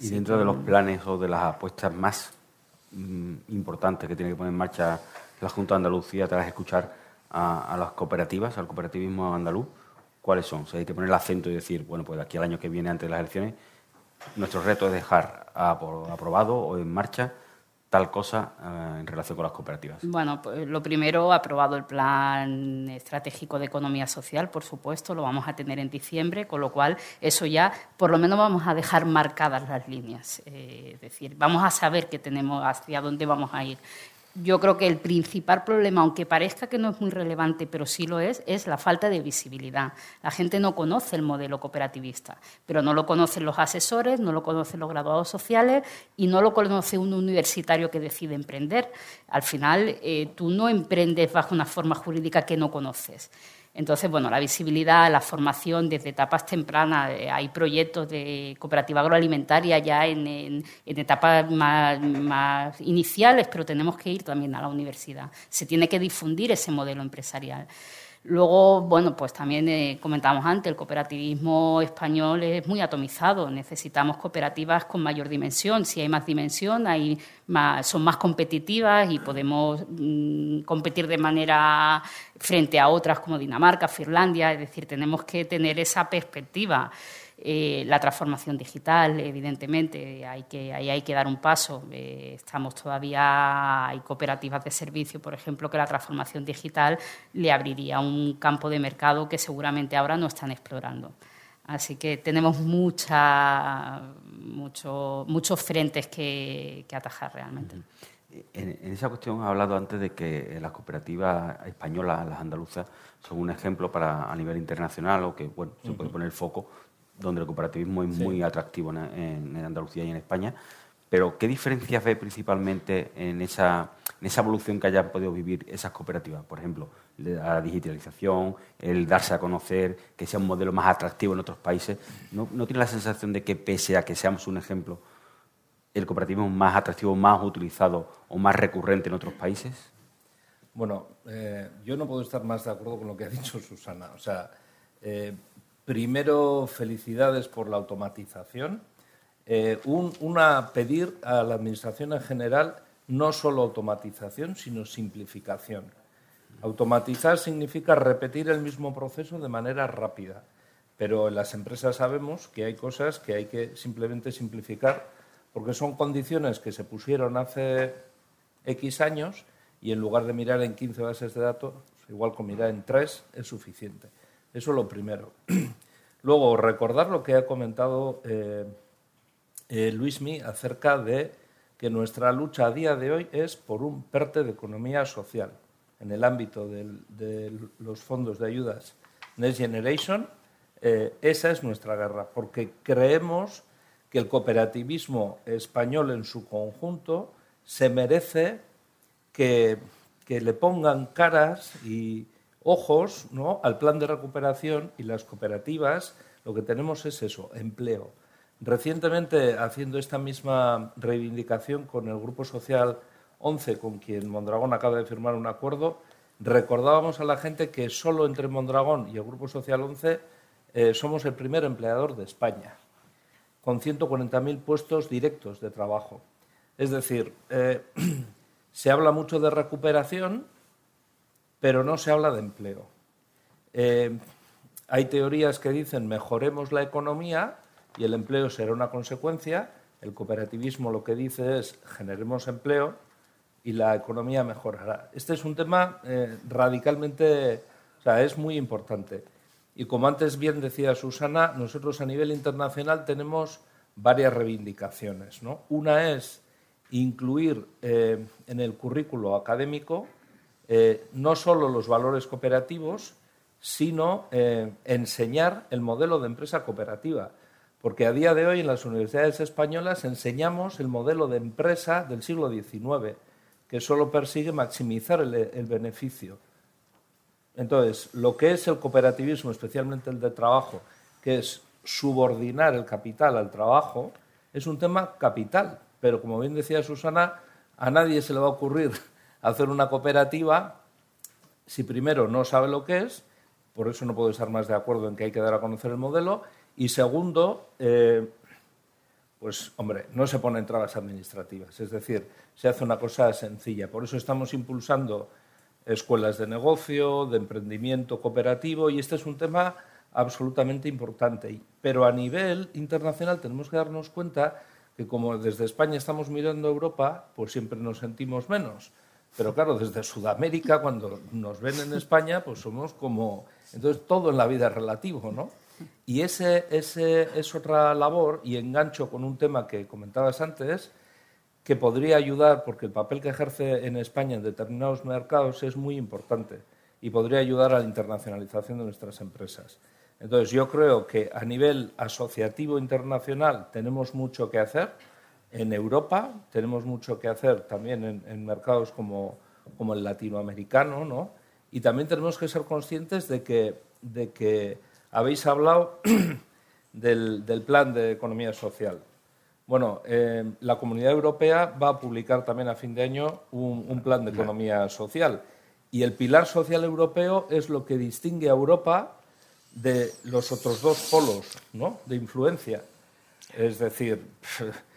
y dentro de los planes o de las apuestas más mm, importantes que tiene que poner en marcha la Junta de Andalucía tras escuchar a, las cooperativas, al cooperativismo andaluz, ¿cuáles son? O hay que poner el acento y decir, bueno, pues aquí al año que viene, antes de las elecciones, nuestro reto es dejar aprobado o en marcha tal cosa eh, en relación con las cooperativas? Bueno, pues lo primero, aprobado el plan estratégico de economía social, por supuesto, lo vamos a tener en diciembre, con lo cual eso ya, por lo menos vamos a dejar marcadas las líneas. Eh, es decir, vamos a saber que tenemos hacia dónde vamos a ir yo creo que el principal problema, aunque parezca que no es muy relevante, pero sí lo es, es la falta de visibilidad. La gente no conoce el modelo cooperativista, pero no lo conocen los asesores, no lo conocen los graduados sociales y no lo conoce un universitario que decide emprender. Al final, eh, tú no emprendes bajo una forma jurídica que no conoces. Entonces, bueno, la visibilidad, la formación desde etapas tempranas, eh, hay proyectos de cooperativa agroalimentaria ya en, etapas más, iniciales, pero tenemos que ir también a la universidad. Se tiene que difundir ese modelo empresarial. Luego, bueno, pues también eh, comentamos antes, el cooperativismo español es muy atomizado. Necesitamos cooperativas con mayor dimensión. Si hay más dimensión, hay son más competitivas y podemos mm, competir de manera frente a otras como Dinamarca, Finlandia. Es decir, tenemos que tener esa perspectiva. Eh, la transformación digital, evidentemente, hay que, ahí hay que dar un paso. Eh, estamos todavía, hay cooperativas de servicio, por ejemplo, que la transformación digital le abriría un campo de mercado que seguramente ahora no están explorando. Así que tenemos mucha, mucho, muchos frentes que, atajar realmente. En, esa cuestión ha hablado antes de que las cooperativas españolas, las andaluzas, son un ejemplo para a nivel internacional o que bueno, se puede poner foco donde el cooperativismo es muy atractivo en, Andalucía y en España. Pero, ¿qué diferencias ve principalmente en esa, en esa evolución que hayan podido vivir esas cooperativas? Por ejemplo, la digitalización, el darse a conocer, que sea un modelo más atractivo en otros países. ¿No, no tiene la sensación de que, pese a que seamos un ejemplo, el cooperativismo es más atractivo, más utilizado o más recurrente en otros países? Bueno, eh, yo no puedo estar más de acuerdo con lo que ha dicho Susana. O sea, eh, Primero, felicidades por la automatización. Eh, una, pedir a la Administración en general no solo automatización, sino simplificación. Automatizar significa repetir el mismo proceso de manera rápida, pero en las empresas sabemos que hay cosas que hay que simplemente simplificar porque son condiciones que se pusieron hace X años y en lugar de mirar en 15 bases de datos, igual con mirar en 3 es suficiente. Eso es lo primero. Luego, recordar lo que ha comentado eh, eh, acerca de que nuestra lucha a día de hoy es por un PERTE de economía social. En el ámbito de los fondos de ayudas Next Generation, eh, esa es nuestra guerra, porque creemos que el cooperativismo español en su conjunto se merece que le pongan caras y ojos ¿no? al plan de recuperación y las cooperativas Lo que tenemos es eso, empleo. Recientemente, haciendo esta misma reivindicación con el Grupo Social 11, con quien Mondragón acaba de firmar un acuerdo, recordábamos a la gente que solo entre Mondragón y el Grupo Social 11 eh, somos el primer empleador de España, con 140.000 puestos directos de trabajo. Es decir, eh, se habla mucho de recuperación, pero no se habla de empleo. Eh, hay teorías que dicen mejoremos la economía y el empleo será una consecuencia. El cooperativismo lo que dice es generemos empleo y la economía mejorará. Este es un tema eh, radicalmente, o sea, es muy importante. Y como antes bien decía Susana, nosotros a nivel internacional tenemos varias reivindicaciones. ¿no? Una es incluir eh, en el currículo académico eh, no solo los valores cooperativos, sino enseñar el modelo de empresa cooperativa. Porque a día de hoy en las universidades españolas enseñamos el modelo de empresa del siglo XIX que solo persigue maximizar el, beneficio. Entonces, lo que es el cooperativismo, especialmente el de trabajo, que es subordinar el capital al trabajo, es un tema capital. Pero, como bien decía Susana, a nadie se le va a ocurrir hacer una cooperativa si primero no sabe lo que es, por eso no puedo estar más de acuerdo en que hay que dar a conocer el modelo, y segundo, eh, pues hombre, no se ponen trabas administrativas, es decir, se hace una cosa sencilla. Por eso estamos impulsando escuelas de negocio, de emprendimiento cooperativo, y este es un tema absolutamente importante. Pero a nivel internacional tenemos que darnos cuenta que como desde España estamos mirando a Europa, pues siempre nos sentimos menos. Pero claro, desde Sudamérica, cuando nos ven en España, pues somos como... Entonces todo en la vida es relativo, ¿no? Y ese, es otra labor, y engancho con un tema que comentabas antes, que podría ayudar, porque el papel que ejerce en España en determinados mercados es muy importante y podría ayudar a la internacionalización de nuestras empresas. Entonces, yo creo que a nivel asociativo internacional tenemos mucho que hacer. En Europa tenemos mucho que hacer también en, mercados como, el latinoamericano, ¿no? Y también tenemos que ser conscientes de que, habéis hablado del, plan de economía social. Bueno, eh, la Comunidad Europea va a publicar también a fin de año un, plan de economía social. Y el pilar social europeo es lo que distingue a Europa de los otros dos polos ¿no? de influencia. Es decir,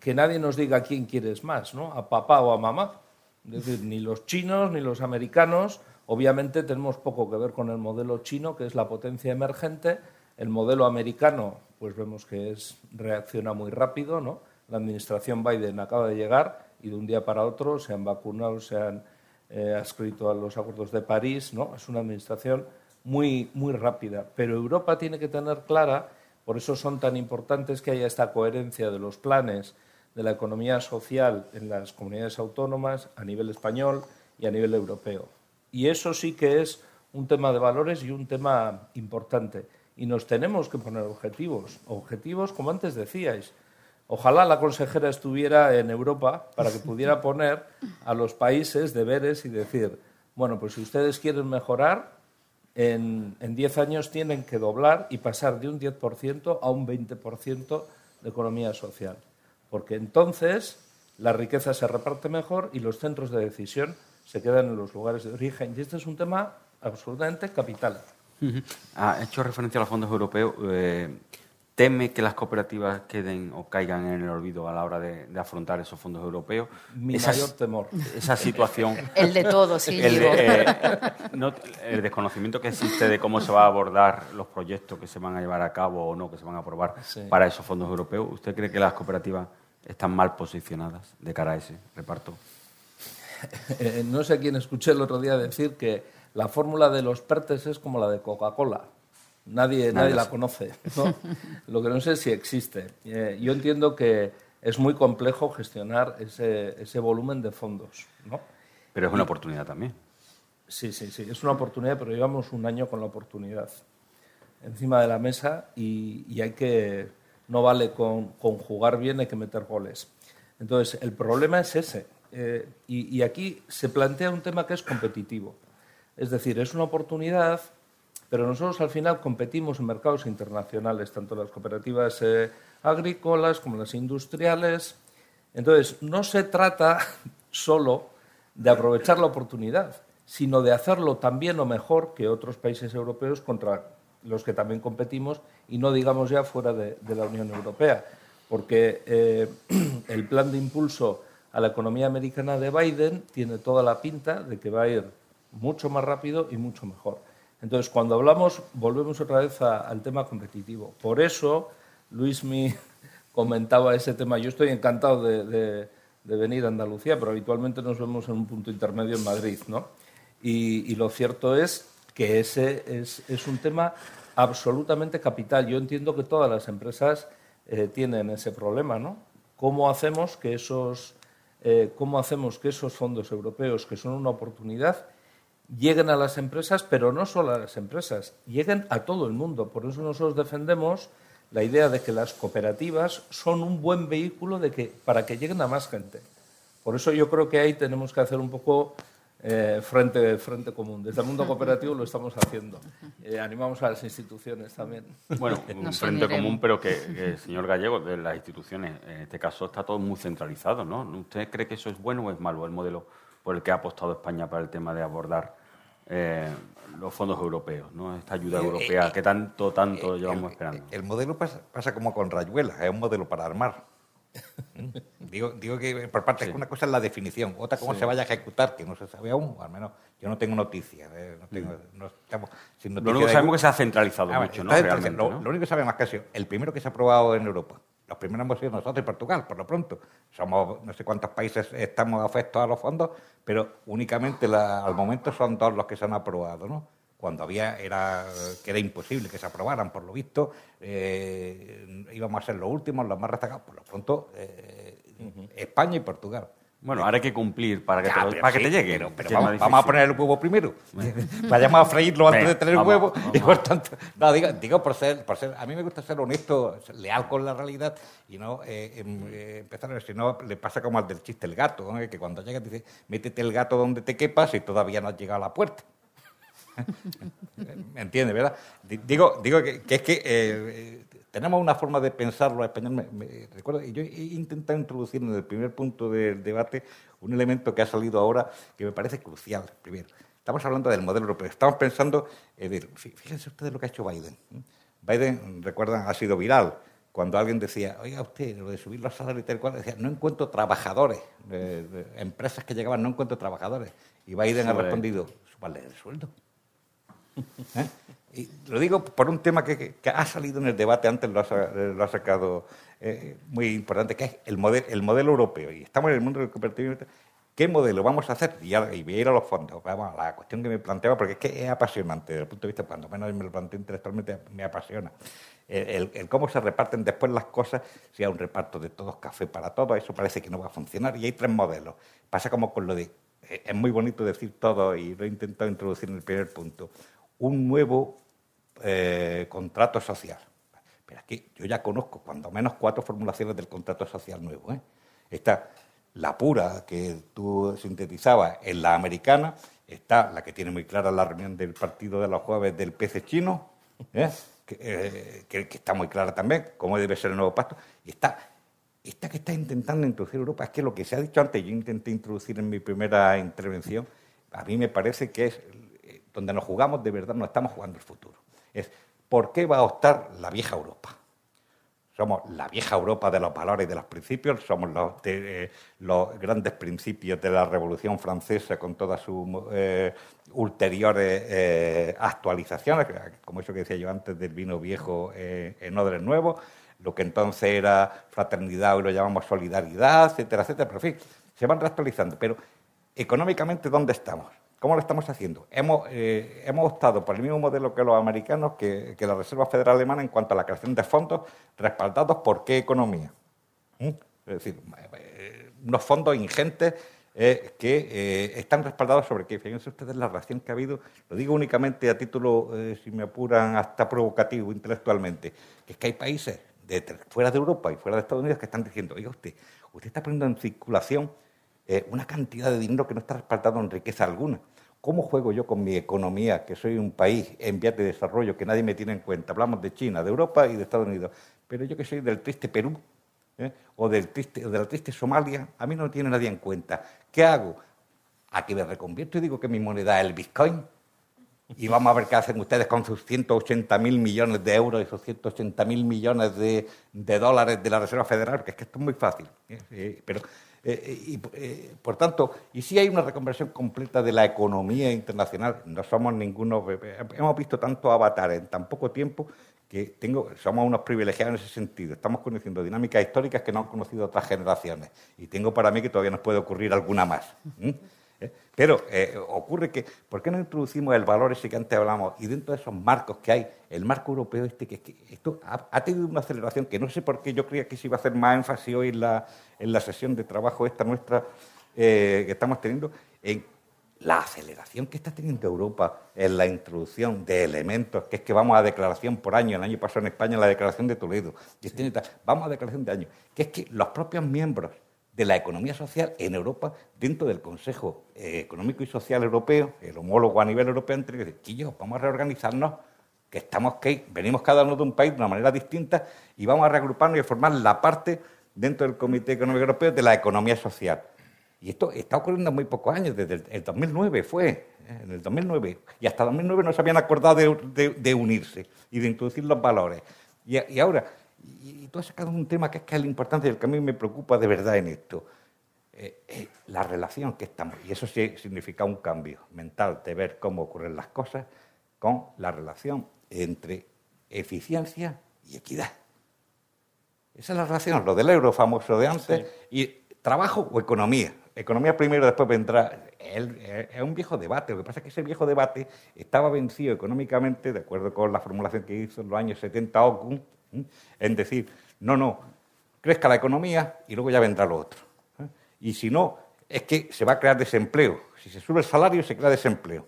que nadie nos diga quién quieres más, ¿no? a papá o a mamá. Es decir, ni los chinos ni los americanos Obviamente tenemos poco que ver con el modelo chino, que es la potencia emergente. El modelo americano, pues vemos que es, reacciona muy rápido, ¿no? La administración Biden acaba de llegar y de un día para otro se han vacunado, se han eh, adscrito a los acuerdos de París, ¿no? Es una administración muy, muy rápida. Pero Europa tiene que tener clara, por eso son tan importantes que haya esta coherencia de los planes de la economía social en las comunidades autónomas a nivel español y a nivel europeo. Y eso sí que es un tema de valores y un tema importante. Y nos tenemos que poner objetivos, objetivos como antes decíais. Ojalá la consejera estuviera en Europa para que pudiera poner a los países deberes y decir, bueno, pues si ustedes quieren mejorar, en 10 años tienen que doblar y pasar de un 10% a un 20% de economía social. Porque entonces la riqueza se reparte mejor y los centros de decisión se quedan en los lugares de origen. Y este es un tema absolutamente capital. Ha hecho referencia a los fondos europeos. Eh, ¿Teme que las cooperativas queden o caigan en el olvido a la hora de, afrontar esos fondos europeos? Mi mayor temor. Esa situación. el de todos, sí. El, eh, el, desconocimiento que existe de cómo se va a abordar los proyectos que se van a llevar a cabo o no, que se van a aprobar para esos fondos europeos. ¿Usted cree que las cooperativas están mal posicionadas de cara a ese reparto? Eh, no sé a quién escuché el otro día decir que la fórmula de los PERTES es como la de Coca-Cola. Nadie, nadie la conoce. Lo que no sé es si existe. Eh, yo entiendo que es muy complejo gestionar ese, ese volumen de fondos. ¿no? Pero es una oportunidad también. Sí, sí, sí, es una oportunidad, pero llevamos un año con la oportunidad encima de la mesa y, y hay que, no vale con, con, jugar bien, hay que meter goles. Entonces, el problema es ese, eh, y, aquí se plantea un tema que es competitivo. Es decir, es una oportunidad pero nosotros al final competimos en mercados internacionales, tanto las cooperativas eh, agrícolas como las industriales. Entonces, no se trata solo de aprovechar la oportunidad, sino de hacerlo también o mejor que otros países europeos contra los que también competimos y no digamos ya fuera de, la Unión Europea, porque eh, el plan de impulso a la economía americana de Biden tiene toda la pinta de que va a ir mucho más rápido y mucho mejor. Entonces, cuando hablamos, volvemos otra vez al tema competitivo. Por eso, Luis me comentaba ese tema. Yo estoy encantado de, venir a Andalucía, pero habitualmente nos vemos en un punto intermedio en Madrid, ¿no? Y, lo cierto es que ese es, un tema absolutamente capital. Yo entiendo que todas las empresas eh, tienen ese problema, ¿no? ¿Cómo hacemos que esos eh, cómo hacemos que esos fondos europeos, que son una oportunidad, lleguen a las empresas, pero no solo a las empresas, lleguen a todo el mundo. Por eso nosotros defendemos la idea de que las cooperativas son un buen vehículo para que lleguen a más gente. Por eso yo creo que ahí tenemos que hacer un poco eh, frente, frente común. Desde el mundo cooperativo lo estamos haciendo. Eh, animamos a las instituciones también. Bueno, un frente común, pero que, señor Gallego, de las instituciones, en este caso está todo muy centralizado, ¿no? ¿Usted cree que eso es bueno o es malo, el modelo por el que ha apostado España para el tema de abordar eh, los fondos europeos, ¿no? esta ayuda europea que tanto, tanto llevamos esperando? El modelo pasa, pasa como con Rayuela, es un modelo para armar. digo, digo que por parte una cosa es la definición, otra cómo se vaya a ejecutar, que no se sabe aún, al menos yo no tengo noticias. Eh, no tengo, mm. no estamos sin noticias lo único que sabemos es que se ha centralizado ah, mucho, ¿no? lo, lo, único que sabemos es que el primero que se ha aprobado en Europa. Los primeros hemos sido nosotros y Portugal, por lo pronto. Somos no sé cuántos países estamos afectos a los fondos, pero únicamente al momento son dos los que se han aprobado, ¿no? cuando había era que era imposible que se aprobaran, por lo visto, eh, íbamos a ser los últimos, los más rezagados. Por lo pronto, eh, España y Portugal. Bueno, ahora hay que cumplir para que, te, para que te llegue. Pero, vamos, a poner el huevo primero. Vayamos a freírlo antes de tener el huevo. Y por tanto, no, digo, por, ser, por ser. A mí me gusta ser honesto, leal con la realidad y no eh, em, empezar a ver si no le pasa como al del chiste el gato, que cuando llega dice, métete el gato donde te quepas y todavía no has llegado a la puerta. ¿Me entiende, verdad? Digo, digo que, es que eh, tenemos una forma de pensar los españoles. Me, recuerdo, yo he intentado introducir en el primer punto del debate un elemento que ha salido ahora que me parece crucial. Primero, estamos hablando del modelo europeo. Estamos pensando, fíjense ustedes lo que ha hecho Biden. Biden, recuerdan, ha sido viral. Cuando alguien decía, oiga usted, lo de subir los salarios y tal cual, decía, no encuentro trabajadores, empresas que llegaban, no encuentro trabajadores. Y Biden ha respondido, súbale el sueldo. ¿Eh? Lo digo por un tema que, ha salido en el debate, antes lo ha, sacado eh, muy importante, que es el, modelo, el modelo europeo. Y estamos en el mundo del cooperativismo. ¿Qué modelo vamos a hacer? Y, y ir a los fondos. Vamos, la cuestión que me planteaba, porque es que es apasionante, desde el punto de vista, cuando menos me lo planteo intelectualmente, me apasiona. El, cómo se reparten después las cosas, si hay un reparto de todos café para todos, eso parece que no va a funcionar. Y hay tres modelos. Pasa como con lo de. Eh, es muy bonito decir todo y lo he intentado introducir en el primer punto un nuevo eh, contrato social. Pero aquí yo ya conozco cuando menos cuatro formulaciones del contrato social nuevo. ¿eh? Está la pura que tú sintetizabas en la americana, está la que tiene muy clara la reunión del partido de los jueves del PC chino, ¿eh? que, está muy clara también, cómo debe ser el nuevo pacto, y está esta que está intentando introducir Europa, es que lo que se ha dicho antes, yo intenté introducir en mi primera intervención, a mí me parece que es donde nos jugamos de verdad, no estamos jugando el futuro. Es, ¿por qué va a optar la vieja Europa? Somos la vieja Europa de los valores y de los principios, somos los, eh, grandes principios de la Revolución Francesa con todas sus eh, ulteriores eh, actualizaciones, como eso que decía yo antes del vino viejo en odres nuevos, lo que entonces era fraternidad hoy lo llamamos solidaridad, etcétera, etcétera, pero en fin, se van reactualizando. Pero económicamente, ¿dónde estamos? ¿Cómo lo estamos haciendo? Hemos, eh, optado por el mismo modelo que los americanos, que, la Reserva Federal Alemana, en cuanto a la creación de fondos respaldados por qué economía. ¿Mm? Es decir, eh, unos fondos ingentes eh, que están respaldados sobre qué. Fíjense ustedes la reacción que ha habido, lo digo únicamente a título, si me apuran, hasta provocativo intelectualmente, que es que hay países fuera de Europa y fuera de Estados Unidos que están diciendo, oiga usted, usted está poniendo en circulación una cantidad de dinero que no está respaldado en riqueza alguna ¿Cómo juego yo con mi economía, que soy un país en vías de desarrollo, que nadie me tiene en cuenta? Hablamos de China, de Europa y de Estados Unidos. Pero yo que soy del triste Perú ¿eh? o, del triste, de la triste Somalia, a mí no me tiene nadie en cuenta. ¿Qué hago? A que me reconvierto y digo que mi moneda es el Bitcoin. Y vamos a ver qué hacen ustedes con sus 180 mil millones de euros y sus 180 mil millones de, dólares de la Reserva Federal, porque es que esto es muy fácil. ¿eh? pero eh, y, eh, por tanto, y si hay una reconversión completa de la economía internacional, no somos ninguno, eh, hemos visto tanto avatar en tan poco tiempo que tengo, somos unos privilegiados en ese sentido. Estamos conociendo dinámicas históricas que no han conocido otras generaciones. Y tengo para mí que todavía nos puede ocurrir alguna más. ¿Eh? Pero eh, ocurre que, ¿por qué no introducimos el valor ese que antes hablamos? Y dentro de esos marcos que hay, el marco europeo este, que, esto ha, tenido una aceleración que no sé por qué yo creía que se iba a hacer más énfasis hoy en la, en la sesión de trabajo esta nuestra eh, que estamos teniendo, en la aceleración que está teniendo Europa en la introducción de elementos, que es que vamos a declaración por año, el año pasado en España la declaración de Toledo, este vamos a declaración de año, que es que los propios miembros de la economía social en Europa dentro del Consejo eh, Económico y Social Europeo, el homólogo a nivel europeo, entre que vamos a reorganizarnos, que estamos que venimos cada uno de un país de una manera distinta y vamos a reagruparnos y a formar la parte dentro del Comité Económico Europeo de la economía social. Y esto está ocurriendo en muy pocos años, desde el, 2009 fue, eh, en el 2009, y hasta el 2009 no se habían acordado de, unirse y de introducir los valores. y ahora, y, tú has sacado un tema que es, que es el importante y el que a mí me preocupa de verdad en esto. Eh, eh, la relación que estamos, y eso sí significa un cambio mental de ver cómo ocurren las cosas con la relación entre eficiencia y equidad. Esa es la relación, lo del euro famoso de antes, y trabajo o economía. Economía primero, después vendrá. Es un viejo debate. Lo que pasa es que ese viejo debate estaba vencido económicamente, de acuerdo con la formulación que hizo en los años 70 Ocun, en decir, no, no, crezca la economía y luego ya vendrá lo otro. ¿eh? Y si no, es que se va a crear desempleo. Si se sube el salario, se crea desempleo.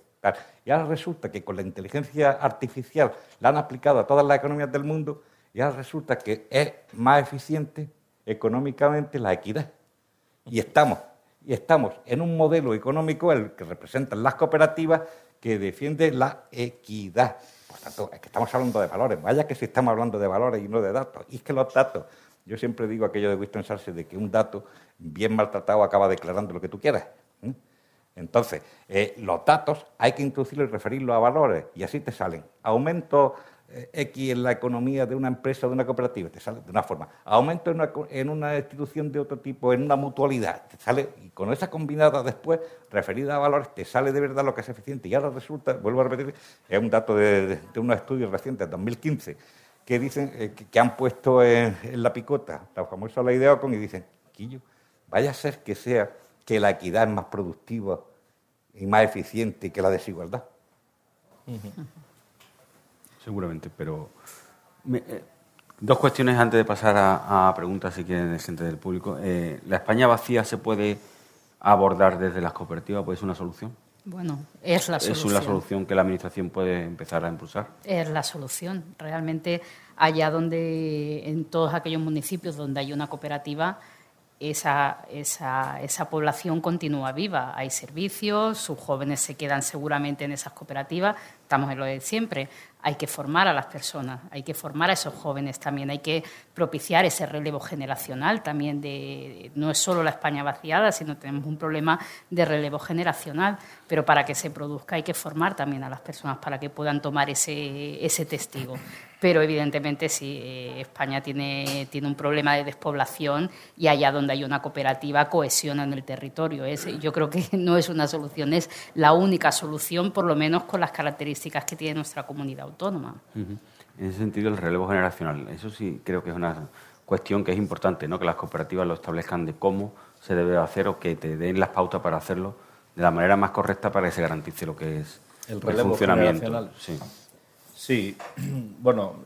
Y ahora resulta que con la inteligencia artificial la han aplicado a todas las economías del mundo y ahora resulta que es más eficiente económicamente la equidad. Y estamos, y estamos en un modelo económico, el que representan las cooperativas, que defiende la equidad. Por tanto, es que estamos hablando de valores. Vaya que si estamos hablando de valores y no de datos. Y es que los datos, yo siempre digo aquello de Winston Churchill de que un dato bien maltratado acaba declarando lo que tú quieras. Entonces, eh, los datos hay que introducirlos y referirlos a valores y así te salen. Aumento X en la economía de una empresa de una cooperativa, te sale de una forma. Aumento en una, en una, institución de otro tipo, en una mutualidad, te sale, y con esa combinada después, referida a valores, te sale de verdad lo que es eficiente. Y ahora resulta, vuelvo a repetir, es un dato de, unos estudios recientes, 2015, que dicen eh, que, han puesto en, la picota la famosa ley de Ocon y dicen, Quillo, vaya a ser que sea que la equidad es más productiva y más eficiente que la desigualdad seguramente, pero eh, dos cuestiones antes de pasar a, preguntas, si quieren, gente del público. Eh, ¿La España vacía se puede abordar desde las cooperativas? ¿Puede ser una solución? Bueno, es la solución. ¿Es la solución que la Administración puede empezar a impulsar? Es la solución. Realmente, allá donde, en todos aquellos municipios donde hay una cooperativa, esa, esa, esa, población continúa viva. Hay servicios, sus jóvenes se quedan seguramente en esas cooperativas, estamos en lo de siempre hay que formar a las personas, hay que formar a esos jóvenes también, hay que propiciar ese relevo generacional también de no es solo la España vaciada, sino tenemos un problema de relevo generacional, pero para que se produzca hay que formar también a las personas para que puedan tomar ese, ese testigo. Pero evidentemente sí, eh, España tiene, tiene un problema de despoblación y allá donde hay una cooperativa cohesiona en el territorio. Es, yo creo que no es una solución, es la única solución, por lo menos con las características que tiene nuestra comunidad autónoma. En ese sentido, el relevo generacional, eso sí creo que es una cuestión que es importante, ¿no? que las cooperativas lo establezcan de cómo se debe hacer o que te den las pautas para hacerlo de la manera más correcta para que se garantice lo que es el, relevo funcionamiento. Sí. Sí, bueno,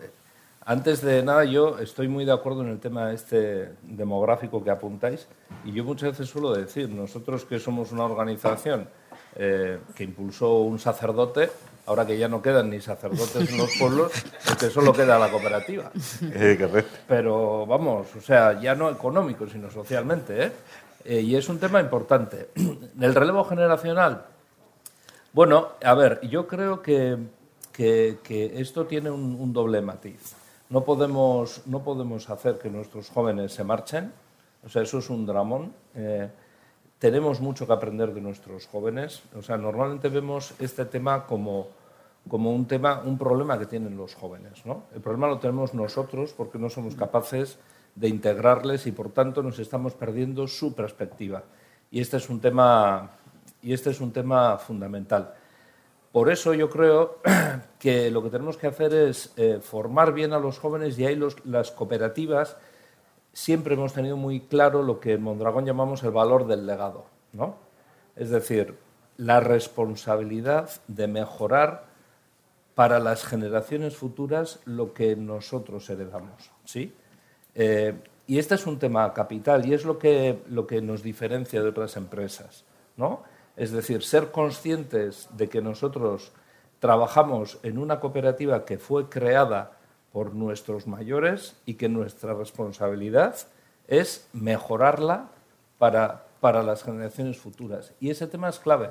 antes de nada yo estoy muy de acuerdo en el tema este demográfico que apuntáis y yo muchas veces suelo decir, nosotros que somos una organización eh, que impulsó un sacerdote, ahora que ya no quedan ni sacerdotes en los pueblos, porque solo queda la cooperativa. Pero vamos, o sea, ya no económico, sino socialmente, ¿eh? ¿eh? y es un tema importante. El relevo generacional, Bueno, a ver, yo creo que, que, esto tiene un, doble matiz. No podemos, no podemos hacer que nuestros jóvenes se marchen, o sea, eso es un dramón. Eh, tenemos mucho que aprender de nuestros jóvenes. O sea, normalmente vemos este tema como, como un tema, un problema que tienen los jóvenes. ¿no? El problema lo tenemos nosotros porque no somos capaces de integrarles y por tanto nos estamos perdiendo su perspectiva. Y este es un tema, y este es un tema fundamental. Por eso yo creo que lo que tenemos que hacer es eh, formar bien a los jóvenes y ahí las cooperativas siempre hemos tenido muy claro lo que en Mondragón llamamos el valor del legado, ¿no? Es decir, la responsabilidad de mejorar para las generaciones futuras lo que nosotros heredamos, ¿sí? Eh, y este es un tema capital y es lo que, lo que nos diferencia de otras empresas, ¿no? Es decir, ser conscientes de que nosotros trabajamos en una cooperativa que fue creada por nuestros mayores y que nuestra responsabilidad es mejorarla para, para las generaciones futuras. Y ese tema es clave,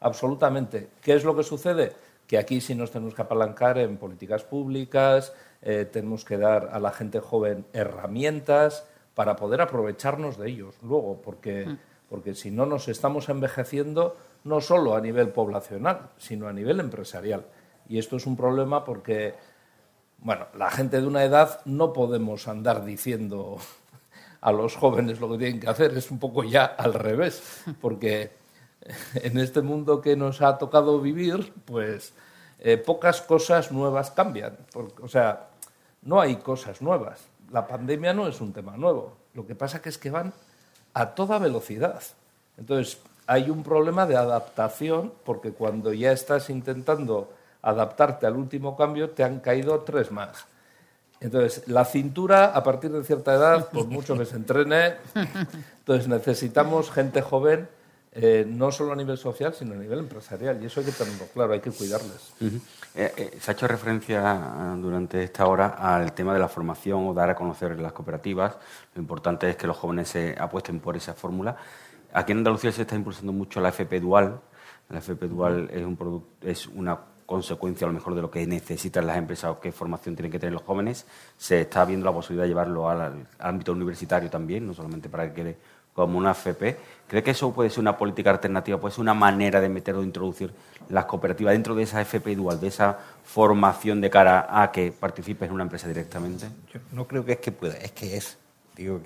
absolutamente. ¿Qué es lo que sucede? Que aquí sí nos tenemos que apalancar en políticas públicas, eh, tenemos que dar a la gente joven herramientas para poder aprovecharnos de ellos luego, porque, mm. Porque si no nos estamos envejeciendo no solo a nivel poblacional, sino a nivel empresarial. Y esto es un problema porque bueno, la gente de una edad no podemos andar diciendo a los jóvenes lo que tienen que hacer, es un poco ya al revés, porque en este mundo que nos ha tocado vivir, pues eh, pocas cosas nuevas cambian. o sea, no hay cosas nuevas. La pandemia no es un tema nuevo. Lo que pasa que es que van a toda velocidad. Entonces, hay un problema de adaptación, porque cuando ya estás intentando adaptarte al último cambio, te han caído tres más. Entonces, la cintura, a partir de cierta edad, por mucho que se entrene, entonces necesitamos gente joven, eh, no solo a nivel social, sino a nivel empresarial. Y eso hay que tenerlo claro, hay que cuidarles. Eh, eh, se ha hecho referencia durante esta hora al tema de la formación o dar a conocer las cooperativas. Lo importante es que los jóvenes se apuesten por esa fórmula. Aquí en Andalucía se está impulsando mucho la FP Dual. La FP Dual es, un es una consecuencia a lo mejor de lo que necesitan las empresas o qué formación tienen que tener los jóvenes, se está viendo la posibilidad de llevarlo al, ámbito universitario también, no solamente para que quede como una FP. ¿Cree que eso puede ser una política alternativa, puede ser una manera de meter o introducir las cooperativas dentro de esa FP dual, de esa formación de cara a que participes en una empresa directamente? Yo no creo que es que pueda, es que es. Digo,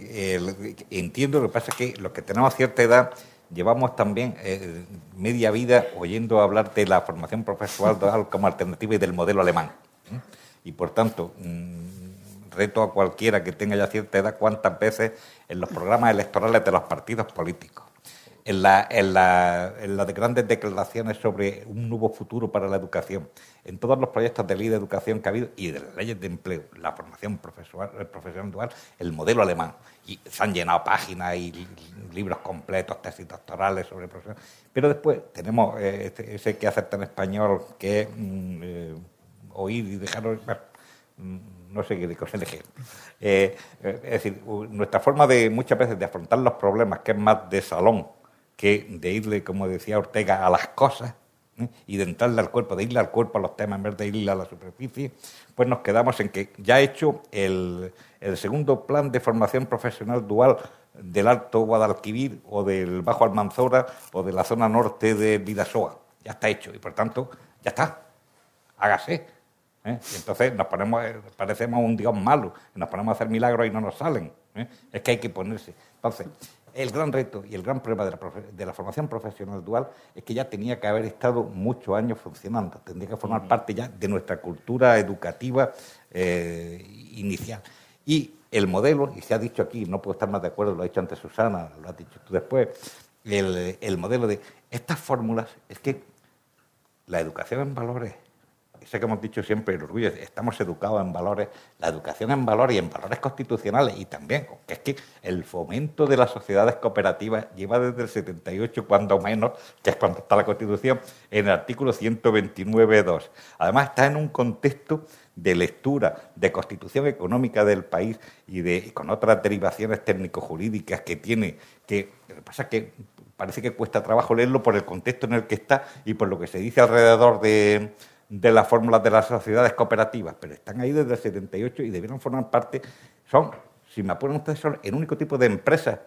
entiendo, lo que pasa es que los que tenemos cierta edad llevamos también eh, media vida oyendo hablar de la formación profesional como alternativa y del modelo alemán. Y por tanto, mm, reto a cualquiera que tenga ya cierta edad cuántas veces en los programas electorales de los partidos políticos en, la, en, la, en, las grandes declaraciones sobre un nuevo futuro para la educación, en todos los proyectos de ley de educación que ha habido y de las leyes de empleo, la formación profesional, profesional dual, el modelo alemán. Y se han llenado páginas y libros completos, tesis doctorales sobre profesión. Pero después tenemos eh, este, ese que hacer en español, que es mm, eh, oír y dejar... Mm, no sé qué cosa elegir. Eh, es decir, nuestra forma de muchas veces de afrontar los problemas, que es más de salón, que de irle, como decía Ortega, a las cosas ¿eh? y de entrarle al cuerpo, de irle al cuerpo a los temas en vez de irle a la superficie, pues nos quedamos en que ya ha hecho el, segundo plan de formación profesional dual del Alto Guadalquivir o del Bajo Almanzora o de la zona norte de Vidasoa. Ya está hecho y por tanto ya está. Hágase. ¿eh? Y entonces nos ponemos, parecemos un dios malo, nos ponemos a hacer milagros y no nos salen. ¿eh? Es que hay que ponerse. Entonces, el gran reto y el gran problema de la, formación profesional dual es que ya tenía que haber estado muchos años funcionando, tendría que formar parte ya de nuestra cultura educativa eh, inicial. Y el modelo, y se ha dicho aquí, no puedo estar más de acuerdo, lo ha dicho antes Susana, lo has dicho tú después, el, el modelo de estas fórmulas es que la educación en valores sé que hemos dicho siempre el orgullo, estamos educados en valores, la educación en valores y en valores constitucionales y también, que es que el fomento de las sociedades cooperativas lleva desde el 78, cuando menos, que es cuando está la Constitución, en el artículo 129.2. Además está en un contexto de lectura, de constitución económica del país y, de, con otras derivaciones técnico-jurídicas que tiene, que lo que pasa es que parece que cuesta trabajo leerlo por el contexto en el que está y por lo que se dice alrededor de, de las fórmulas de las sociedades cooperativas, pero están ahí desde el 78 y debieron formar parte, son, si me apuran ustedes, son el único tipo de empresas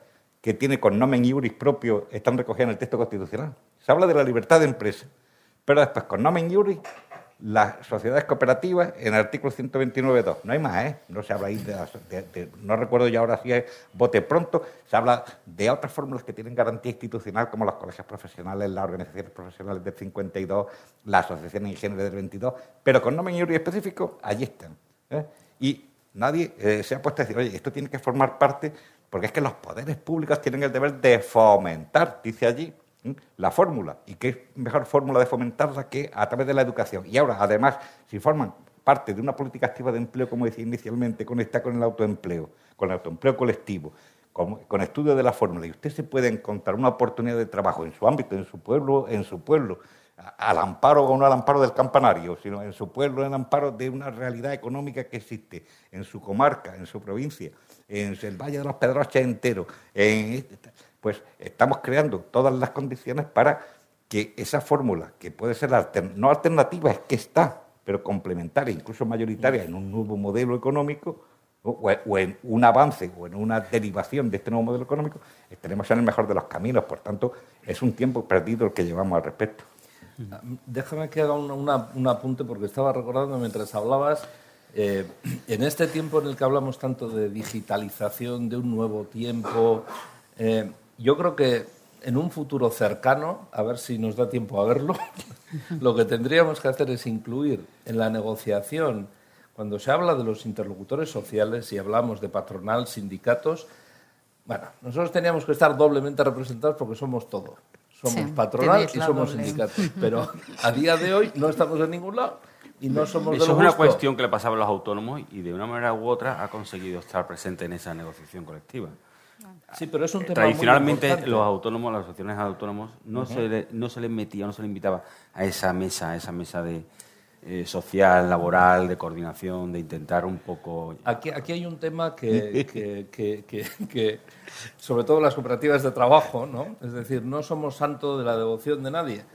que tiene con nomen iuris propio, están recogidas en el texto constitucional. Se habla de la libertad de empresa, pero después con nomen iuris las sociedades cooperativas en el artículo 129.2. No hay más, ¿eh? No se habla ahí de, No recuerdo ya ahora si es bote pronto. Se habla de otras fórmulas que tienen garantía institucional, como los colegios profesionales, las organizaciones profesionales del 52, la Asociación de Ingenieros del 22. Pero con nombre y específico, allí están. ¿eh? Y nadie eh, se ha puesto a decir, oye, esto tiene que formar parte, porque es que los poderes públicos tienen el deber de fomentar, dice allí, la fórmula. ¿Y qué mejor fórmula de fomentarla que a través de la educación? Y ahora, además, si forman parte de una política activa de empleo, como decía inicialmente, conecta con el autoempleo, con el autoempleo colectivo, con, con estudio de la fórmula, y usted se puede encontrar una oportunidad de trabajo en su ámbito, en su pueblo, en su pueblo, al amparo o no al amparo del campanario, sino en su pueblo, en amparo de una realidad económica que existe en su comarca, en su provincia, en el Valle de los Pedroches entero, en, pues estamos creando todas las condiciones para que esa fórmula, que puede ser no alternativa, es que está, pero complementaria, incluso mayoritaria, en un nuevo modelo económico, o, en un avance o en una derivación de este nuevo modelo económico, estaremos en el mejor de los caminos. Por tanto, es un tiempo perdido el que llevamos al respecto. Ah, déjame que haga un apunte porque estaba recordando mientras hablabas, eh, en este tiempo en el que hablamos tanto de digitalización, de un nuevo tiempo, eh, yo creo que en un futuro cercano, a ver si nos da tiempo a verlo, lo que tendríamos que hacer es incluir en la negociación, cuando se habla de los interlocutores sociales y hablamos de patronal, sindicatos, bueno, nosotros teníamos que estar doblemente representados porque somos todo. Somos patronal y somos sindicatos. Pero a día de hoy no estamos en ningún lado y no somos Eso es una cuestión que le pasaba a los autónomos y de una manera u otra ha conseguido estar presente en esa negociación colectiva. Sí, pero es un tema Tradicionalmente los autónomos, las asociaciones de autónomos, no, se le, no se les metía, no se les invitaba a esa mesa, a esa mesa de eh, social, laboral, de coordinación, de intentar un poco... Aquí, aquí hay un tema que, que, que, sobre todo las cooperativas de trabajo, ¿no? Es decir, no somos santos de la devoción de nadie,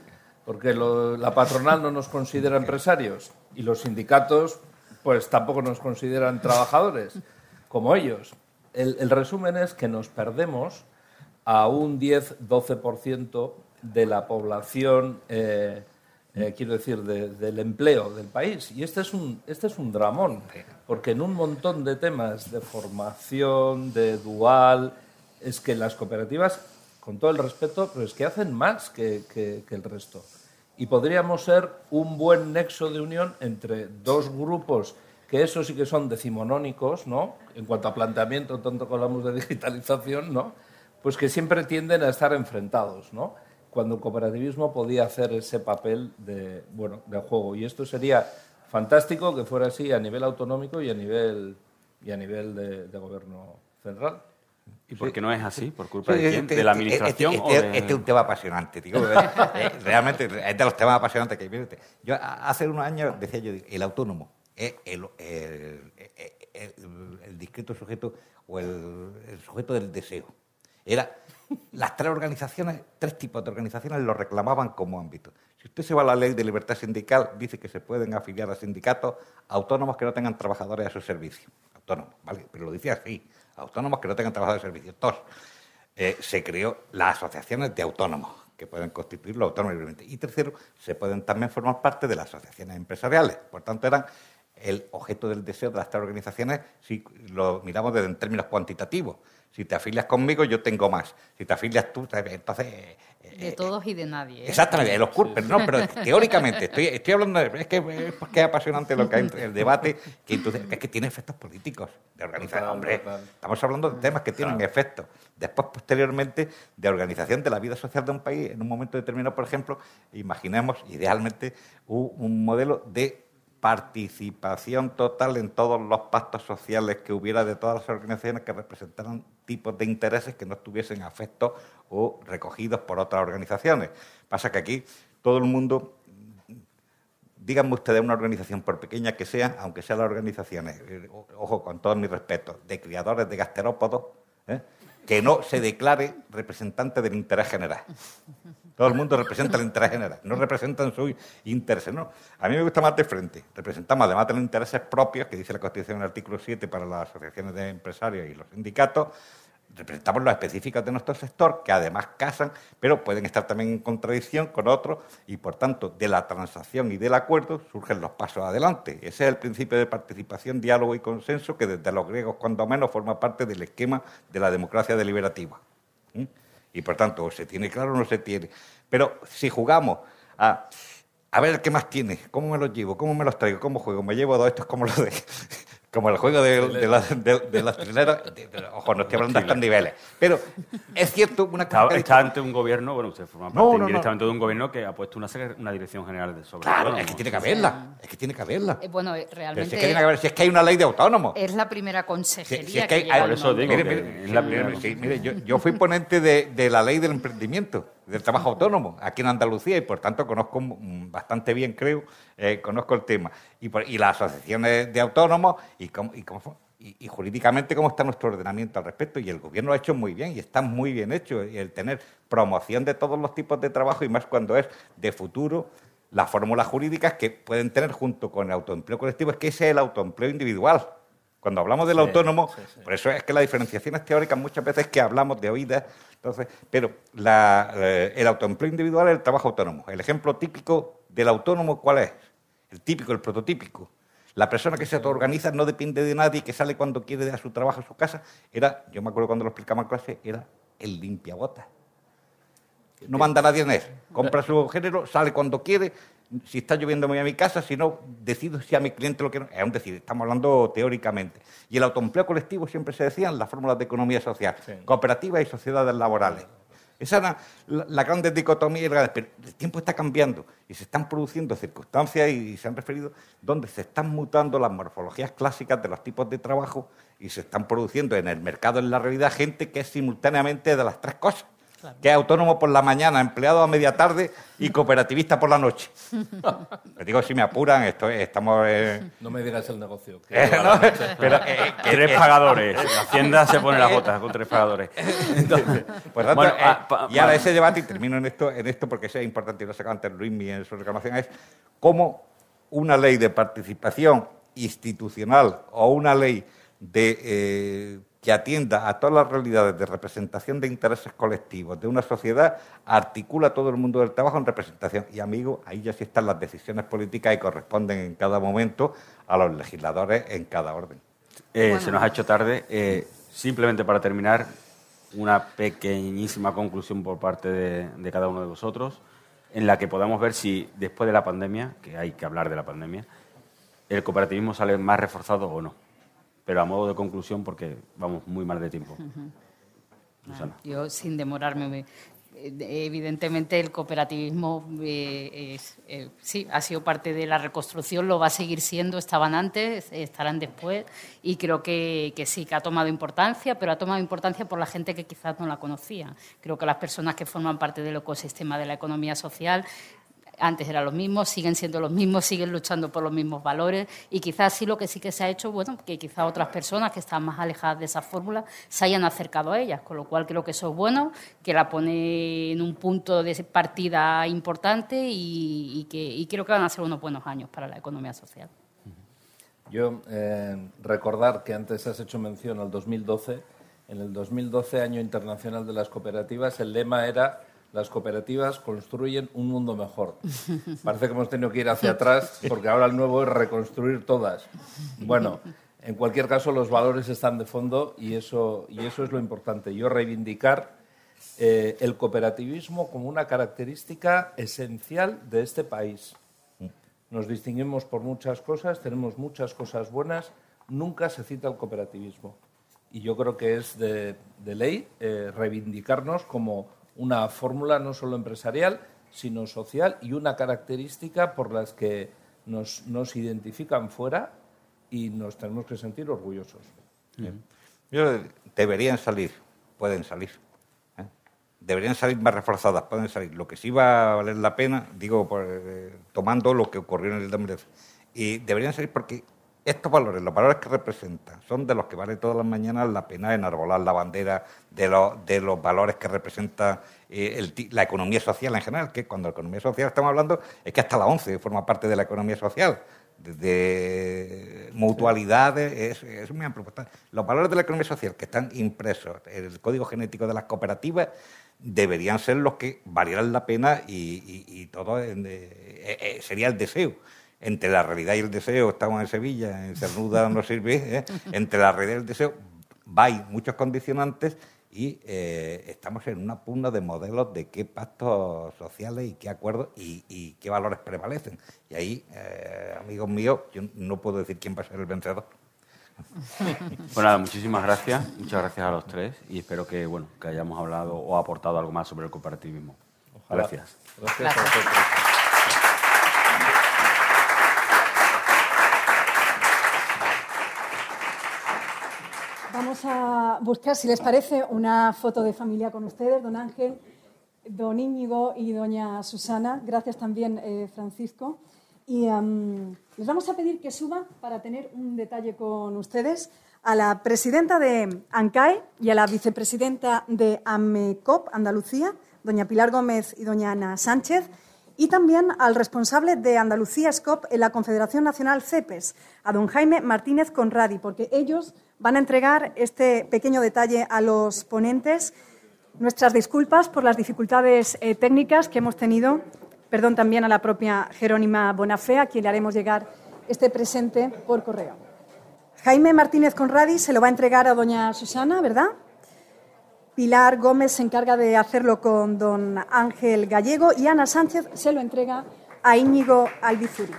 porque la patronal no nos considera empresarios y los sindicatos pues tampoco nos consideran trabajadores como ellos el, resumen es que nos perdemos a un 10-12% de la población, eh, eh, quiero decir, del empleo del país. Y este es, un, este es un dramón, porque en un montón de temas de formación, de dual, es que las cooperativas, con todo el respeto, pero es que hacen más que el resto. Y podríamos ser un buen nexo de unión entre dos grupos que esos sí que son decimonónicos, ¿no? En cuanto a planteamiento, tanto que hablamos de digitalización, ¿no? Pues que siempre tienden a estar enfrentados, ¿no? Cuando el cooperativismo podía hacer ese papel de, bueno, de juego. Y esto sería fantástico que fuera así a nivel autonómico y a nivel, y a nivel de, gobierno central. ¿Y por qué no es así? ¿Por culpa de quién? ¿De la administración? Este, este, este, es un tema apasionante, digo. Eh, realmente es de los temas apasionantes que hay. Yo hace unos años decía yo, el autónomo es el, discreto sujeto o el, sujeto del deseo. Era las tres organizaciones, tres tipos de organizaciones lo reclamaban como ámbito. Si usted se va a la ley de libertad sindical, dice que se pueden afiliar a sindicatos autónomos que no tengan trabajadores a su servicio. Autónomos, ¿vale? Pero lo decía así, autónomos que no tengan trabajadores a su servicio. Dos, eh, se creó las asociaciones de autónomos, que pueden constituirlo autónomamente. Y tercero, se pueden también formar parte de las asociaciones empresariales. Por tanto, eran el objeto del deseo de las tres organizaciones si lo miramos desde en términos cuantitativos. Si te afilias conmigo, yo tengo más. Si te afilias tú, entonces... Eh, de todos y de nadie. ¿eh? Exactamente, de los curpes, no, pero teóricamente, estoy, estoy hablando, de, es que es, porque es apasionante lo que hay el debate, que es que tiene efectos políticos de organización. Hombre, estamos hablando de temas que tienen efectos. Después, posteriormente, de organización de la vida social de un país, en un momento determinado, por ejemplo, imaginemos, idealmente, un modelo de participación total en todos los pactos sociales que hubiera de todas las organizaciones que representaran tipos de intereses que no estuviesen afectos o recogidos por otras organizaciones. Pasa que aquí todo el mundo díganme ustedes una organización, por pequeña que sea, aunque sean las organizaciones, eh, ojo, con todo mi respeto, de criadores de gasterópodos, ¿eh? que no se declare representante del interés general. Todo el mundo representa el interés general, no representan sus intereses. No. A mí me gusta más de frente. Representamos además de los intereses propios, que dice la Constitución en el artículo 7 para las asociaciones de empresarios y los sindicatos, representamos los específicos de nuestro sector, que además casan, pero pueden estar también en contradicción con otros, y por tanto, de la transacción y del acuerdo surgen los pasos adelante. Ese es el principio de participación, diálogo y consenso, que desde los griegos, cuando menos, forma parte del esquema de la democracia deliberativa. Y por tanto, se tiene claro o no se tiene. Pero si jugamos a a ver qué más tiene, cómo me los llevo, cómo me los traigo, cómo juego, me llevo dos estos como los de como el juego de, de, la, de, las trileras, ojo, no estoy hablando de estos niveles, pero es cierto una cosa... Está, ante un gobierno, bueno, usted forma parte directamente de un gobierno que ha puesto una, una dirección general de sobre Claro, es que tiene que haberla, es que tiene que haberla. Eh, bueno, realmente... Si es, que tiene que haber, si es que hay una ley de autónomos. Es la primera consejería si, es que, hay, Por eso digo mire, mire, es la primera. mire, yo, yo fui ponente de, de la ley del emprendimiento del trabajo autónomo aquí en Andalucía y por tanto conozco bastante bien, creo, eh, conozco el tema. Y, y, las asociaciones de autónomos y, cómo, y, cómo, y, jurídicamente cómo está nuestro ordenamiento al respecto. Y el gobierno lo ha hecho muy bien y está muy bien hecho. Y el tener promoción de todos los tipos de trabajo y más cuando es de futuro, las fórmulas jurídicas que pueden tener junto con el autoempleo colectivo es que ese es el autoempleo individual. Cuando hablamos del autónomo, por eso es que la diferenciación es teórica muchas veces que hablamos de oídas, entonces, pero eh, el autoempleo individual es el trabajo autónomo. El ejemplo típico del autónomo, ¿cuál es? El típico, el prototípico. La persona que se autoorganiza no depende de nadie, que sale cuando quiere de a su trabajo, a su casa. Era, yo me acuerdo cuando lo explicaba en clase, era el limpiabotas. No manda a nadie en él. Compra su género, sale cuando quiere, si está lloviendo me voy a mi casa, si no, decido si a mi cliente lo quiero. Es un decir, estamos hablando teóricamente. Y el autoempleo colectivo siempre se decían las fórmulas de economía social, cooperativas y sociedades laborales. Esa era la, gran dicotomía. Pero el tiempo está cambiando y se están produciendo circunstancias y se han referido donde se están mutando las morfologías clásicas de los tipos de trabajo y se están produciendo en el mercado, en la realidad, gente que es simultáneamente de las tres cosas que es autónomo por la mañana, empleado a media tarde y cooperativista por la noche. Les digo, si me apuran, esto, estamos... No me digas el negocio. pero, eh, tres pagadores. Hacienda se pone las botas con tres pagadores. pues, bueno, eh, ah, y ahora ese debate, y termino en esto, en esto porque es importante, y lo sacaba antes Luis en su reclamación, es cómo una ley de participación institucional o una ley de... Eh, que atienda a todas las realidades de representación de intereses colectivos de una sociedad, articula todo el mundo del trabajo en representación. Y, amigo, ahí ya sí están las decisiones políticas y corresponden en cada momento a los legisladores en cada orden. Eh, se nos ha hecho tarde. Eh, simplemente para terminar, una pequeñísima conclusión por parte de, de cada uno de vosotros, en la que podamos ver si después de la pandemia, que hay que hablar de la pandemia, el cooperativismo sale más reforzado o no pero a modo de conclusión, porque vamos muy mal de tiempo. yo, sin demorarme, evidentemente el cooperativismo eh, eh, sí, ha sido parte de la reconstrucción, lo va a seguir siendo, estaban antes, estarán después, y creo que, que, sí, que ha tomado importancia, pero ha tomado importancia por la gente que quizás no la conocía. Creo que las personas que forman parte del ecosistema de la economía social antes eran los mismos, siguen siendo los mismos, siguen luchando por los mismos valores y quizás sí lo que sí que se ha hecho, bueno, que quizás otras personas que están más alejadas de esa fórmula se hayan acercado a ellas, con lo cual creo que eso es bueno, que la pone en un punto de partida importante y, que, creo que van a ser unos buenos años para la economía social. Yo eh, recordar que antes has hecho mención al 2012. En el 2012, Año Internacional de las Cooperativas, el lema era las cooperativas construyen un mundo mejor. Parece que hemos tenido que ir hacia atrás porque ahora el nuevo es reconstruir todas. Bueno, en cualquier caso los valores están de fondo y eso, y eso es lo importante. Yo reivindicar eh, el cooperativismo como una característica esencial de este país. Nos distinguimos por muchas cosas, tenemos muchas cosas buenas, nunca se cita el cooperativismo. Y yo creo que es de, ley eh, reivindicarnos como una fórmula no solo empresarial, sino social y una característica por las que nos, nos identifican fuera y nos tenemos que sentir orgullosos. Yo, deberían salir, pueden salir. ¿eh? Deberían salir más reforzadas, pueden salir. Lo que sí va a valer la pena, digo, por, eh, tomando lo que ocurrió en el 2010, y deberían salir porque estos valores, los valores que representan, son de los que vale todas las mañanas la pena enarbolar la bandera de los, de los valores que representa eh, la economía social en general, que cuando la economía social estamos hablando es que hasta la ONCE forma parte de la economía social, de, mutualidades, es, muy amplio. Los valores de la economía social que están impresos en el código genético de las cooperativas deberían ser los que valieran la pena y, todo eh, eh, sería el deseo entre la realidad y el deseo, estamos en Sevilla, en Cernuda no sirve, ¿eh? entre la realidad y el deseo hay muchos condicionantes y eh, estamos en una pugna de modelos de qué pactos sociales y qué acuerdos y, qué valores prevalecen. Y ahí, eh, amigos míos, yo no puedo decir quién va a ser el vencedor. Bueno, muchísimas gracias, muchas gracias a los tres y espero que bueno que hayamos hablado o aportado algo más sobre el cooperativismo. Gracias. Gracias a vosotros. A buscar, si les parece, una foto de familia con ustedes, don Ángel, don Íñigo y doña Susana. Gracias también, eh, Francisco. Y les vamos a pedir que suban para tener un detalle con ustedes a la presidenta de ANCAE y a la vicepresidenta de AMECOP Andalucía, doña Pilar Gómez y doña Ana Sánchez, y también al responsable de Andalucía SCOP en la Confederación Nacional CEPES, a don Jaime Martínez Conradi, porque ellos van a entregar este pequeño detalle a los ponentes. Nuestras disculpas por las dificultades eh, técnicas que hemos tenido. Perdón también a la propia Jerónima Bonafé, a quien le haremos llegar este presente por correo. Jaime Martínez Conradi se lo va a entregar a doña Susana, ¿verdad? Pilar Gómez se encarga de hacerlo con don Ángel Gallego y Ana Sánchez se lo entrega a Íñigo Albizuri.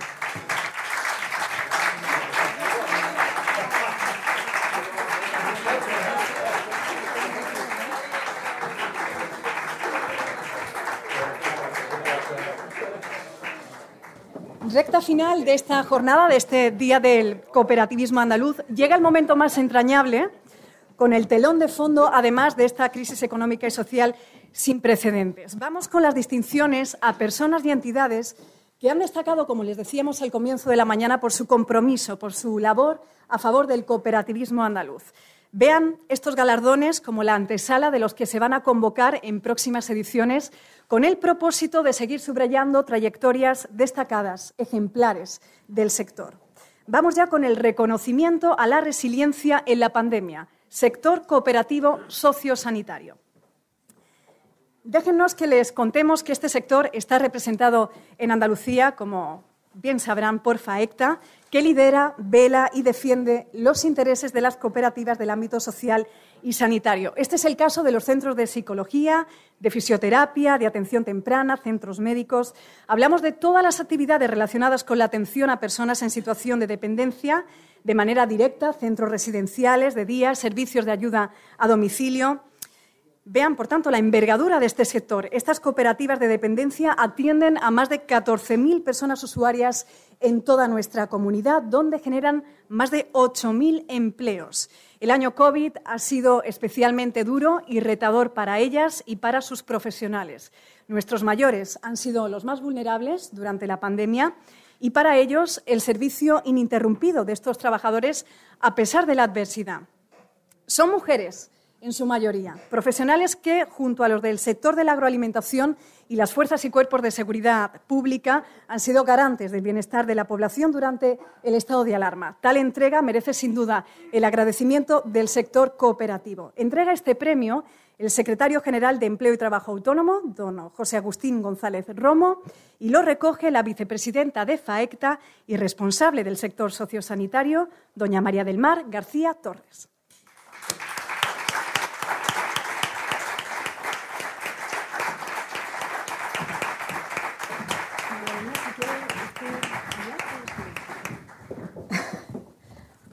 Recta final de esta jornada, de este Día del Cooperativismo Andaluz, llega el momento más entrañable con el telón de fondo, además de esta crisis económica y social sin precedentes. Vamos con las distinciones a personas y entidades que han destacado, como les decíamos al comienzo de la mañana, por su compromiso, por su labor a favor del cooperativismo andaluz. Vean estos galardones como la antesala de los que se van a convocar en próximas ediciones con el propósito de seguir subrayando trayectorias destacadas, ejemplares del sector. Vamos ya con el reconocimiento a la resiliencia en la pandemia, sector cooperativo sociosanitario. Déjennos que les contemos que este sector está representado en Andalucía, como bien sabrán, por FAECTA, que lidera, vela y defiende los intereses de las cooperativas del ámbito social y sanitario. Este es el caso de los centros de psicología, de fisioterapia, de atención temprana, centros médicos. Hablamos de todas las actividades relacionadas con la atención a personas en situación de dependencia de manera directa, centros residenciales de día, servicios de ayuda a domicilio. Vean, por tanto, la envergadura de este sector. Estas cooperativas de dependencia atienden a más de 14.000 personas usuarias en toda nuestra comunidad, donde generan más de 8.000 empleos. El año COVID ha sido especialmente duro y retador para ellas y para sus profesionales. Nuestros mayores han sido los más vulnerables durante la pandemia y para ellos el servicio ininterrumpido de estos trabajadores a pesar de la adversidad. Son mujeres en su mayoría. Profesionales que, junto a los del sector de la agroalimentación y las fuerzas y cuerpos de seguridad pública, han sido garantes del bienestar de la población durante el estado de alarma. Tal entrega merece, sin duda, el agradecimiento del sector cooperativo. Entrega este premio el secretario general de Empleo y Trabajo Autónomo, don José Agustín González Romo, y lo recoge la vicepresidenta de FAECTA y responsable del sector sociosanitario, doña María del Mar García Torres.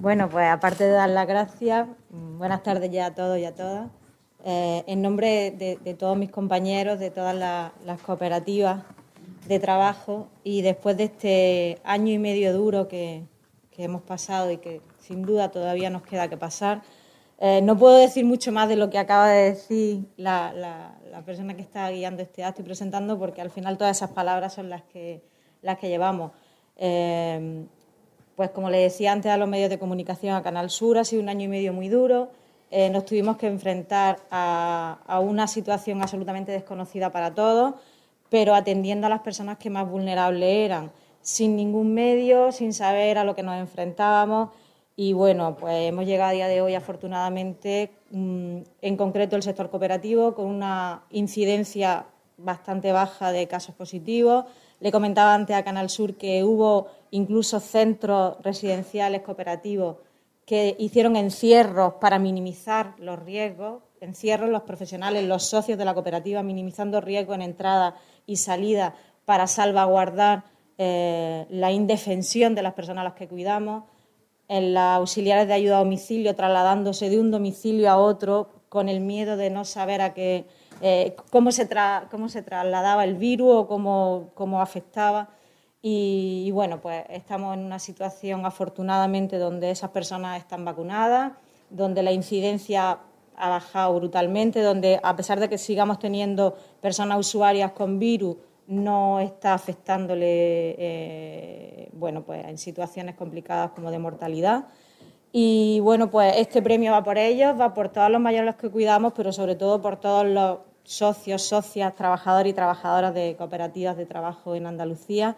Bueno, pues aparte de dar las gracias, buenas tardes ya a todos y a todas. Eh, en nombre de, todos mis compañeros, de todas las, cooperativas de trabajo y después de este año y medio duro que, hemos pasado y que sin duda todavía nos queda que pasar, eh, no puedo decir mucho más de lo que acaba de decir la, persona que está guiando este acto y presentando, porque al final todas esas palabras son las que, las que llevamos. Eh, pues como le decía antes a los medios de comunicación, a Canal Sur, ha sido un año y medio muy duro. Eh, nos tuvimos que enfrentar a, una situación absolutamente desconocida para todos, pero atendiendo a las personas que más vulnerables eran, sin ningún medio, sin saber a lo que nos enfrentábamos y bueno, pues hemos llegado a día de hoy, afortunadamente, mm, en concreto el sector cooperativo, con una incidencia bastante baja de casos positivos. Le comentaba antes a Canal Sur que hubo incluso centros residenciales cooperativos que hicieron encierros para minimizar los riesgos, encierros los profesionales, los socios de la cooperativa, minimizando riesgos en entrada y salida para salvaguardar eh, la indefensión de las personas a las que cuidamos en las auxiliares de ayuda a domicilio, trasladándose de un domicilio a otro con el miedo de no saber a qué, eh, cómo, se cómo trasladaba el virus o cómo, afectaba. Y, bueno, pues estamos en una situación afortunadamente donde esas personas están vacunadas, donde la incidencia ha bajado brutalmente, donde a pesar de que sigamos teniendo personas usuarias con virus, no está afectándole eh, bueno, pues en situaciones complicadas como de mortalidad. Y bueno, pues este premio va por ellos, va por todos los mayores que cuidamos, pero sobre todo por todos los socios, socias, trabajadores y trabajadoras de cooperativas de trabajo en Andalucía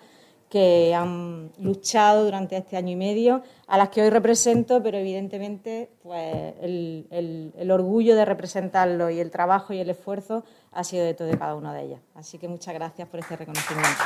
que han luchado durante este año y medio, a las que hoy represento, pero evidentemente pues, el, orgullo de representarlo y el trabajo y el esfuerzo ha sido de todo y cada una de ellas. Así que muchas gracias por este reconocimiento.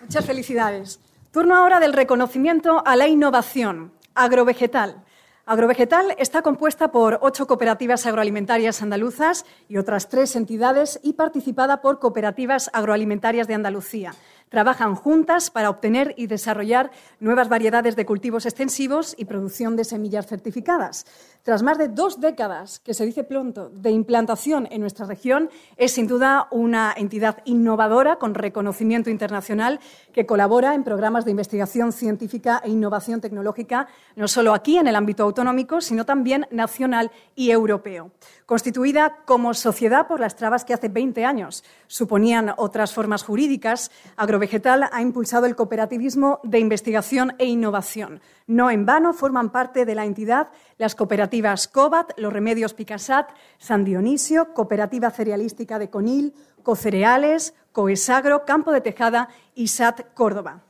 Muchas felicidades. Turno ahora del reconocimiento a la innovación agrovegetal. Agrovegetal está compuesta por ocho cooperativas agroalimentarias andaluzas y otras tres entidades y participada por cooperativas agroalimentarias de Andalucía trabajan juntas para obtener y desarrollar nuevas variedades de cultivos extensivos y producción de semillas certificadas. Tras más de dos décadas, que se dice pronto, de implantación en nuestra región, es sin duda una entidad innovadora con reconocimiento internacional que colabora en programas de investigación científica e innovación tecnológica, no solo aquí en el ámbito autonómico, sino también nacional y europeo. Constituida como sociedad por las trabas que hace 20 años suponían otras formas jurídicas, Agrovegetal ha impulsado el cooperativismo de investigación e innovación. No en vano forman parte de la entidad las cooperativas COBAT, Los Remedios Picasat, San Dionisio, Cooperativa Cerealística de Conil, Cocereales, Coesagro, Campo de Tejada y SAT Córdoba.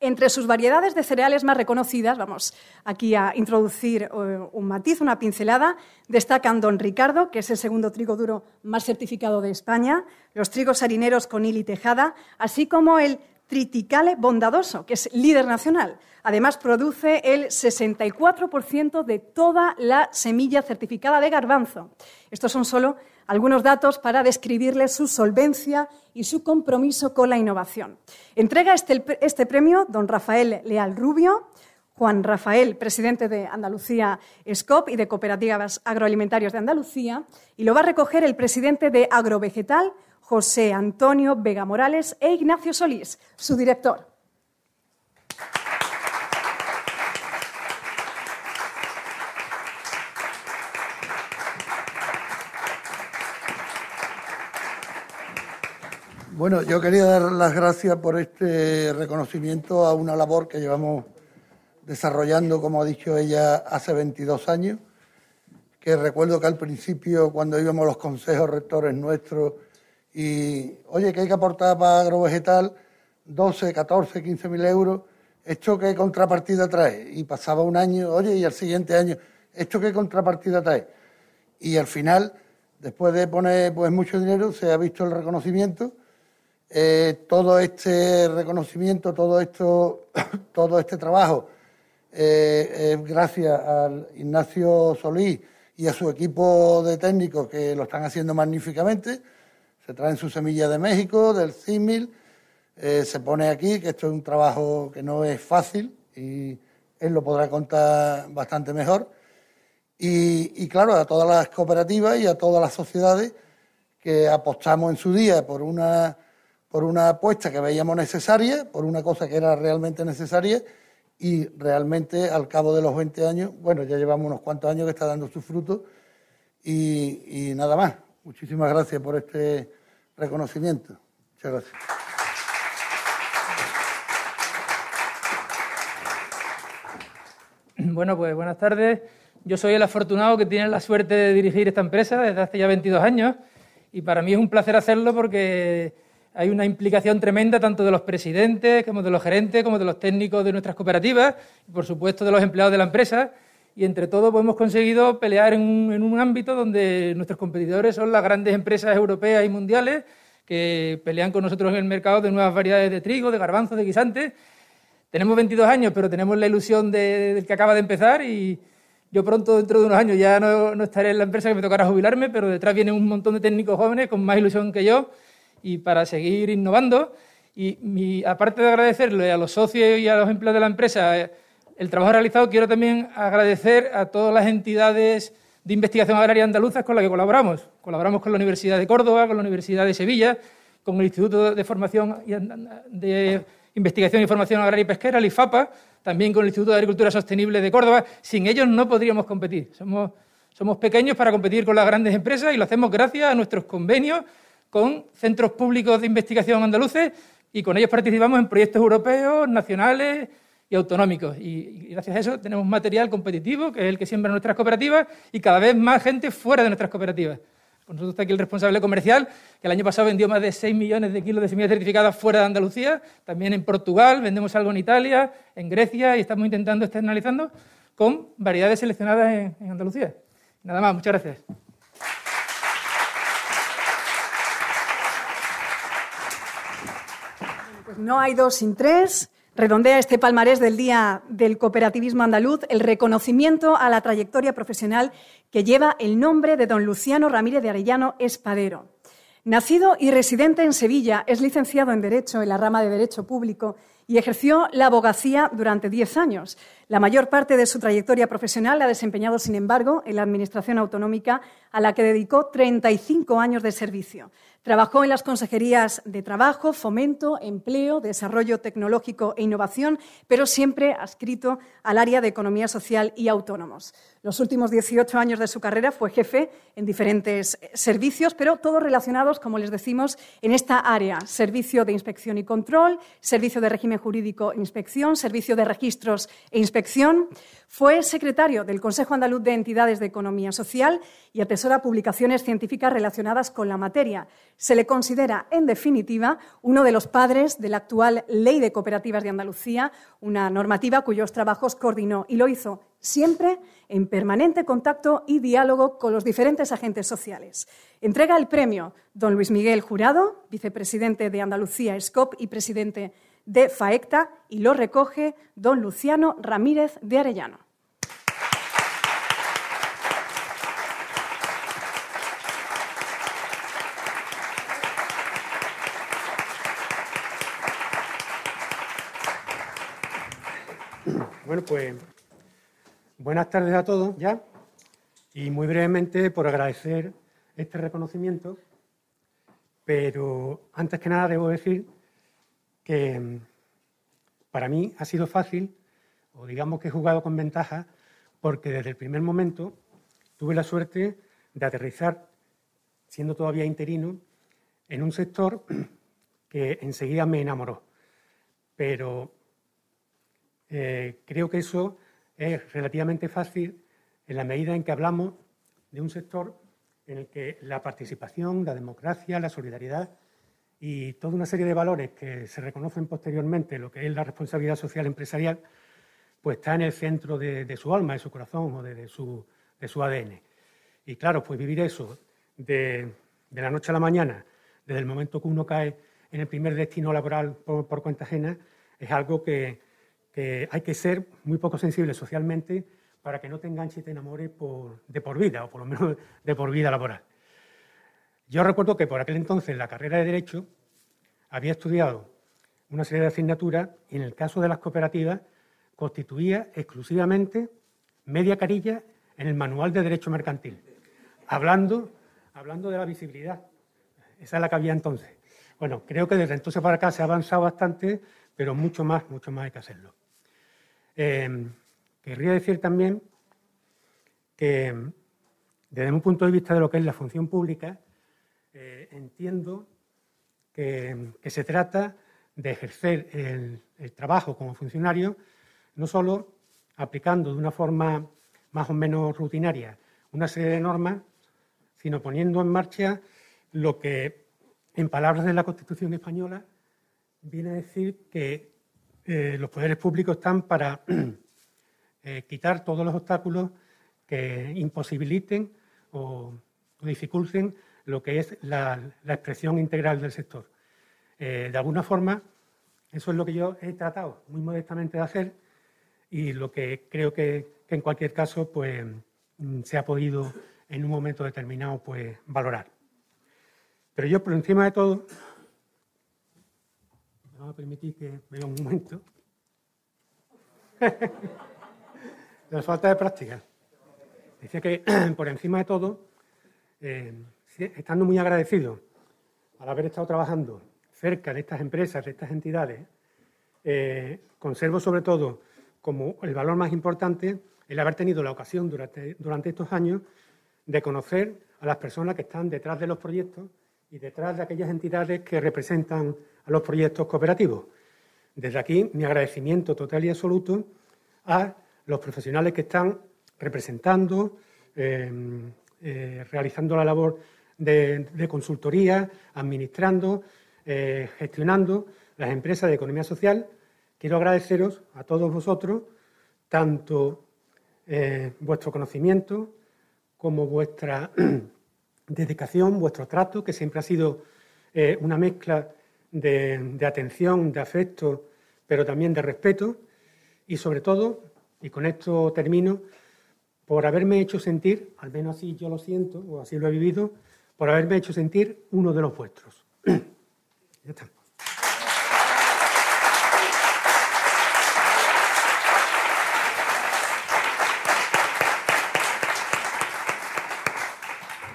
Entre sus variedades de cereales más reconocidas, vamos aquí a introducir eh, un matiz, una pincelada, destacan Don Ricardo, que es el segundo trigo duro más certificado de España, los trigos harineros Conil y Tejada, así como el Triticale Bondadoso, que es líder nacional. Además, produce el 64% de toda la semilla certificada de garbanzo. Estos son solo algunos datos para describirles su solvencia y su compromiso con la innovación. Entrega este, este, premio don Rafael Leal Rubio, Juan Rafael, presidente de Andalucía SCOP y de Cooperativas Agroalimentarias de Andalucía, y lo va a recoger el presidente de Agrovegetal, José Antonio Vega Morales, e Ignacio Solís, su director. Bueno, yo quería dar las gracias por este reconocimiento a una labor que llevamos desarrollando, como ha dicho ella, hace 22 años, que recuerdo que al principio, cuando íbamos los consejos rectores nuestros y, oye, que hay que aportar para agrovegetal 12, 14, 15 mil euros, ¿esto qué contrapartida trae? Y pasaba un año, oye, y al siguiente año, ¿esto qué contrapartida trae? Y al final, después de poner pues mucho dinero, se ha visto el reconocimiento eh, todo este reconocimiento, todo, esto, todo este trabajo, eh, gracias al Ignacio Solís y a su equipo de técnicos que lo están haciendo magníficamente. Se traen su semilla de México, del CIMIL, eh, se pone aquí, que esto es un trabajo que no es fácil y él lo podrá contar bastante mejor. Y, y, claro, a todas las cooperativas y a todas las sociedades que apostamos en su día por una, por una apuesta que veíamos necesaria, por una cosa que era realmente necesaria y realmente al cabo de los 20 años, bueno, ya llevamos unos cuantos años que está dando sus frutos y, y nada más. Muchísimas gracias por este reconocimiento. Muchas gracias. Bueno, pues buenas tardes. Yo soy el afortunado que tiene la suerte de dirigir esta empresa desde hace ya 22 años y para mí es un placer hacerlo porque hay una implicación tremenda tanto de los presidentes como de los gerentes, como de los técnicos de nuestras cooperativas y por supuesto de los empleados de la empresa. Y entre todos hemos conseguido pelear en un, ámbito donde nuestros competidores son las grandes empresas europeas y mundiales que pelean con nosotros en el mercado de nuevas variedades de trigo, de garbanzos, de guisantes. Tenemos 22 años, pero tenemos la ilusión de, del que acaba de empezar y yo pronto, dentro de unos años, ya no, no, estaré en la empresa que me tocará jubilarme, pero detrás viene un montón de técnicos jóvenes con más ilusión que yo y para seguir innovando. Y aparte de agradecerle a los socios y a los empleados de la empresa eh, el trabajo realizado, quiero también agradecer a todas las entidades de investigación agraria andaluzas con las que colaboramos. Colaboramos con la Universidad de Córdoba, con la Universidad de Sevilla, con el Instituto de Formación de Investigación y Formación Agraria y Pesquera, el IFAPA, también con el Instituto de Agricultura Sostenible de Córdoba. Sin ellos no podríamos competir. Somos pequeños para competir con las grandes empresas y lo hacemos gracias a nuestros convenios con centros públicos de investigación andaluces y con ellos participamos en proyectos europeos, nacionales y autonómicos. Y, gracias a eso tenemos material competitivo, que es el que siembra nuestras cooperativas, y cada vez más gente fuera de nuestras cooperativas. Por nosotros está aquí el responsable comercial, que el año pasado vendió más de 6 millones de kilos de semillas certificadas fuera de Andalucía, también en Portugal, vendemos algo en Italia, en Grecia y estamos intentando externalizando con variedades seleccionadas en Andalucía. Nada más, muchas gracias. No hay dos sin tres. Redondea este palmarés del Día del Cooperativismo Andaluz el reconocimiento a la trayectoria profesional que lleva el nombre de don Luciano Ramírez de Arellano Espadero. Nacido y residente en Sevilla, es licenciado en Derecho en la rama de Derecho Público y ejerció la abogacía durante diez años. La mayor parte de su trayectoria profesional la ha desempeñado, sin embargo, en la Administración Autonómica, a la que dedicó 35 años de servicio. Trabajó en las consejerías de Trabajo, Fomento, Empleo, Desarrollo Tecnológico e Innovación, pero siempre adscrito al área de Economía Social y Autónomos. Los últimos 18 años de su carrera fue jefe en diferentes servicios, pero todos relacionados, como les decimos, en esta área. Servicio de Inspección y Control, Servicio de Régimen Jurídico e Inspección, Servicio de Registros e Inspección. Fue secretario del Consejo Andaluz de Entidades de Economía Social y atesora publicaciones científicas relacionadas con la materia. Se le considera, en definitiva, uno de los padres de la actual Ley de Cooperativas de Andalucía, una normativa cuyos trabajos coordinó y lo hizo siempre en permanente contacto y diálogo con los diferentes agentes sociales. Entrega el premio don Luis Miguel Jurado, vicepresidente de Andalucía SCOP y presidente de FAECTA, y lo recoge don Luciano Ramírez de Arellano. Bueno, pues buenas tardes a todos ya y muy brevemente por agradecer este reconocimiento, pero antes que nada debo decir que para mí ha sido fácil, o digamos que he jugado con ventaja, porque desde el primer momento tuve la suerte de aterrizar, siendo todavía interino, en un sector que enseguida me enamoró. Pero eh, creo que eso es relativamente fácil en la medida en que hablamos de un sector en el que la participación, la democracia, la solidaridad y toda una serie de valores que se reconocen posteriormente, lo que es la responsabilidad social empresarial, pues está en el centro de, su alma, de su corazón o de, de, su, de, su, ADN. Y claro, pues vivir eso de, la noche a la mañana, desde el momento que uno cae en el primer destino laboral por, por cuenta ajena, es algo que, que hay que ser muy poco sensible socialmente para que no te enganche y te enamores por, de por vida, o por lo menos de por vida laboral. Yo recuerdo que por aquel entonces la carrera de Derecho había estudiado una serie de asignaturas y en el caso de las cooperativas constituía exclusivamente media carilla en el Manual de Derecho Mercantil, hablando, hablando de la visibilidad. Esa es la que había entonces. Bueno, creo que desde entonces para acá se ha avanzado bastante, pero mucho más, mucho más hay que hacerlo. Eh, querría decir también que desde un punto de vista de lo que es la función pública, eh, entiendo que, se trata de ejercer el, trabajo como funcionario, no solo aplicando de una forma más o menos rutinaria una serie de normas, sino poniendo en marcha lo que, en palabras de la Constitución española, viene a decir que eh, los poderes públicos están para eh, quitar todos los obstáculos que imposibiliten o, dificulten lo que es la, expresión integral del sector. Eh, de alguna forma, eso es lo que yo he tratado muy modestamente de hacer y lo que creo que, en cualquier caso pues, mm, se ha podido en un momento determinado pues, valorar. Pero yo, por encima de todo, me voy a permitir que vea un momento. La falta de práctica. Decía que, por encima de todo, eh, estando muy agradecido al haber estado trabajando cerca de estas empresas, de estas entidades, eh, conservo sobre todo como el valor más importante el haber tenido la ocasión durante, estos años de conocer a las personas que están detrás de los proyectos y detrás de aquellas entidades que representan a los proyectos cooperativos. Desde aquí, mi agradecimiento total y absoluto a los profesionales que están representando, eh, eh, realizando la labor de, consultoría, administrando, eh, gestionando las empresas de economía social. Quiero agradeceros a todos vosotros tanto vuestro conocimiento como vuestra dedicación, vuestro trato, que siempre ha sido una mezcla de, de atención, de afecto, pero también de respeto y sobre todo, y con esto termino, por haberme hecho sentir, al menos así yo lo siento, o así lo he vivido, por haberme hecho sentir uno de los vuestros. ya.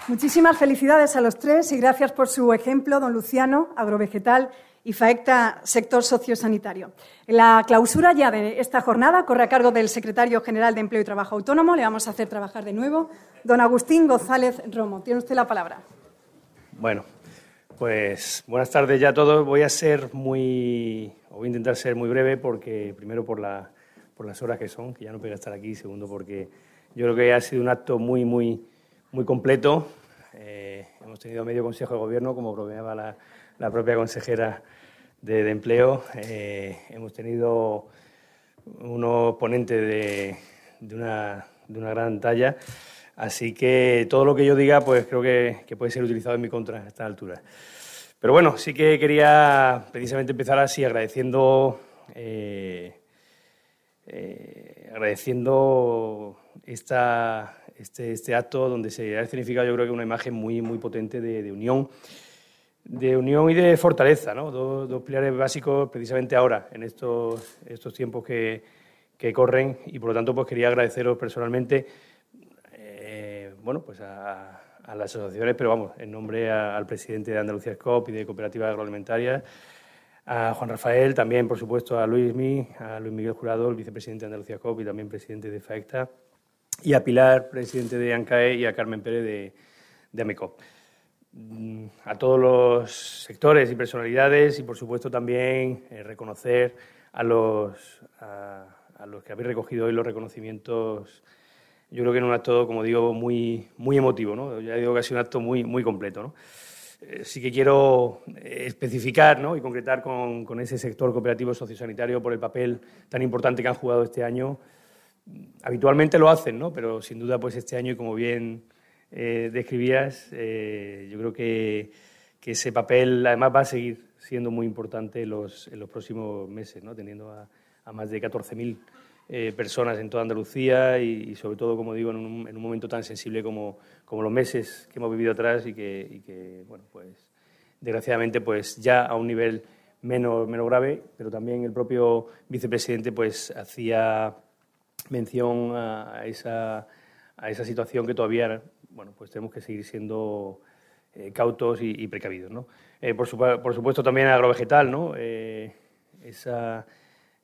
Muchísimas felicidades a los tres y gracias por su ejemplo, don Luciano, agrovegetal y FAECTA Sector Sociosanitario. La clausura ya de esta jornada corre a cargo del secretario general de Empleo y Trabajo Autónomo. Le vamos a hacer trabajar de nuevo. Don Agustín González Romo, tiene usted la palabra. Bueno, pues buenas tardes ya a todos. Voy a ser muy, voy a intentar ser muy breve porque primero por, la, por las horas que son, que ya no puedo estar aquí, segundo porque yo creo que ha sido un acto muy, muy, muy completo. Eh, hemos tenido medio consejo de gobierno, como bromeaba la, la propia consejera de, Empleo. Eh, hemos tenido unos ponentes de, una, de, una, gran talla, así que todo lo que yo diga pues creo que, puede ser utilizado en mi contra a esta altura. Pero bueno, sí que quería precisamente empezar así agradeciendo, eh, eh, agradeciendo esta, este, este, acto donde se ha significado yo creo que una imagen muy, muy potente de unión de unión y de fortaleza, ¿no? dos, pilares básicos precisamente ahora, en estos, tiempos que, corren, y por lo tanto pues quería agradeceros personalmente eh, bueno, pues a, las asociaciones, pero vamos, en nombre al presidente de Andalucía SCOP y de Cooperativas Agroalimentarias, a Juan Rafael, también por supuesto a Luis Mi, a Luis Miguel Jurado, el vicepresidente de Andalucía SCOP y también presidente de FAECTA, y a Pilar, presidente de ANCAE, y a Carmen Pérez de, de AMECOP. Mm, a todos los sectores y personalidades y, por supuesto, también eh, reconocer a los, a, los que habéis recogido hoy los reconocimientos. Yo creo que en un acto, como digo, muy, muy emotivo. ¿no? Ya digo que ha sido un acto muy, muy completo. ¿no? Eh, sí que quiero eh, especificar ¿no? y concretar con, con ese sector cooperativo sociosanitario por el papel tan importante que han jugado este año. Habitualmente lo hacen, ¿no? pero sin duda pues este año, y como bien eh, describías, eh, yo creo que, que, ese papel además va a seguir siendo muy importante los, en los próximos meses, ¿no? teniendo a, a más de 14.000 eh, personas en toda Andalucía y, sobre todo, como digo, en un, en un, momento tan sensible como, como los meses que hemos vivido atrás y que, y que, bueno, pues desgraciadamente pues ya a un nivel menos, menos grave, pero también el propio vicepresidente pues hacía mención a esa a esa situación que todavía, bueno, pues tenemos que seguir siendo eh, cautos y, precavidos. ¿no? Eh, por, por, supuesto también agrovegetal, ¿no? Eh, esa,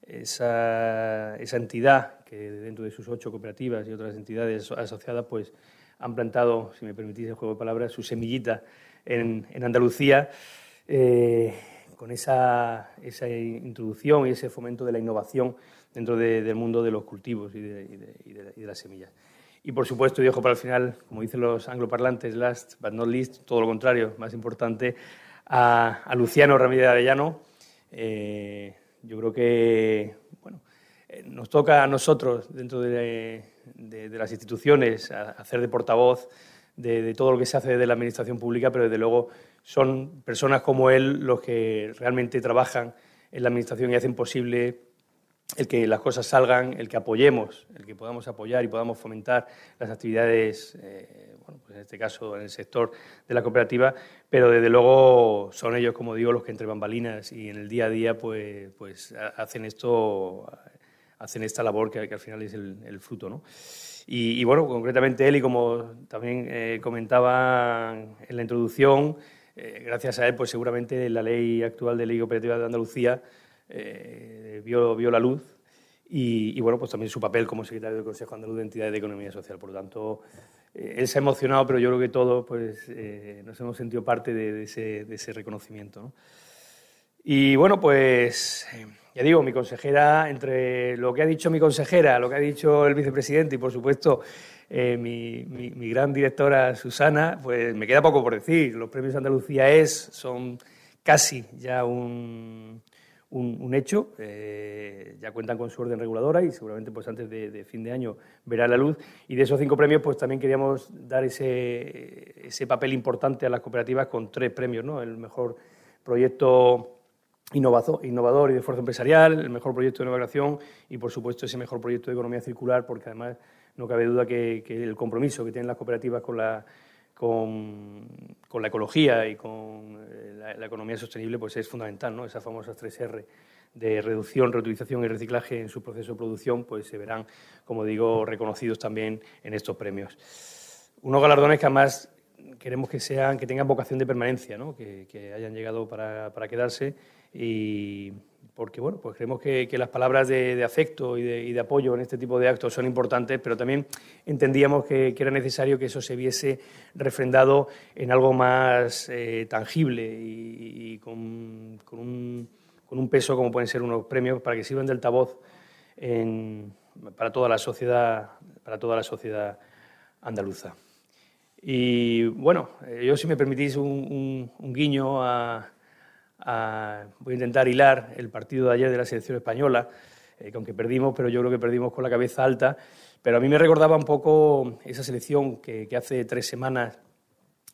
esa, esa, entidad que dentro de sus ocho cooperativas y otras entidades asociadas pues han plantado, si me permitís el juego de palabras, su semillita en, en Andalucía con esa, esa, introducción y ese fomento de la innovación dentro del mundo de los cultivos de, y de, y de las semillas. Y por supuesto, dejo para el final, como dicen los angloparlantes, last but not least, todo lo contrario, más importante, a, Luciano Ramírez Arellano. Eh, yo creo que bueno, eh, nos toca a nosotros, dentro de, las instituciones, hacer de portavoz de, todo lo que se hace desde la administración pública, pero desde luego son personas como él los que realmente trabajan en la administración y hacen posible el que las cosas salgan, el que apoyemos, el que podamos apoyar y podamos fomentar las actividades, eh, bueno, pues en este caso en el sector de la cooperativa, pero desde luego son ellos, como digo, los que entre bambalinas y en el día a día pues, pues hacen esto, hacen esta labor que, al final es el, fruto. ¿no? Y, bueno, concretamente él, y como también eh, comentaba en la introducción, eh, gracias a él, pues seguramente la ley actual de ley cooperativa de Andalucía eh, vio, la luz y, bueno, pues también su papel como secretario del Consejo Andaluz de Entidades de Economía Social. Por lo tanto, eh, él se ha emocionado, pero yo creo que todos pues, eh, nos hemos sentido parte de, ese, reconocimiento. Y bueno, pues ya digo, mi consejera, entre lo que ha dicho mi consejera, lo que ha dicho el vicepresidente y por supuesto mi, mi, mi, gran directora Susana, pues me queda poco por decir. Los premios Andalucía es, son casi ya un, un, hecho, eh, ya cuentan con su orden reguladora y seguramente pues antes de, fin de año verá la luz. Y de esos cinco premios pues también queríamos dar ese, ese papel importante a las cooperativas con tres premios, ¿no? El mejor proyecto innovador y de esfuerzo empresarial, el mejor proyecto de innovación y por supuesto ese mejor proyecto de economía circular porque además no cabe duda que, que el compromiso que tienen las cooperativas con la con, con, la ecología y con eh, la, economía sostenible pues es fundamental, ¿no? Esas famosas tres R de reducción, reutilización y reciclaje en su proceso de producción pues se verán, como digo, reconocidos también en estos premios. Unos galardones que además queremos que sean, que tengan vocación de permanencia, ¿no? que, que hayan llegado para, para quedarse y, porque bueno, pues creemos que, las palabras de, afecto y de, apoyo en este tipo de actos son importantes, pero también entendíamos que, era necesario que eso se viese refrendado en algo más eh, tangible y, con, un, peso como pueden ser unos premios para que sirvan de altavoz para toda la sociedad, para toda la sociedad andaluza. Y bueno, eh, yo si me permitís un guiño a voy a intentar hilar el partido de ayer de la selección española, eh, que aunque perdimos, pero yo creo que perdimos con la cabeza alta. Pero a mí me recordaba un poco esa selección que, hace tres semanas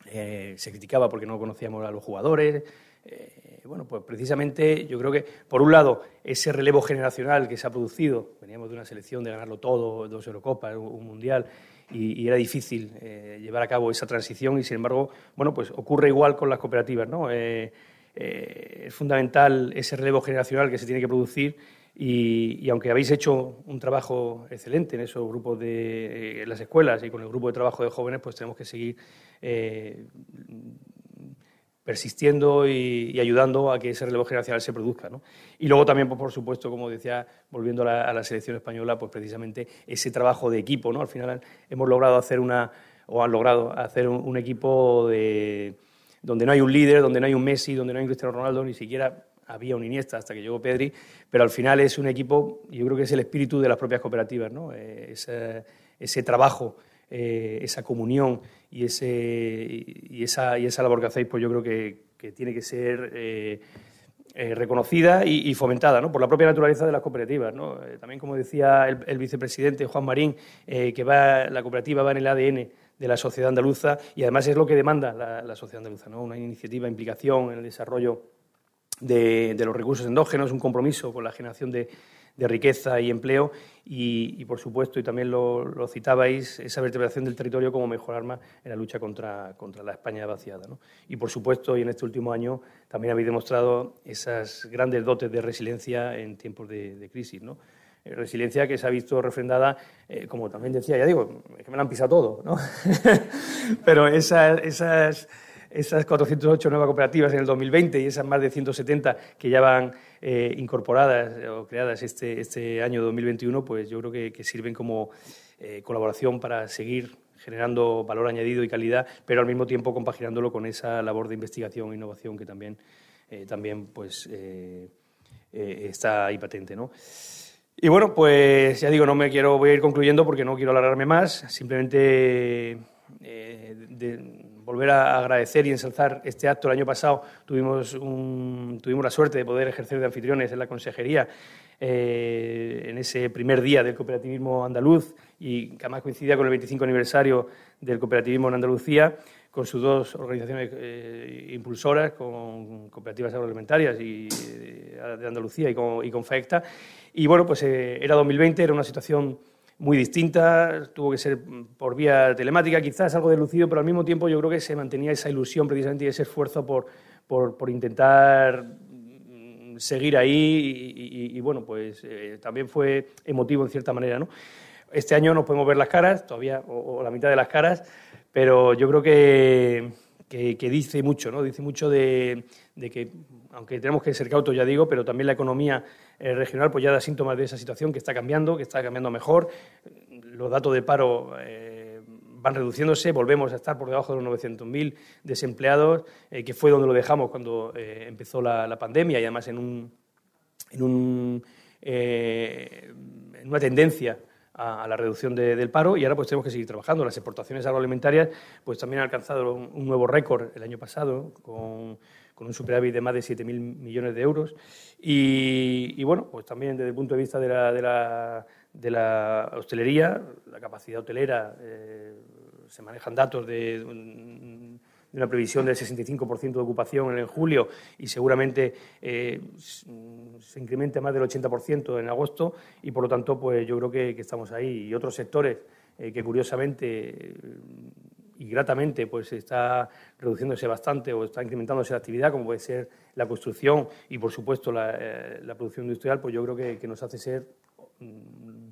eh, se criticaba porque no conocíamos a los jugadores. Eh, bueno, pues precisamente yo creo que, por un lado, ese relevo generacional que se ha producido, veníamos de una selección de ganarlo todo, dos Eurocopas, un Mundial, y, era difícil llevar a cabo esa transición y, sin embargo, bueno, pues ocurre igual con las cooperativas, ¿no? Eh, es fundamental ese relevo generacional que se tiene que producir y, aunque habéis hecho un trabajo excelente en esos grupos de las escuelas y con el grupo de trabajo de jóvenes, pues tenemos que seguir eh, persistiendo y, ayudando a que ese relevo generacional se produzca. Y luego también, pues, por supuesto, como decía, volviendo a la, selección española, pues precisamente ese trabajo de equipo. ¿no? Al final hemos logrado hacer una, o han logrado hacer un equipo de donde no hay un líder, donde no hay un Messi, donde no hay un Cristiano Ronaldo, ni siquiera había un Iniesta hasta que llegó Pedri, pero al final es un equipo, yo creo que es el espíritu de las propias cooperativas, ¿no? Eh, ese, trabajo, eh, esa comunión y, ese, y, esa, y esa labor que hacéis, pues yo creo que, tiene que ser eh, reconocida y, fomentada ¿no? por la propia naturaleza de las cooperativas. ¿no? también, como decía el, el vicepresidente Juan Marín, que va, la cooperativa va en el ADN de la sociedad andaluza y además es lo que demanda la, sociedad andaluza, ¿no? una iniciativa, implicación en el desarrollo de, los recursos endógenos, un compromiso con la generación de, riqueza y empleo y, por supuesto, y también lo, citabais, esa vertebración del territorio como mejor arma en la lucha contra, la España vaciada. Y por supuesto, y en este último año también habéis demostrado esas grandes dotes de resiliencia en tiempos de, crisis. ¿no? Resiliencia que se ha visto refrendada, como también decía, ya digo, es que me la han pisado todo, ¿no? Pero esas, esas esas 408 nuevas cooperativas en el 2020 y esas más de 170 que ya van eh, incorporadas o creadas este, este año 2021, pues yo creo que, sirven como eh, colaboración para seguir generando valor añadido y calidad, pero al mismo tiempo compaginándolo con esa labor de investigación e innovación que también, eh, también pues, está ahí patente. ¿no? Y bueno, pues ya digo, no me quiero, voy a ir concluyendo porque no quiero alargarme más, simplemente de, volver a agradecer y ensalzar este acto. El año pasado tuvimos, tuvimos la suerte de poder ejercer de anfitriones en la consejería eh, en ese primer día del cooperativismo andaluz y que además coincidía con el 25 aniversario del cooperativismo en Andalucía con sus dos organizaciones eh, impulsoras, con cooperativas agroalimentarias eh, de Andalucía y con, y FAECTA. Y bueno, pues era 2020, era una situación muy distinta, tuvo que ser por vía telemática, quizás algo delucido, pero al mismo tiempo yo creo que se mantenía esa ilusión precisamente y ese esfuerzo por, por, intentar mm, seguir ahí y, bueno, pues eh, también fue emotivo en cierta manera, ¿no? Este año no podemos ver las caras, todavía, o, la mitad de las caras, pero yo creo que, dice mucho, ¿no? Dice mucho de, de que, aunque tenemos que ser cautos, ya digo, pero también la economía eh, regional pues ya da síntomas de esa situación que está cambiando, que está cambiando mejor. Los datos de paro eh, van reduciéndose, volvemos a estar por debajo de los 900.000 desempleados, eh, que fue donde lo dejamos cuando empezó la, pandemia y además en, un, en, un, en una tendencia a, la reducción del paro y ahora pues tenemos que seguir trabajando. Las exportaciones agroalimentarias pues también han alcanzado un nuevo récord el año pasado con con un superávit de más de 7.000 millones de euros. Y, bueno, pues también desde el punto de vista de la, de la, de la hostelería, la capacidad hotelera, eh, se manejan datos de, una previsión del 65% de ocupación en julio y seguramente eh, se incremente más del 80% en agosto y por lo tanto pues yo creo que, estamos ahí y otros sectores eh, que curiosamente y gratamente pues está reduciéndose bastante o está incrementándose la actividad, como puede ser la construcción y, por supuesto, la, eh, producción industrial, pues yo creo que, nos hace ser mm,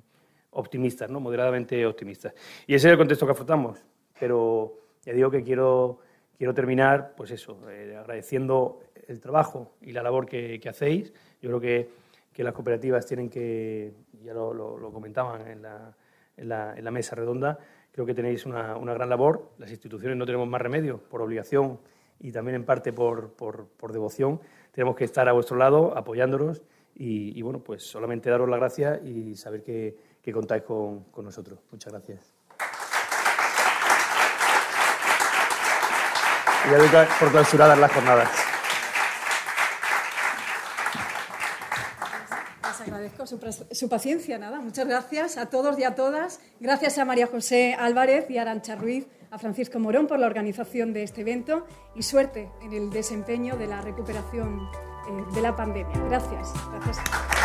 optimistas, ¿no? moderadamente optimistas. Y ese es el contexto que afrontamos. Pero ya digo que quiero, quiero terminar, pues eso, eh, agradeciendo el trabajo y la labor que, hacéis. Yo creo que, que, las cooperativas tienen que, ya lo, comentaban en la, mesa redonda, Creo que tenéis una, gran labor. Las instituciones no tenemos más remedio, por obligación y también en parte por, devoción. Tenemos que estar a vuestro lado, apoyándonos y, bueno, pues solamente daros las gracias y saber que, contáis con, con nosotros. Muchas gracias. Y ya por clausuradas las jornadas. su, paciencia, nada. Muchas gracias a todos y a todas. Gracias a María José Álvarez y a Arancha Ruiz, a Francisco Morón por la organización de este evento y suerte en el desempeño de la recuperación eh, de la pandemia. Gracias. Gracias.